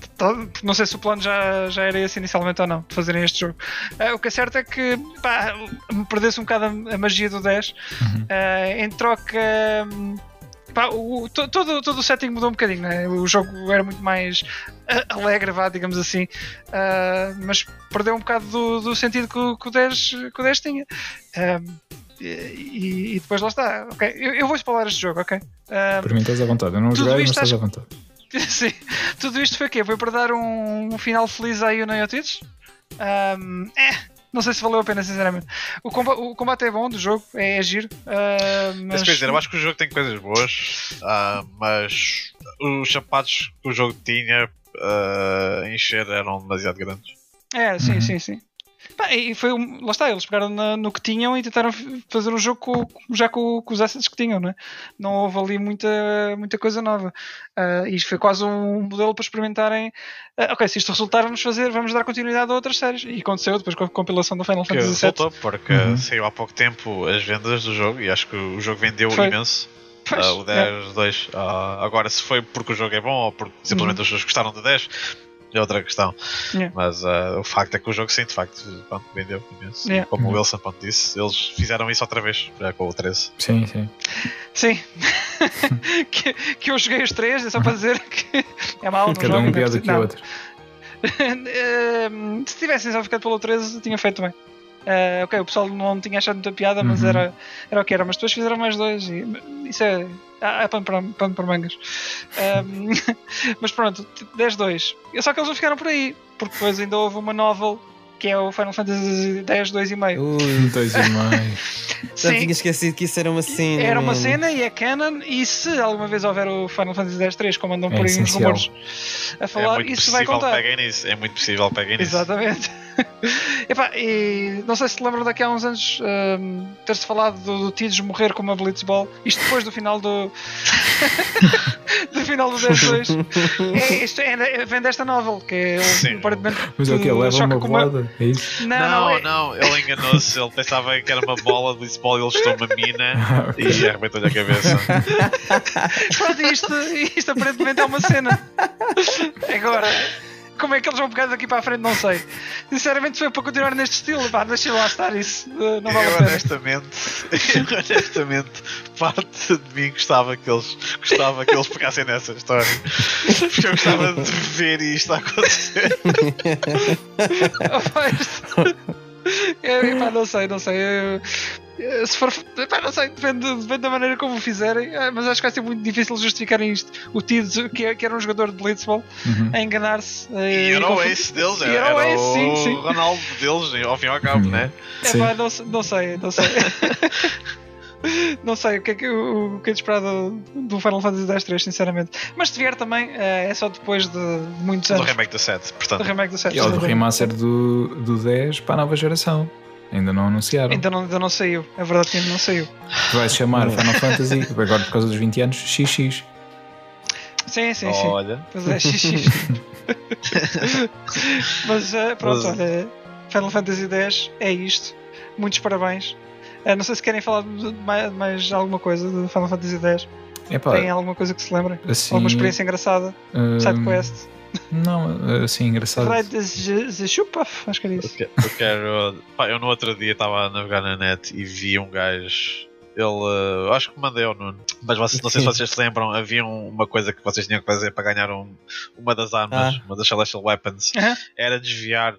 não sei se o plano já, já era esse inicialmente ou não, de fazerem este jogo. Uh, o que é certo é que pá, me perdeu-se um bocado a, a, magia do 10. Uhum. Uh, em troca. Pá, o, todo, todo o setting mudou um bocadinho, né? o jogo era muito mais alegre, vá, digamos assim, mas perdeu um bocado do, do sentido que o, que, o 10, que o 10 tinha. E, e, depois lá está. Ok, eu, eu vou explorar este jogo, ok? Um, Por mim estás à vontade. Eu não joguei, mas estás à vontade. [laughs] Sim. Tudo isto foi o quê? Foi para dar um, um final feliz aí no Yotitos? Um, é, não sei se valeu a pena, sinceramente. O combate, o combate é bom do jogo, é, é giro. Uh, mas... dizer, eu acho que o jogo tem coisas boas, uh, mas os sapatos que o jogo tinha uh, encher eram demasiado grandes. É, sim, uhum. sim, sim. Pá, e foi um, lá está, eles pegaram na, no que tinham e tentaram fazer um jogo com, já com, com, os assets que tinham, não é? Não houve ali muita, muita coisa nova. Uh, isto foi quase um modelo para experimentarem. Uh, ok, se isto resultar, vamos fazer, vamos dar continuidade a outras séries. E aconteceu depois com a compilação do Final Fantasy VII. Resultou porque uhum. saiu há pouco tempo as vendas do jogo e acho que o jogo vendeu foi. imenso. Pois, uh, o 10, é. 2. Uh, agora, se foi porque o jogo é bom ou porque simplesmente uhum. as pessoas gostaram do 10, é outra questão. Yeah. Mas uh, o facto é que o jogo sim, de facto, pronto, vendeu imenso. Yeah. Como o Wilson pronto, disse, eles fizeram isso outra vez, já com o 13. Sim, sim. Sim. [laughs] que, que eu joguei os três, é só para dizer que é mau. Cada um pior do que o outro. [laughs] se tivessem só ficado pelo 13, tinha feito bem. Uh, ok, o pessoal não tinha achado muita piada, mas uhum. era, era o que era. Mas depois fizeram mais dois e isso é. Ah, é pano para, pano para mangas. Um, [laughs] mas pronto, 10-2. Só que eles não ficaram por aí, porque depois ainda houve uma novel que é o Final Fantasy X 2,5. Ui, 2,5. [laughs] Já tinha esquecido que isso era uma cena. Era uma cena e é canon. E se alguma vez houver o Final Fantasy X 3, como andam é por aí uns rumores a falar, é isso vai contar. Nisso. É muito possível peguem nisso. Exatamente. [laughs] Epá, e não sei se te lembram daqui a uns anos um, ter-se falado do, do Tidus morrer com uma Blitzball. Isto depois do final do. [laughs] do final do 10-2. É, isto é, é, vem desta novel, que é Sim. aparentemente. Mas é o que? Leva uma bolada? Uma... É isso? Não, não, não, é... não ele enganou-se. Ele pensava que era uma bola de Blitzball e ele estou uma mina [laughs] ah, okay. e arrebentou-lhe a cabeça. Pronto, isto, isto aparentemente é uma cena. Agora como é que eles vão pegar daqui para a frente, não sei. Sinceramente, foi para continuar neste estilo. Pá, deixa lá estar isso. Não vale eu, a pena. Honestamente, [laughs] eu, honestamente, parte de mim gostava que eles, gostava que eles pegassem nessa história. Porque eu gostava de ver isto a acontecer. [laughs] eu, pá, não sei, não sei. Eu, se for. Pá, não sei, depende, depende da maneira como o fizerem, é, mas acho que vai ser muito difícil justificarem isto. O Tido, que, que, era um jogador de Blitzball, uhum. a enganar-se. E era o ace deles, era, era, o sim, sim. Ronaldo deles, ao fim e ao cabo, uhum. né? É, pá, não, não sei, não sei. [laughs] [laughs] não sei o que é que, o, o que é de esperar do, do Final Fantasy X-3, sinceramente. Mas se vier também, é, é só depois de, muitos anos. Do remake do 7, portanto. Do remake do 7. E do remaster do, do 10 para a nova geração. Ainda não anunciaram. Ainda não, ainda não saiu. É verdade que ainda não saiu. Vai se chamar Final Fantasy, agora por causa dos 20 anos, XX. Sim, sim, sim. Olha. Pois é, XX. [laughs] Mas uh, pronto, olha. Final Fantasy X é isto. Muitos parabéns. Uh, não sei se querem falar de mais, mais alguma coisa do Final Fantasy X. Epá, Tem alguma coisa que se lembrem? Assim, alguma experiência engraçada? Um... Side quest? Não, assim, engraçado. Chupa, acho que era isso. Eu quero. Pá, eu no outro dia estava a navegar na net e vi um gajo. Ele. Uh, acho que mandei ao Nuno. Mas vocês, não sei se vocês se lembram, havia uma coisa que vocês tinham que fazer para ganhar um, uma das armas, ah. uma das Celestial Weapons. Uh -huh. Era desviar.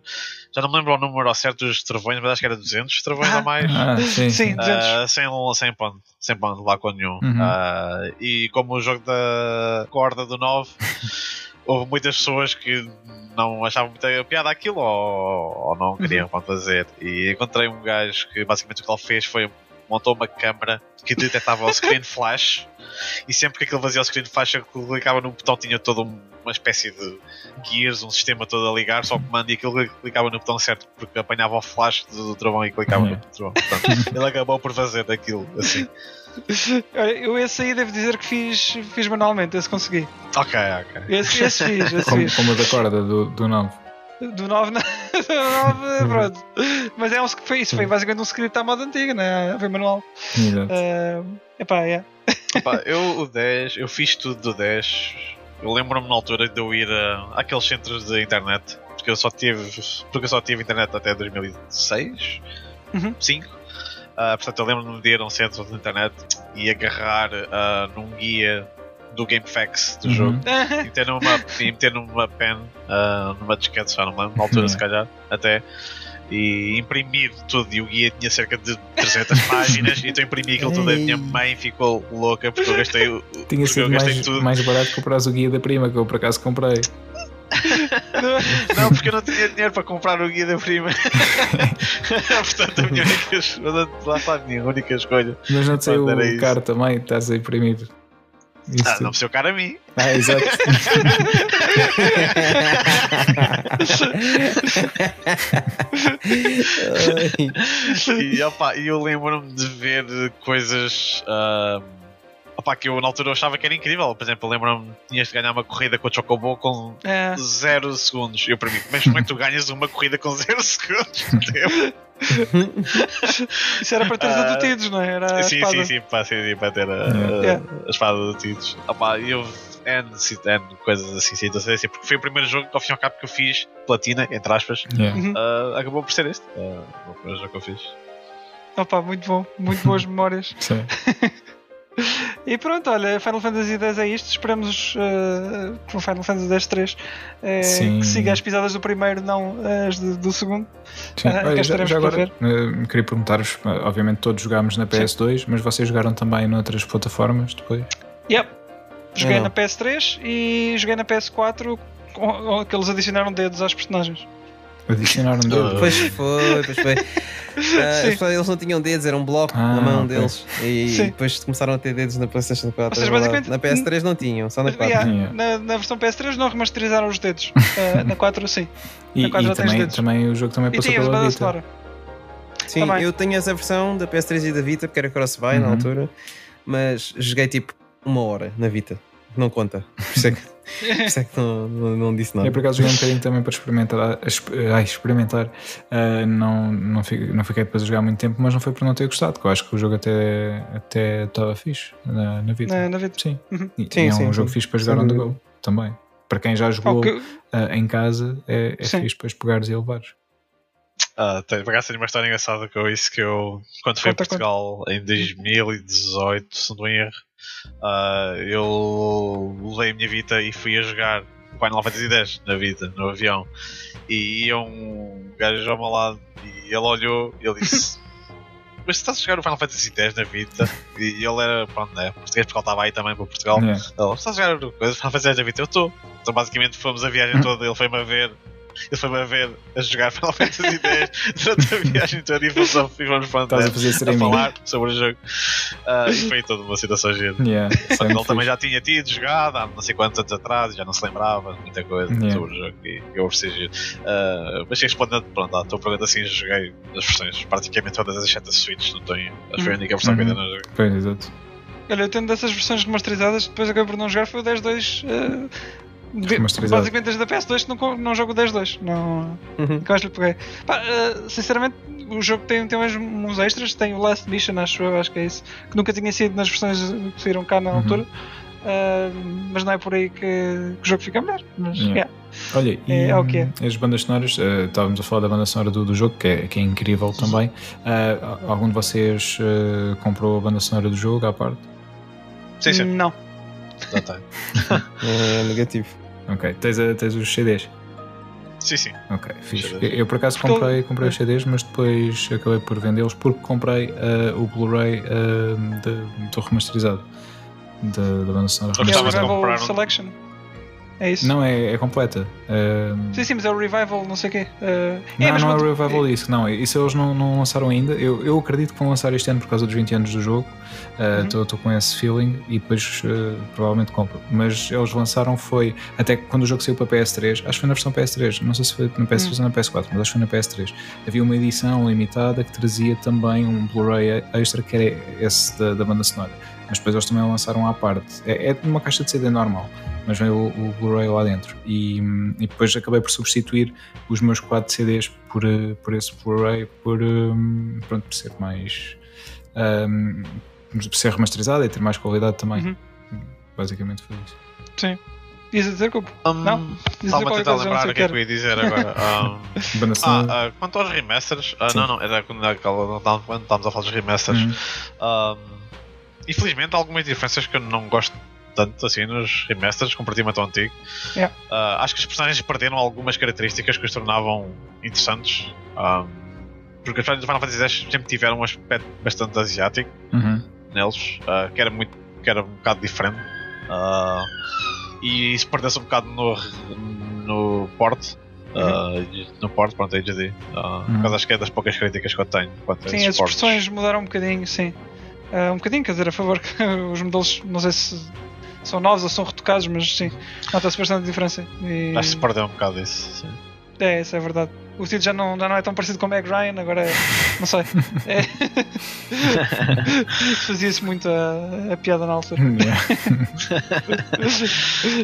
Já não me lembro o número ao certo dos travões, mas acho que era 200 travões ah. a mais. Ah, sim, sim, 200. Uh, sem, sem ponto, sem ponto lá com nenhum. Uhum. Uh, e como o jogo da corda do 9. [laughs] houve muitas pessoas que não achavam muita piada aquilo ou, ou não queriam uhum. fazer. E encontrei um gajo que basicamente o que ele fez foi montou uma câmera que detectava o screen flash e sempre que aquilo fazia o screen flash eu clicava num botão tinha toda uma espécie de gears, um sistema todo a ligar, só o comando e aquilo clicava no botão certo porque apanhava o flash do trovão e clicava no trovão. Portanto, ele acabou por fazer aquilo assim. Eu esse aí devo dizer que fiz, fiz manualmente, esse consegui. Ok, ok. Esse, esse fiz, esse como, fiz. como da corda do, do 9. Do 9, não. [laughs] do 9, pronto. Mas é um, foi, isso foi basicamente um script à moda antiga, né? Foi manual. Exato. Uh, epá, yeah. Opa, eu o 10, eu fiz tudo do 10. Eu lembro-me na altura de eu ir a, àqueles centros de internet, porque eu só tive, porque eu só tive internet até 2006, Uhum. 5. Ah, portanto, eu lembro-me de ir a um centro de internet e agarrar ah, num guia do GameFAQs do Uhum. jogo [laughs] e meter numa, e meter numa pen, ah, numa disquete, já não me lembro, na altura, se calhar, até. E imprimir tudo, e o guia tinha cerca de 300 [laughs] páginas, então imprimi aquilo tudo. A minha mãe ficou louca porque eu gastei, o- Tinha sido eu gastei mais, tudo. mais barato comprar o guia da prima, que eu por acaso comprei. Não, porque eu não tinha dinheiro para comprar o guia da prima. [laughs] Portanto, a minha única escolha, lá está a minha única escolha. Mas não te saiu Pronto, era o caro também, estás a imprimir. Isso Ah, tudo. não precisa o cara a mim. Ah, exato. [laughs] E, opa, eu lembro-me de ver coisas ah, opa, que eu na altura achava que era incrível. Por exemplo, eu lembro-me que tinhas de ganhar uma corrida com o Chocobo com É. 0 segundos. Eu para mim, mas como é que tu ganhas uma corrida com 0 segundos? Isso era para teres Ah, adutidos, não é? Era a sim, sim, sim, para, sim, sim, para ter a, Yeah. a espada de títulos. Opa, eu N, N coisas assim, situações assim, porque foi o primeiro jogo que ao fim e ao cabo que eu fiz, platina, entre aspas, Yeah. Uhum. ah, acabou por ser este. Ah, o primeiro jogo que eu fiz. Opa, muito bom, muito boas [laughs] memórias. Sim. E pronto, olha, Final Fantasy X é isto. Esperamos uh, que o Final Fantasy X 3 eh, Sim. que siga as pisadas do primeiro, não as de- do segundo. Sim. Cá Olha, já, já agora, eh, queria perguntar-vos: eh, obviamente, todos jogámos na PS2, mas vocês jogaram também noutras plataformas depois? Yep. Joguei não. na PS3 e joguei na PS4 com- que eles adicionaram dedos às personagens. Adicionaram dedo. Pois foi, pois foi. [laughs] Ah, Sim. eles- não tinham dedos, era um bloco Ah, na mão deles. E Sim. depois começaram a ter dedos na PlayStation 4. Ou seja, é basicamente- na PS3 não tinham, só na 4. Yeah, na, na versão PS3 não remasterizaram os dedos. Eh, [laughs] na 4 sim. E, Na quadra e tens também, dedos. também o jogo também E passou tinhas pela Vita. Sim, Também. eu tenho essa versão da PS3 e da Vita, porque era cross-buy na Uhum. altura, mas joguei tipo uma hora na Vita. Não conta. [laughs] Por isso é que, por isso é que não, não, não disse nada. Eu por acaso joguei um bocadinho também para experimentar, exp- ai, experimentar. Ah, não, não, fiquei, não fiquei depois a jogar muito tempo, mas não foi por não ter gostado, que eu acho que o jogo até até estava fixe na, na vida. Na, na vida. Sim. Uhum. E, Sim, e é um sim, jogo sim. fixe para jogar on the go também. Para quem já jogou Oh, que- ah, em casa, é, é Sim. fixe depois pegares e levares. Ah, tem, por acaso tenho uma história engraçada com isso que eu, quando fui a Conta, Portugal em 2018, se não erro, ah, eu levei a minha Vita e fui a jogar Final Fantasy X na Vita, no avião. E ia um gajo ao meu lado e ele olhou e ele disse: [laughs] Mas estás a jogar o Final Fantasy X na Vita? E ele era, pronto, né, português porque ele estava aí também para Portugal. Yeah. Ele, estás a jogar o Final Fantasy X na Vita? Eu estou. Então basicamente fomos a viagem [laughs] toda, ele foi-me a ver. Ele foi-me a ver a jogar Final Fantasy X durante a viagem toda e fomos, a, e fomos pronto, Estás a a, fazer a streaming. falar sobre o jogo. Ah, e foi toda uma situação gira. Yeah, Só que ele também já tinha tido jogado há não sei quantos anos atrás e já não se lembrava de muita coisa Yeah. sobre o jogo e eu ofereci giro. Ah, mas respondendo, pronto, à tua pergunta assim, joguei as versões, praticamente todas as exceto a Switch, não tenho. Acho que foi a única versão que Uhum. ainda não joguei. Pois, exato. Olha, eu tendo dessas versões remasterizadas, depois acabei por não jogar, foi o 10.2. eh, de- basicamente desde a PS2 que não, não jogo o 10.2. Não, Uhum. que eu acho que lhe peguei. Pá, eh, sinceramente, o jogo tem, tem uns, uns extras, tem o Last Mission, acho eu, acho que é isso, que nunca tinha sido nas versões que saíram cá na Uhum. altura. Eh, mas não é por aí que, que o jogo fica melhor. Mas, Yeah. yeah. Olha, e É, é o que é. as bandas sonoras, eh, estávamos a falar da banda sonora do, do jogo, que é, que é incrível também. Ah, algum de vocês comprou a banda sonora do jogo à parte? Sim, sim, Não. Já. [laughs] É negativo. Ok, tens, a- tens os CDs? Sim, sim. Ok, fixe. Eu, eu, por acaso Porque comprei, comprei os CDs, mas depois acabei por vendê-los porque comprei ah, o Blu-ray de- do remasterizado da, da banda sonora. Eu de Revival comprar um- Selection. É isso? Não, é, é completa. Ah, Sim, sim, mas é o Revival, não sei o quê. Eh, Não, mas não é o Revival disso, não. Isso eles não, não lançaram ainda. Eu, eu acredito que vão lançar este ano por causa dos 20 anos do jogo. Estou Uhum. com esse feeling e depois eh, provavelmente compro. Mas eles lançaram foi, até quando o jogo saiu para PS3, acho que foi na versão PS3, não sei se foi na PS3 Uhum. ou na PS4, mas acho que foi na PS3. Havia uma edição limitada que trazia também um Blu-ray extra que era esse da, da banda sonora. Mas depois eles também lançaram à parte. É, é uma caixa de CD normal, mas vem o, o Blu-ray lá dentro. E, hum, e depois acabei por substituir os meus 4 CDs por, eh, por esse Blu-ray, por, hum, pronto, por ser mais. hum, ser remasterizada e ter mais qualidade também. Uhum. Basicamente foi isso. Sim. Ias a dizer, Cubo? Um, Não? Estava a tentar lembrar o que é que que eu ia dizer agora. [laughs] Um, ah, ah, quanto aos remasters, ah, não, não, era quando, naquela, não estávamos- quando estávamos a falar dos remasters. Uhum. Um, infelizmente, há algumas diferenças que eu não gosto tanto assim nos remasters comparativamente ao antigo. Yeah. Ah, acho que os personagens perderam algumas características que os tornavam interessantes. Um, porque os personagens do Final Fantasy X sempre tiveram um aspecto bastante asiático Uhum. neles, ah, que, era muito, que era um bocado diferente. Ah, e isso perdeu-se um bocado no, no port. ah, no port, pronto, HD. Uh, Uhum. Mas acho que é das poucas críticas que eu tenho quanto Sim, as expressões mudaram um bocadinho, sim. Ah, um bocadinho, quer dizer, a favor que [laughs] os modelos, não sei se são novos ou são retocados, mas sim, nota-se bastante diferença. E... Acho que se perdeu um bocado isso. Sim. É, isso é verdade. O estilo já não, já não é tão parecido com o Meg Ryan, agora é. Não sei. [laughs] É. [laughs] Fazia-se muito a, a piada na altura. Yeah.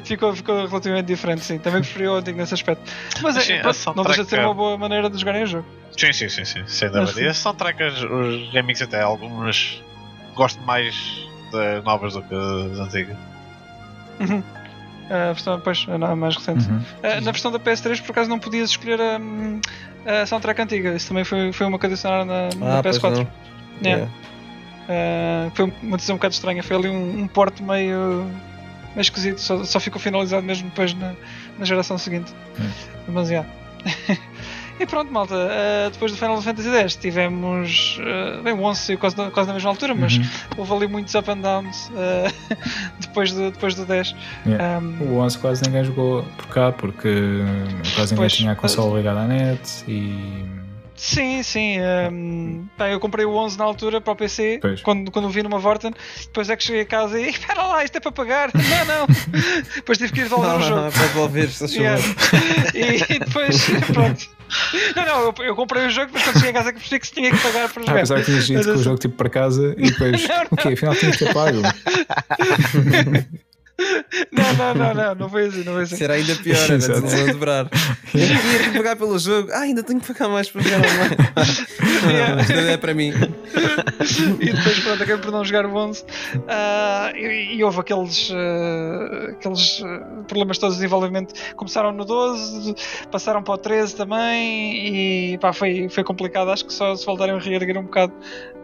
ficou, ficou relativamente diferente, sim. Também preferi o antigo nesse aspecto. Mas Sim, é, pronto, não deixa de ser é- uma boa maneira de jogarem o jogo. sim, sim, sim, sim, sem dúvida. E a soundtrack, os, os remixes até algumas gosto mais das novas do que das antigas. Uhum. A versão, pois, a a mais recente. Uhum. Ah, na versão da PS3, por acaso, não podias escolher a, a soundtrack antiga. Isso também foi, foi uma que adicionaram na, na Ah, pois PS4. não. Yeah. Ah, foi uma decisão um bocado estranha. Foi ali um, um porte meio, meio esquisito. Só, só ficou finalizado mesmo depois na, na geração seguinte. Mas yeah. [laughs] E pronto, malta. ah, depois do Final Fantasy X tivemos. ah, bem, o 11 saiu quase, na- quase na mesma altura, mas Uhum. houve ali muitos up and downs ah, [laughs] depois, do, depois do 10. Yeah. Um, O 11 quase ninguém jogou por cá porque quase ninguém Pois, tinha a consola ligada à net e. Sim, sim. ehm, pá, eu comprei o 11 na altura para o PC, Pois. quando, quando o vi numa Vorten. Depois é que cheguei a casa e [laughs] espera lá, isto é para pagar. [laughs] Não, não. [laughs] depois tive que ir devolver Não, o não, jogo. não, para devolver, se. Yeah. E, depois, pronto. Não, não, eu, eu comprei o jogo, mas quando cheguei a casa é que percebi que se tinha que pagar para Ah, jogar. apesar que tinhas ido Mas com o assim- jogo tipo para casa e depois. Não, não. Ok, afinal tinha que ter pago. [laughs] Não, não, não, não, não foi assim, não foi assim. Será ainda pior, era [laughs] Exato. desilusão dobrar. Tinha que pagar pelo jogo. Ah, ainda tenho que pagar mais para jogar online. Yeah. [laughs] Não, isto não é para mim. E depois pronto, acabei por não jogar o 11 Ah, e, e houve aqueles, ah, aqueles ah, problemas todos de desenvolvimento começaram no 12 passaram para o 13 também e pá, foi, foi complicado acho que só se voltarem a reerguer um bocado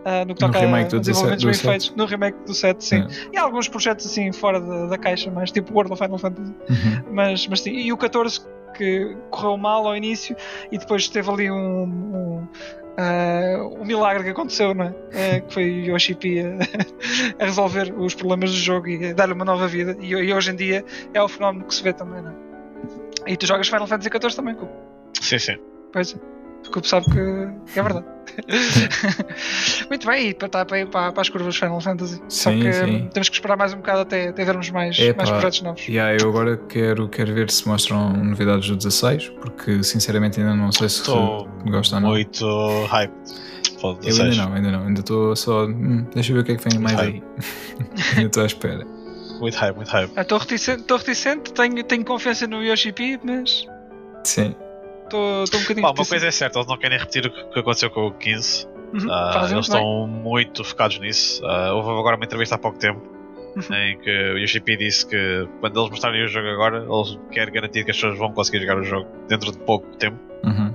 ah, no que No toca a remake do desenvolvimentos 17, bem do 7. feitos no remake do 7 sim. É. e alguns projetos assim fora da, da caixa mais tipo World of Final Fantasy Uhum. mas, mas sim, e o 14 que correu mal ao início e depois teve ali um, um, ah, um milagre que aconteceu, não é? Eh, que foi o Yoshi P a, [laughs] a resolver os problemas do jogo e a dar-lhe uma nova vida. E, e hoje em dia é o fenómeno que se vê também, não é? E tu jogas Final Fantasy XIV também, Cubo? Sim, sim. Pois é. O Cubo sabe que, que é verdade. [laughs] Muito bem, e para, para, para, para as curvas Final Fantasy. Só Sim, que sim. hum, temos que esperar mais um bocado até, até vermos mais, Epá, mais projetos novos. Yeah, eu agora quero, quero ver se mostram novidades do 16, porque sinceramente ainda não sei se Estou gosto ou não. muito hyped. pelo Eu 16. ainda não, ainda não, ainda estou só. hum, deixa eu ver o que é que vem mais Ai. aí. [laughs] ainda estou à espera. Muito hype, muito hype. Estou reticente, tô reticente tenho, tenho confiança no Yoshi P, mas Sim. Estou um bocadinho Pá, uma coisa é certa, eles não querem repetir o que aconteceu com o 15. Uhum, fazem eles bem. estão muito focados nisso. Ah, houve agora uma entrevista há pouco tempo Uhum. em que o Yoshi P disse que quando eles mostrarem o jogo agora, eles querem garantir que as pessoas vão conseguir jogar o jogo dentro de pouco tempo. Uhum.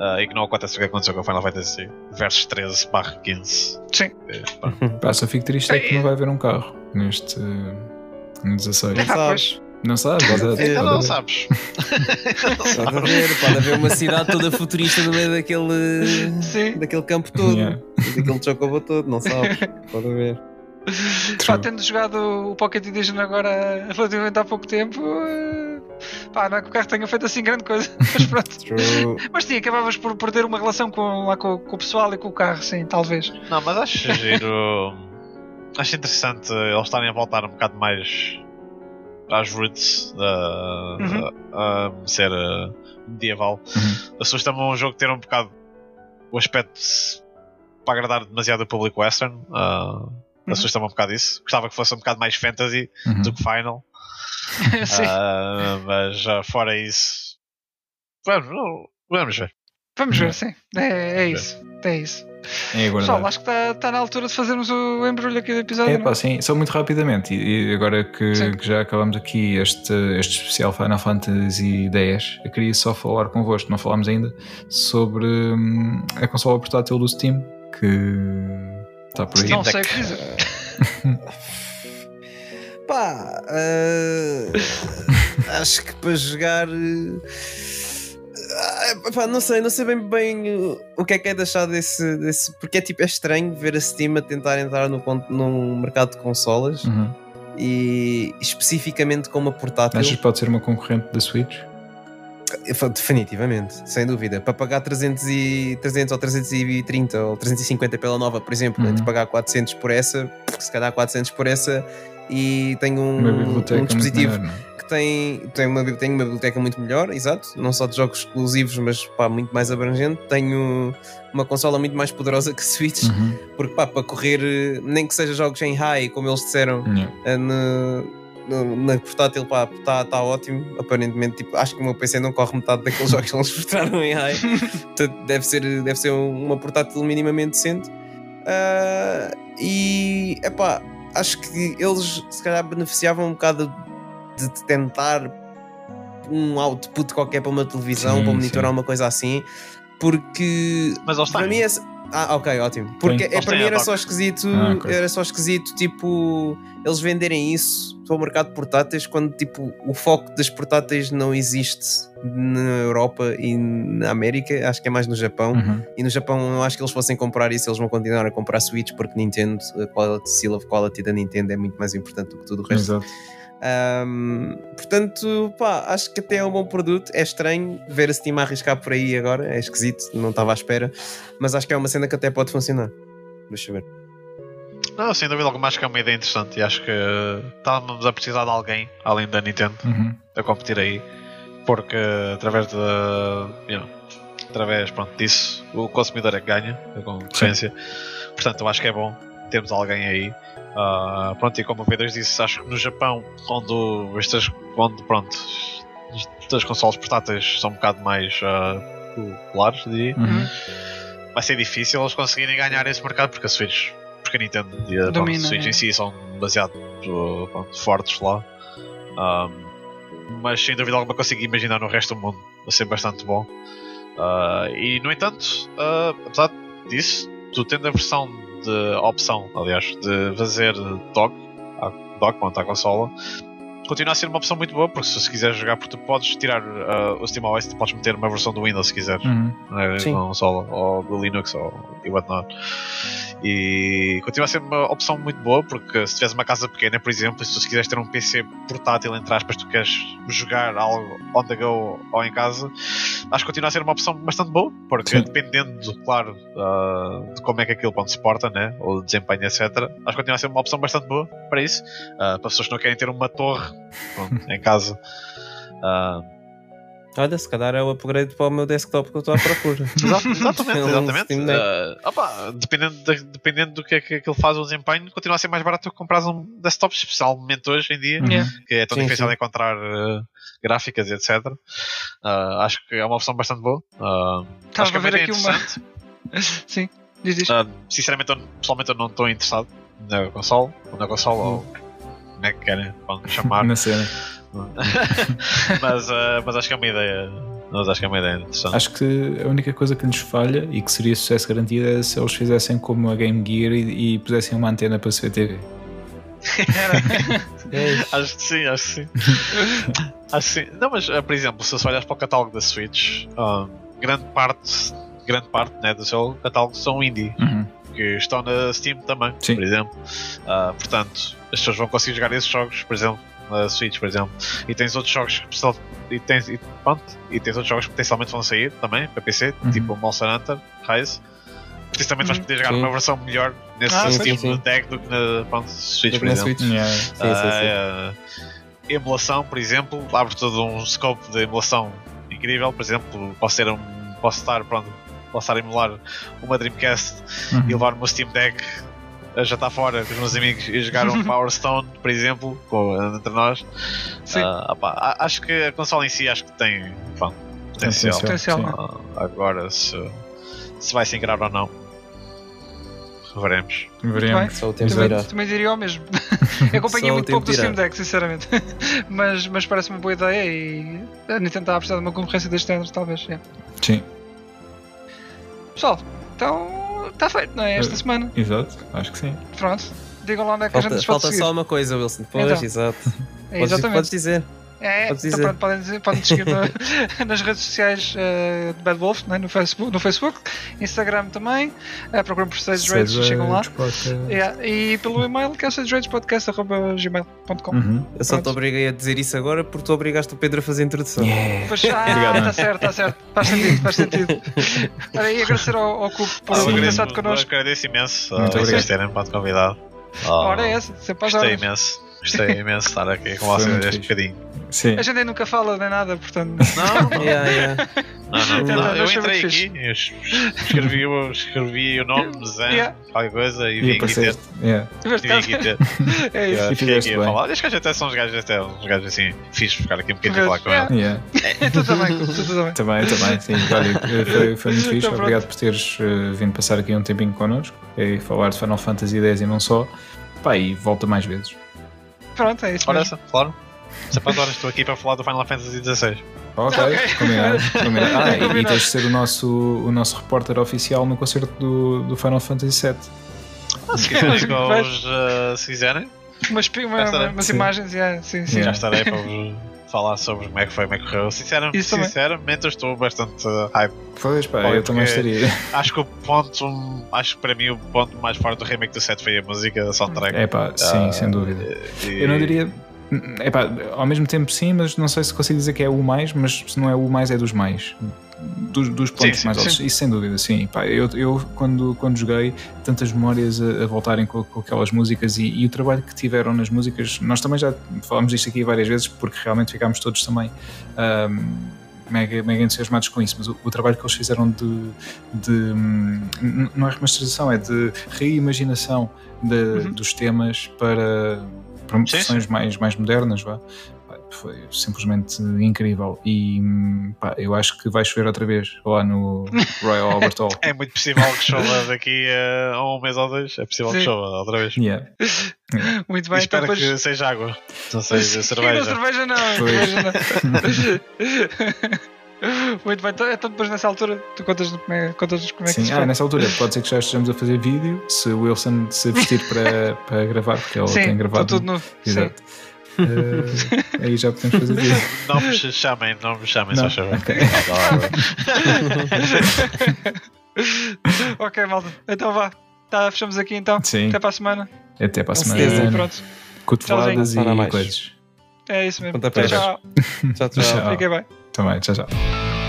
Ah, e que não acontece o que aconteceu com o Final Fantasy Versus 13 barra 15. Sim. Eh, pá, Pá, só fico triste é que não vai haver um carro neste. no 16. Ah, pois. Não sabe? Pode, pode Ainda não sabes. Pode [laughs] haver, pode haver uma cidade toda futurista no meio daquele, Sim. daquele campo todo, Yeah. daquele chocobo todo, não sabes? Pode haver. Pá, tendo jogado o Pocket Edition agora relativamente há pouco tempo, eh, pá, não é que o carro tenha feito assim grande coisa, [laughs] mas pronto. True. Mas sim, acabavas por perder uma relação com, lá com, com o pessoal e com o carro, sim, talvez. Não, mas acho giro. acho interessante eles estarem a voltar um bocado mais às roots a Uhum. a ser uh, medieval. Uhum. Assusta-me um jogo ter um bocado o aspecto para agradar demasiado o público western. Uh, Uhum. Assusta-me um bocado isso. Gostava que fosse um bocado mais fantasy Uhum. do que final. [laughs] sim. Uh, mas uh, fora isso. Vamos, vamos ver. Vamos ver, sim. É, é isso. É isso. É aguardar. Pessoal, acho que está tá na altura de fazermos o embrulho aqui do episódio. É pá, sim, só muito rapidamente. E e agora que, que já acabamos aqui este, este especial Final Fantasy X, eu queria só falar convosco, não falámos ainda, sobre hum, a consola portátil do Steam, que está por aí. Não sei o que dizer. [laughs] Pá, eh, acho que para jogar. eh, ah, não sei, não sei bem, bem o que é que é de achar desse, desse. Porque é tipo, é estranho ver a Steam a tentar entrar no, no mercado de consolas Uhum. e especificamente com uma portátil. Achas que pode ser uma concorrente da Switch? Definitivamente, sem dúvida. Para pagar 300, e, 300 ou 330 ou 350 pela nova, por exemplo, Uhum. entre pagar 400 por essa, se calhar 400 por essa, e tenho um, um dispositivo maior, é? Tem, tem, uma, tem uma biblioteca muito melhor, exato, não só de jogos exclusivos, mas pá, muito mais abrangente. Tenho uma consola muito mais poderosa que a Switch, Uhum. porque pá, para correr, nem que seja jogos em high, como eles disseram, eh, no- no- na portátil está tá ótimo. Aparentemente, tipo, acho que o meu PC não corre metade daqueles [laughs] jogos que eles mostraram em high. [laughs] Portanto, deve ser, deve ser um- uma portátil minimamente decente. Ah, e epá, acho que eles se calhar beneficiavam um bocado de tentar um output qualquer para uma televisão, Sim, para monitorar sim. uma coisa assim, porque Mas para mim é. Ah, ok, ótimo. Porque Tem. é, para mim era só esquisito, Ah, era só esquisito, tipo, eles venderem isso para o mercado de portáteis quando tipo o foco das portáteis não existe na Europa e na América, acho que é mais no Japão. Uhum. E no Japão eu acho que eles fossem comprar isso, eles vão continuar a comprar Switch porque Nintendo, a quality, seal of quality da Nintendo é muito mais importante do que tudo o resto. Exato. Ahm, portanto, pá, acho que até é um bom produto. É estranho ver a Steam a arriscar por aí agora, é esquisito, não estava à espera, mas acho que é uma cena que até pode funcionar. Deixa eu ver. Não, sem dúvida alguma, acho que é uma ideia interessante e acho que eh, estávamos a precisar de alguém, além da Nintendo, Uhum. a competir aí, porque através de. you know, através pronto, disso, o consumidor é que ganha a concorrência. Portanto, eu acho que é bom termos alguém aí. Ah, pronto, e como o Pedro disse, acho que no Japão, onde, estas, onde pronto, estas consoles portáteis são um bocado mais ah, populares, diria, Uhum. vai ser difícil eles conseguirem ganhar esse mercado porque a Switch, porque a Nintendo e a Domina, Switch né? em si são demasiado uh, pronto, fortes lá. Um, mas sem dúvida alguma consigo imaginar no resto do mundo a ser bastante bom. Uh, e no entanto, uh, apesar disso, tu tendo a versão de a opção, aliás, de fazer dock, à- dock pronto, à consola, continua a ser uma opção muito boa porque se, se quiseres jogar, porque tu podes tirar uh, o SteamOS, tu podes meter uma versão do Windows se quiseres Uhum. né, Sim. consola ou do Linux ou e whatnot. E continua a ser uma opção muito boa porque se tiveres uma casa pequena, por exemplo, e se tu quiseres ter um PC portátil, entre aspas, tu queres jogar algo on the go ou em casa, acho que continua a ser uma opção bastante boa porque Sim. dependendo, claro, ah, de como é que aquilo pronto, se porta, né, ou desempenho, etc., acho que continua a ser uma opção bastante boa para isso. Ah, para pessoas que não querem ter uma torre pronto, em casa. Ah, Olha, se calhar é o upgrade para o meu desktop que eu estou à procura. [laughs] Exatamente, exatamente. Uh, opa, dependendo, da- dependendo do que é que aquilo faz o desempenho, continua a ser mais barato do que comprar um desktop, especialmente hoje em dia, Uhum. Yeah. que é tão Sim, difícil sim. de encontrar uh, gráficas e etc. Uh, acho que é uma opção bastante boa. Uh, Estava acho que é a ver ideia aqui uma. [laughs] Sim, diz isto. Uh, sinceramente, eu, pessoalmente, eu não estou interessado na console, na console, ou como é que querem [laughs] chamar. Na cena. [laughs] mas, uh, mas acho que é uma ideia. Mas acho que é uma ideia interessante. Acho que a única coisa que lhes falha e que seria sucesso garantido é se eles fizessem como a Game Gear e, e pusessem uma antena para se ver TV. [laughs] Acho que sim, acho que sim. acho que sim. Não, mas uh, por exemplo, se olhas para o catálogo da Switch, um, grande parte, grande parte né, do seu catálogo são indie, Uhum. Que estão na Steam também, Sim. por exemplo. Uh, portanto, as pessoas vão conseguir jogar esses jogos, por exemplo, na Switch, por exemplo. E tens outros jogos que pessoal- e tens, e, pronto, e tens outros jogos que potencialmente vão sair também para PC, Uhum. tipo Monster Hunter, Rise. Potencialmente vais Uhum. poder jogar Sim. uma versão melhor nesse Ah, Steam sim, sim. Deck do que na pronto, Switch, Do por exemplo. Switch. Yeah. Sim, sim, sim. Ah, emulação, por exemplo, abre todo um scope de emulação incrível. Por exemplo, posso ter um. Posso estar, pronto, posso estar a emular uma Dreamcast e Uhum. levar o meu Steam Deck a já estar fora com os meus amigos e jogar um [laughs] Power Stone, por exemplo, com, entre nós. Sim. Ah, opá, a- acho que a console em si acho que tem pá, potencial. Potencial. Ah, agora se, se vai se ingrar ou não. veremos. Veremos. Só o tempo dirá. Também diria o mesmo. [laughs] Acompanhei muito pouco do. Steam Deck, sinceramente. [laughs] mas mas parece-me uma boa ideia e a Nintendo está a precisar de uma concorrência deste género, talvez. é. Sim, Pessoal, então está feito, não é? Esta Eh, semana. exato, acho que sim. Pronto. Digam lá onde é que a gente Falta, pode falta só uma coisa, Wilson. Pois, Então. exato. [laughs] É, Podes, exatamente. podes dizer. É, então pronto, podem, dizer, podem seguir no- [laughs] nas redes sociais eh, de Bad Wolf, né, no, Facebook, no Facebook, Instagram também, uh, procuram por Stage Rage e chegam lá. Yeah, e pelo e-mail que é stageradepodcast.gmail.com Uhum. Eu só te obriguei a dizer isso agora porque tu obrigaste o Pedro a fazer a introdução. Yeah. Pois, ah, Obrigado, está mano. certo, está certo. Faz sentido, faz sentido. [laughs] Olha, e agradecer ao, ao Cupo por Ah, ter estado connosco. Agradeço imenso Muito a vocês obrigado. terem me convidado. Ah, Ora é essa, sempre às Gostei horas. imenso. Gostei imenso de estar aqui com vocês este bocadinho. Sim. A gente aí nunca fala nem nada, portanto. [laughs] Não, [laughs] Yeah, yeah. não, não, Então, não. Eu entrei aqui, eu es- escrevi, o- escrevi o nome, Zé, Yeah. qualquer coisa, e vim aqui ter. Yeah. Vim aqui ter. [laughs] É isso. Eu Fiquei aqui a falar. Estes gajos até são uns gajos, até uns gajos assim, fixe ficar aqui um bocadinho a falar com Yeah. ele. Yeah. tu também, tu também. Também, também, sim. Olha, foi, foi muito fixe. Então. Obrigado por teres eh, vindo passar aqui um tempinho connosco e falar de Final Fantasy X e não só. Pá, e volta mais vezes. Pronto, é isso. Ora mesmo. essa, claro. Sempre horas estou aqui para falar do Final Fantasy XVI. Ok, Ok. combinado. combinado. Ah, e- e Combinado. tens de ser o nosso, o nosso repórter oficial no concerto do, do Final Fantasy VII. Se quiserem uh, se quiserem, Umas, uma- umas imagens, yeah, sim, sim. Yeah. já estarei para vos falar sobre como é que foi, como é que correu. Sinceramente, Isso sinceramente eu estou bastante uh, hype. Pois, pá, eu também estaria. [laughs] Acho que o ponto, acho que para mim o ponto mais forte do remake do set foi a música, a soundtrack. É pá, sim, Ah, sem dúvida. E- Eu não diria. É pá, ao mesmo tempo sim, mas não sei se consigo dizer que é o mais, mas se não é o mais, é dos mais. Dos, dos pontos Sim, sim, mais sim. altos. Isso sem dúvida, sim. Pá, eu, eu quando, quando joguei, tantas memórias a, a voltarem com, com aquelas músicas e, e o trabalho que tiveram nas músicas, nós também já falámos disto aqui várias vezes, porque realmente ficámos todos também. ahm, Mega, mega entusiasmados com isso, mas o, o trabalho que eles fizeram de, de hum, não é remasterização, é de reimaginação de- Uhum. dos temas para, para Sim, versões mais, mais modernas, vá. Foi simplesmente incrível. E pá, eu acho que vai chover outra vez lá no Royal [laughs] Albert Hall. É muito possível que chova daqui a um mês ou dois. É possível que Sim. chova outra vez. Yeah. [laughs] Muito bem, então espero depois. que seja água. Não seja Não, cerveja. cerveja não, cerveja não. [laughs] Muito bem, então, então depois nessa altura tu contas como é, contas como é que Sim, se ah, nessa altura pode ser que já estejamos a fazer vídeo se o Wilson se vestir para, para gravar, porque ele Sim, tem gravado. tudo no. Sim. Eh, aí já podemos fazer vídeo. Não me chamem, não me chamem, Não, só chama. ok. [laughs] ok, malta. Então vá. Tá, fechamos aqui então. Sim. Até para a semana. Até para a semana. certeza. Pronto. Cotoveladas e Mais. coisas. É isso mesmo. Tchau. [laughs] Tchau, tchau. Tchau. Fiquem bem. Também, tchau, tchau.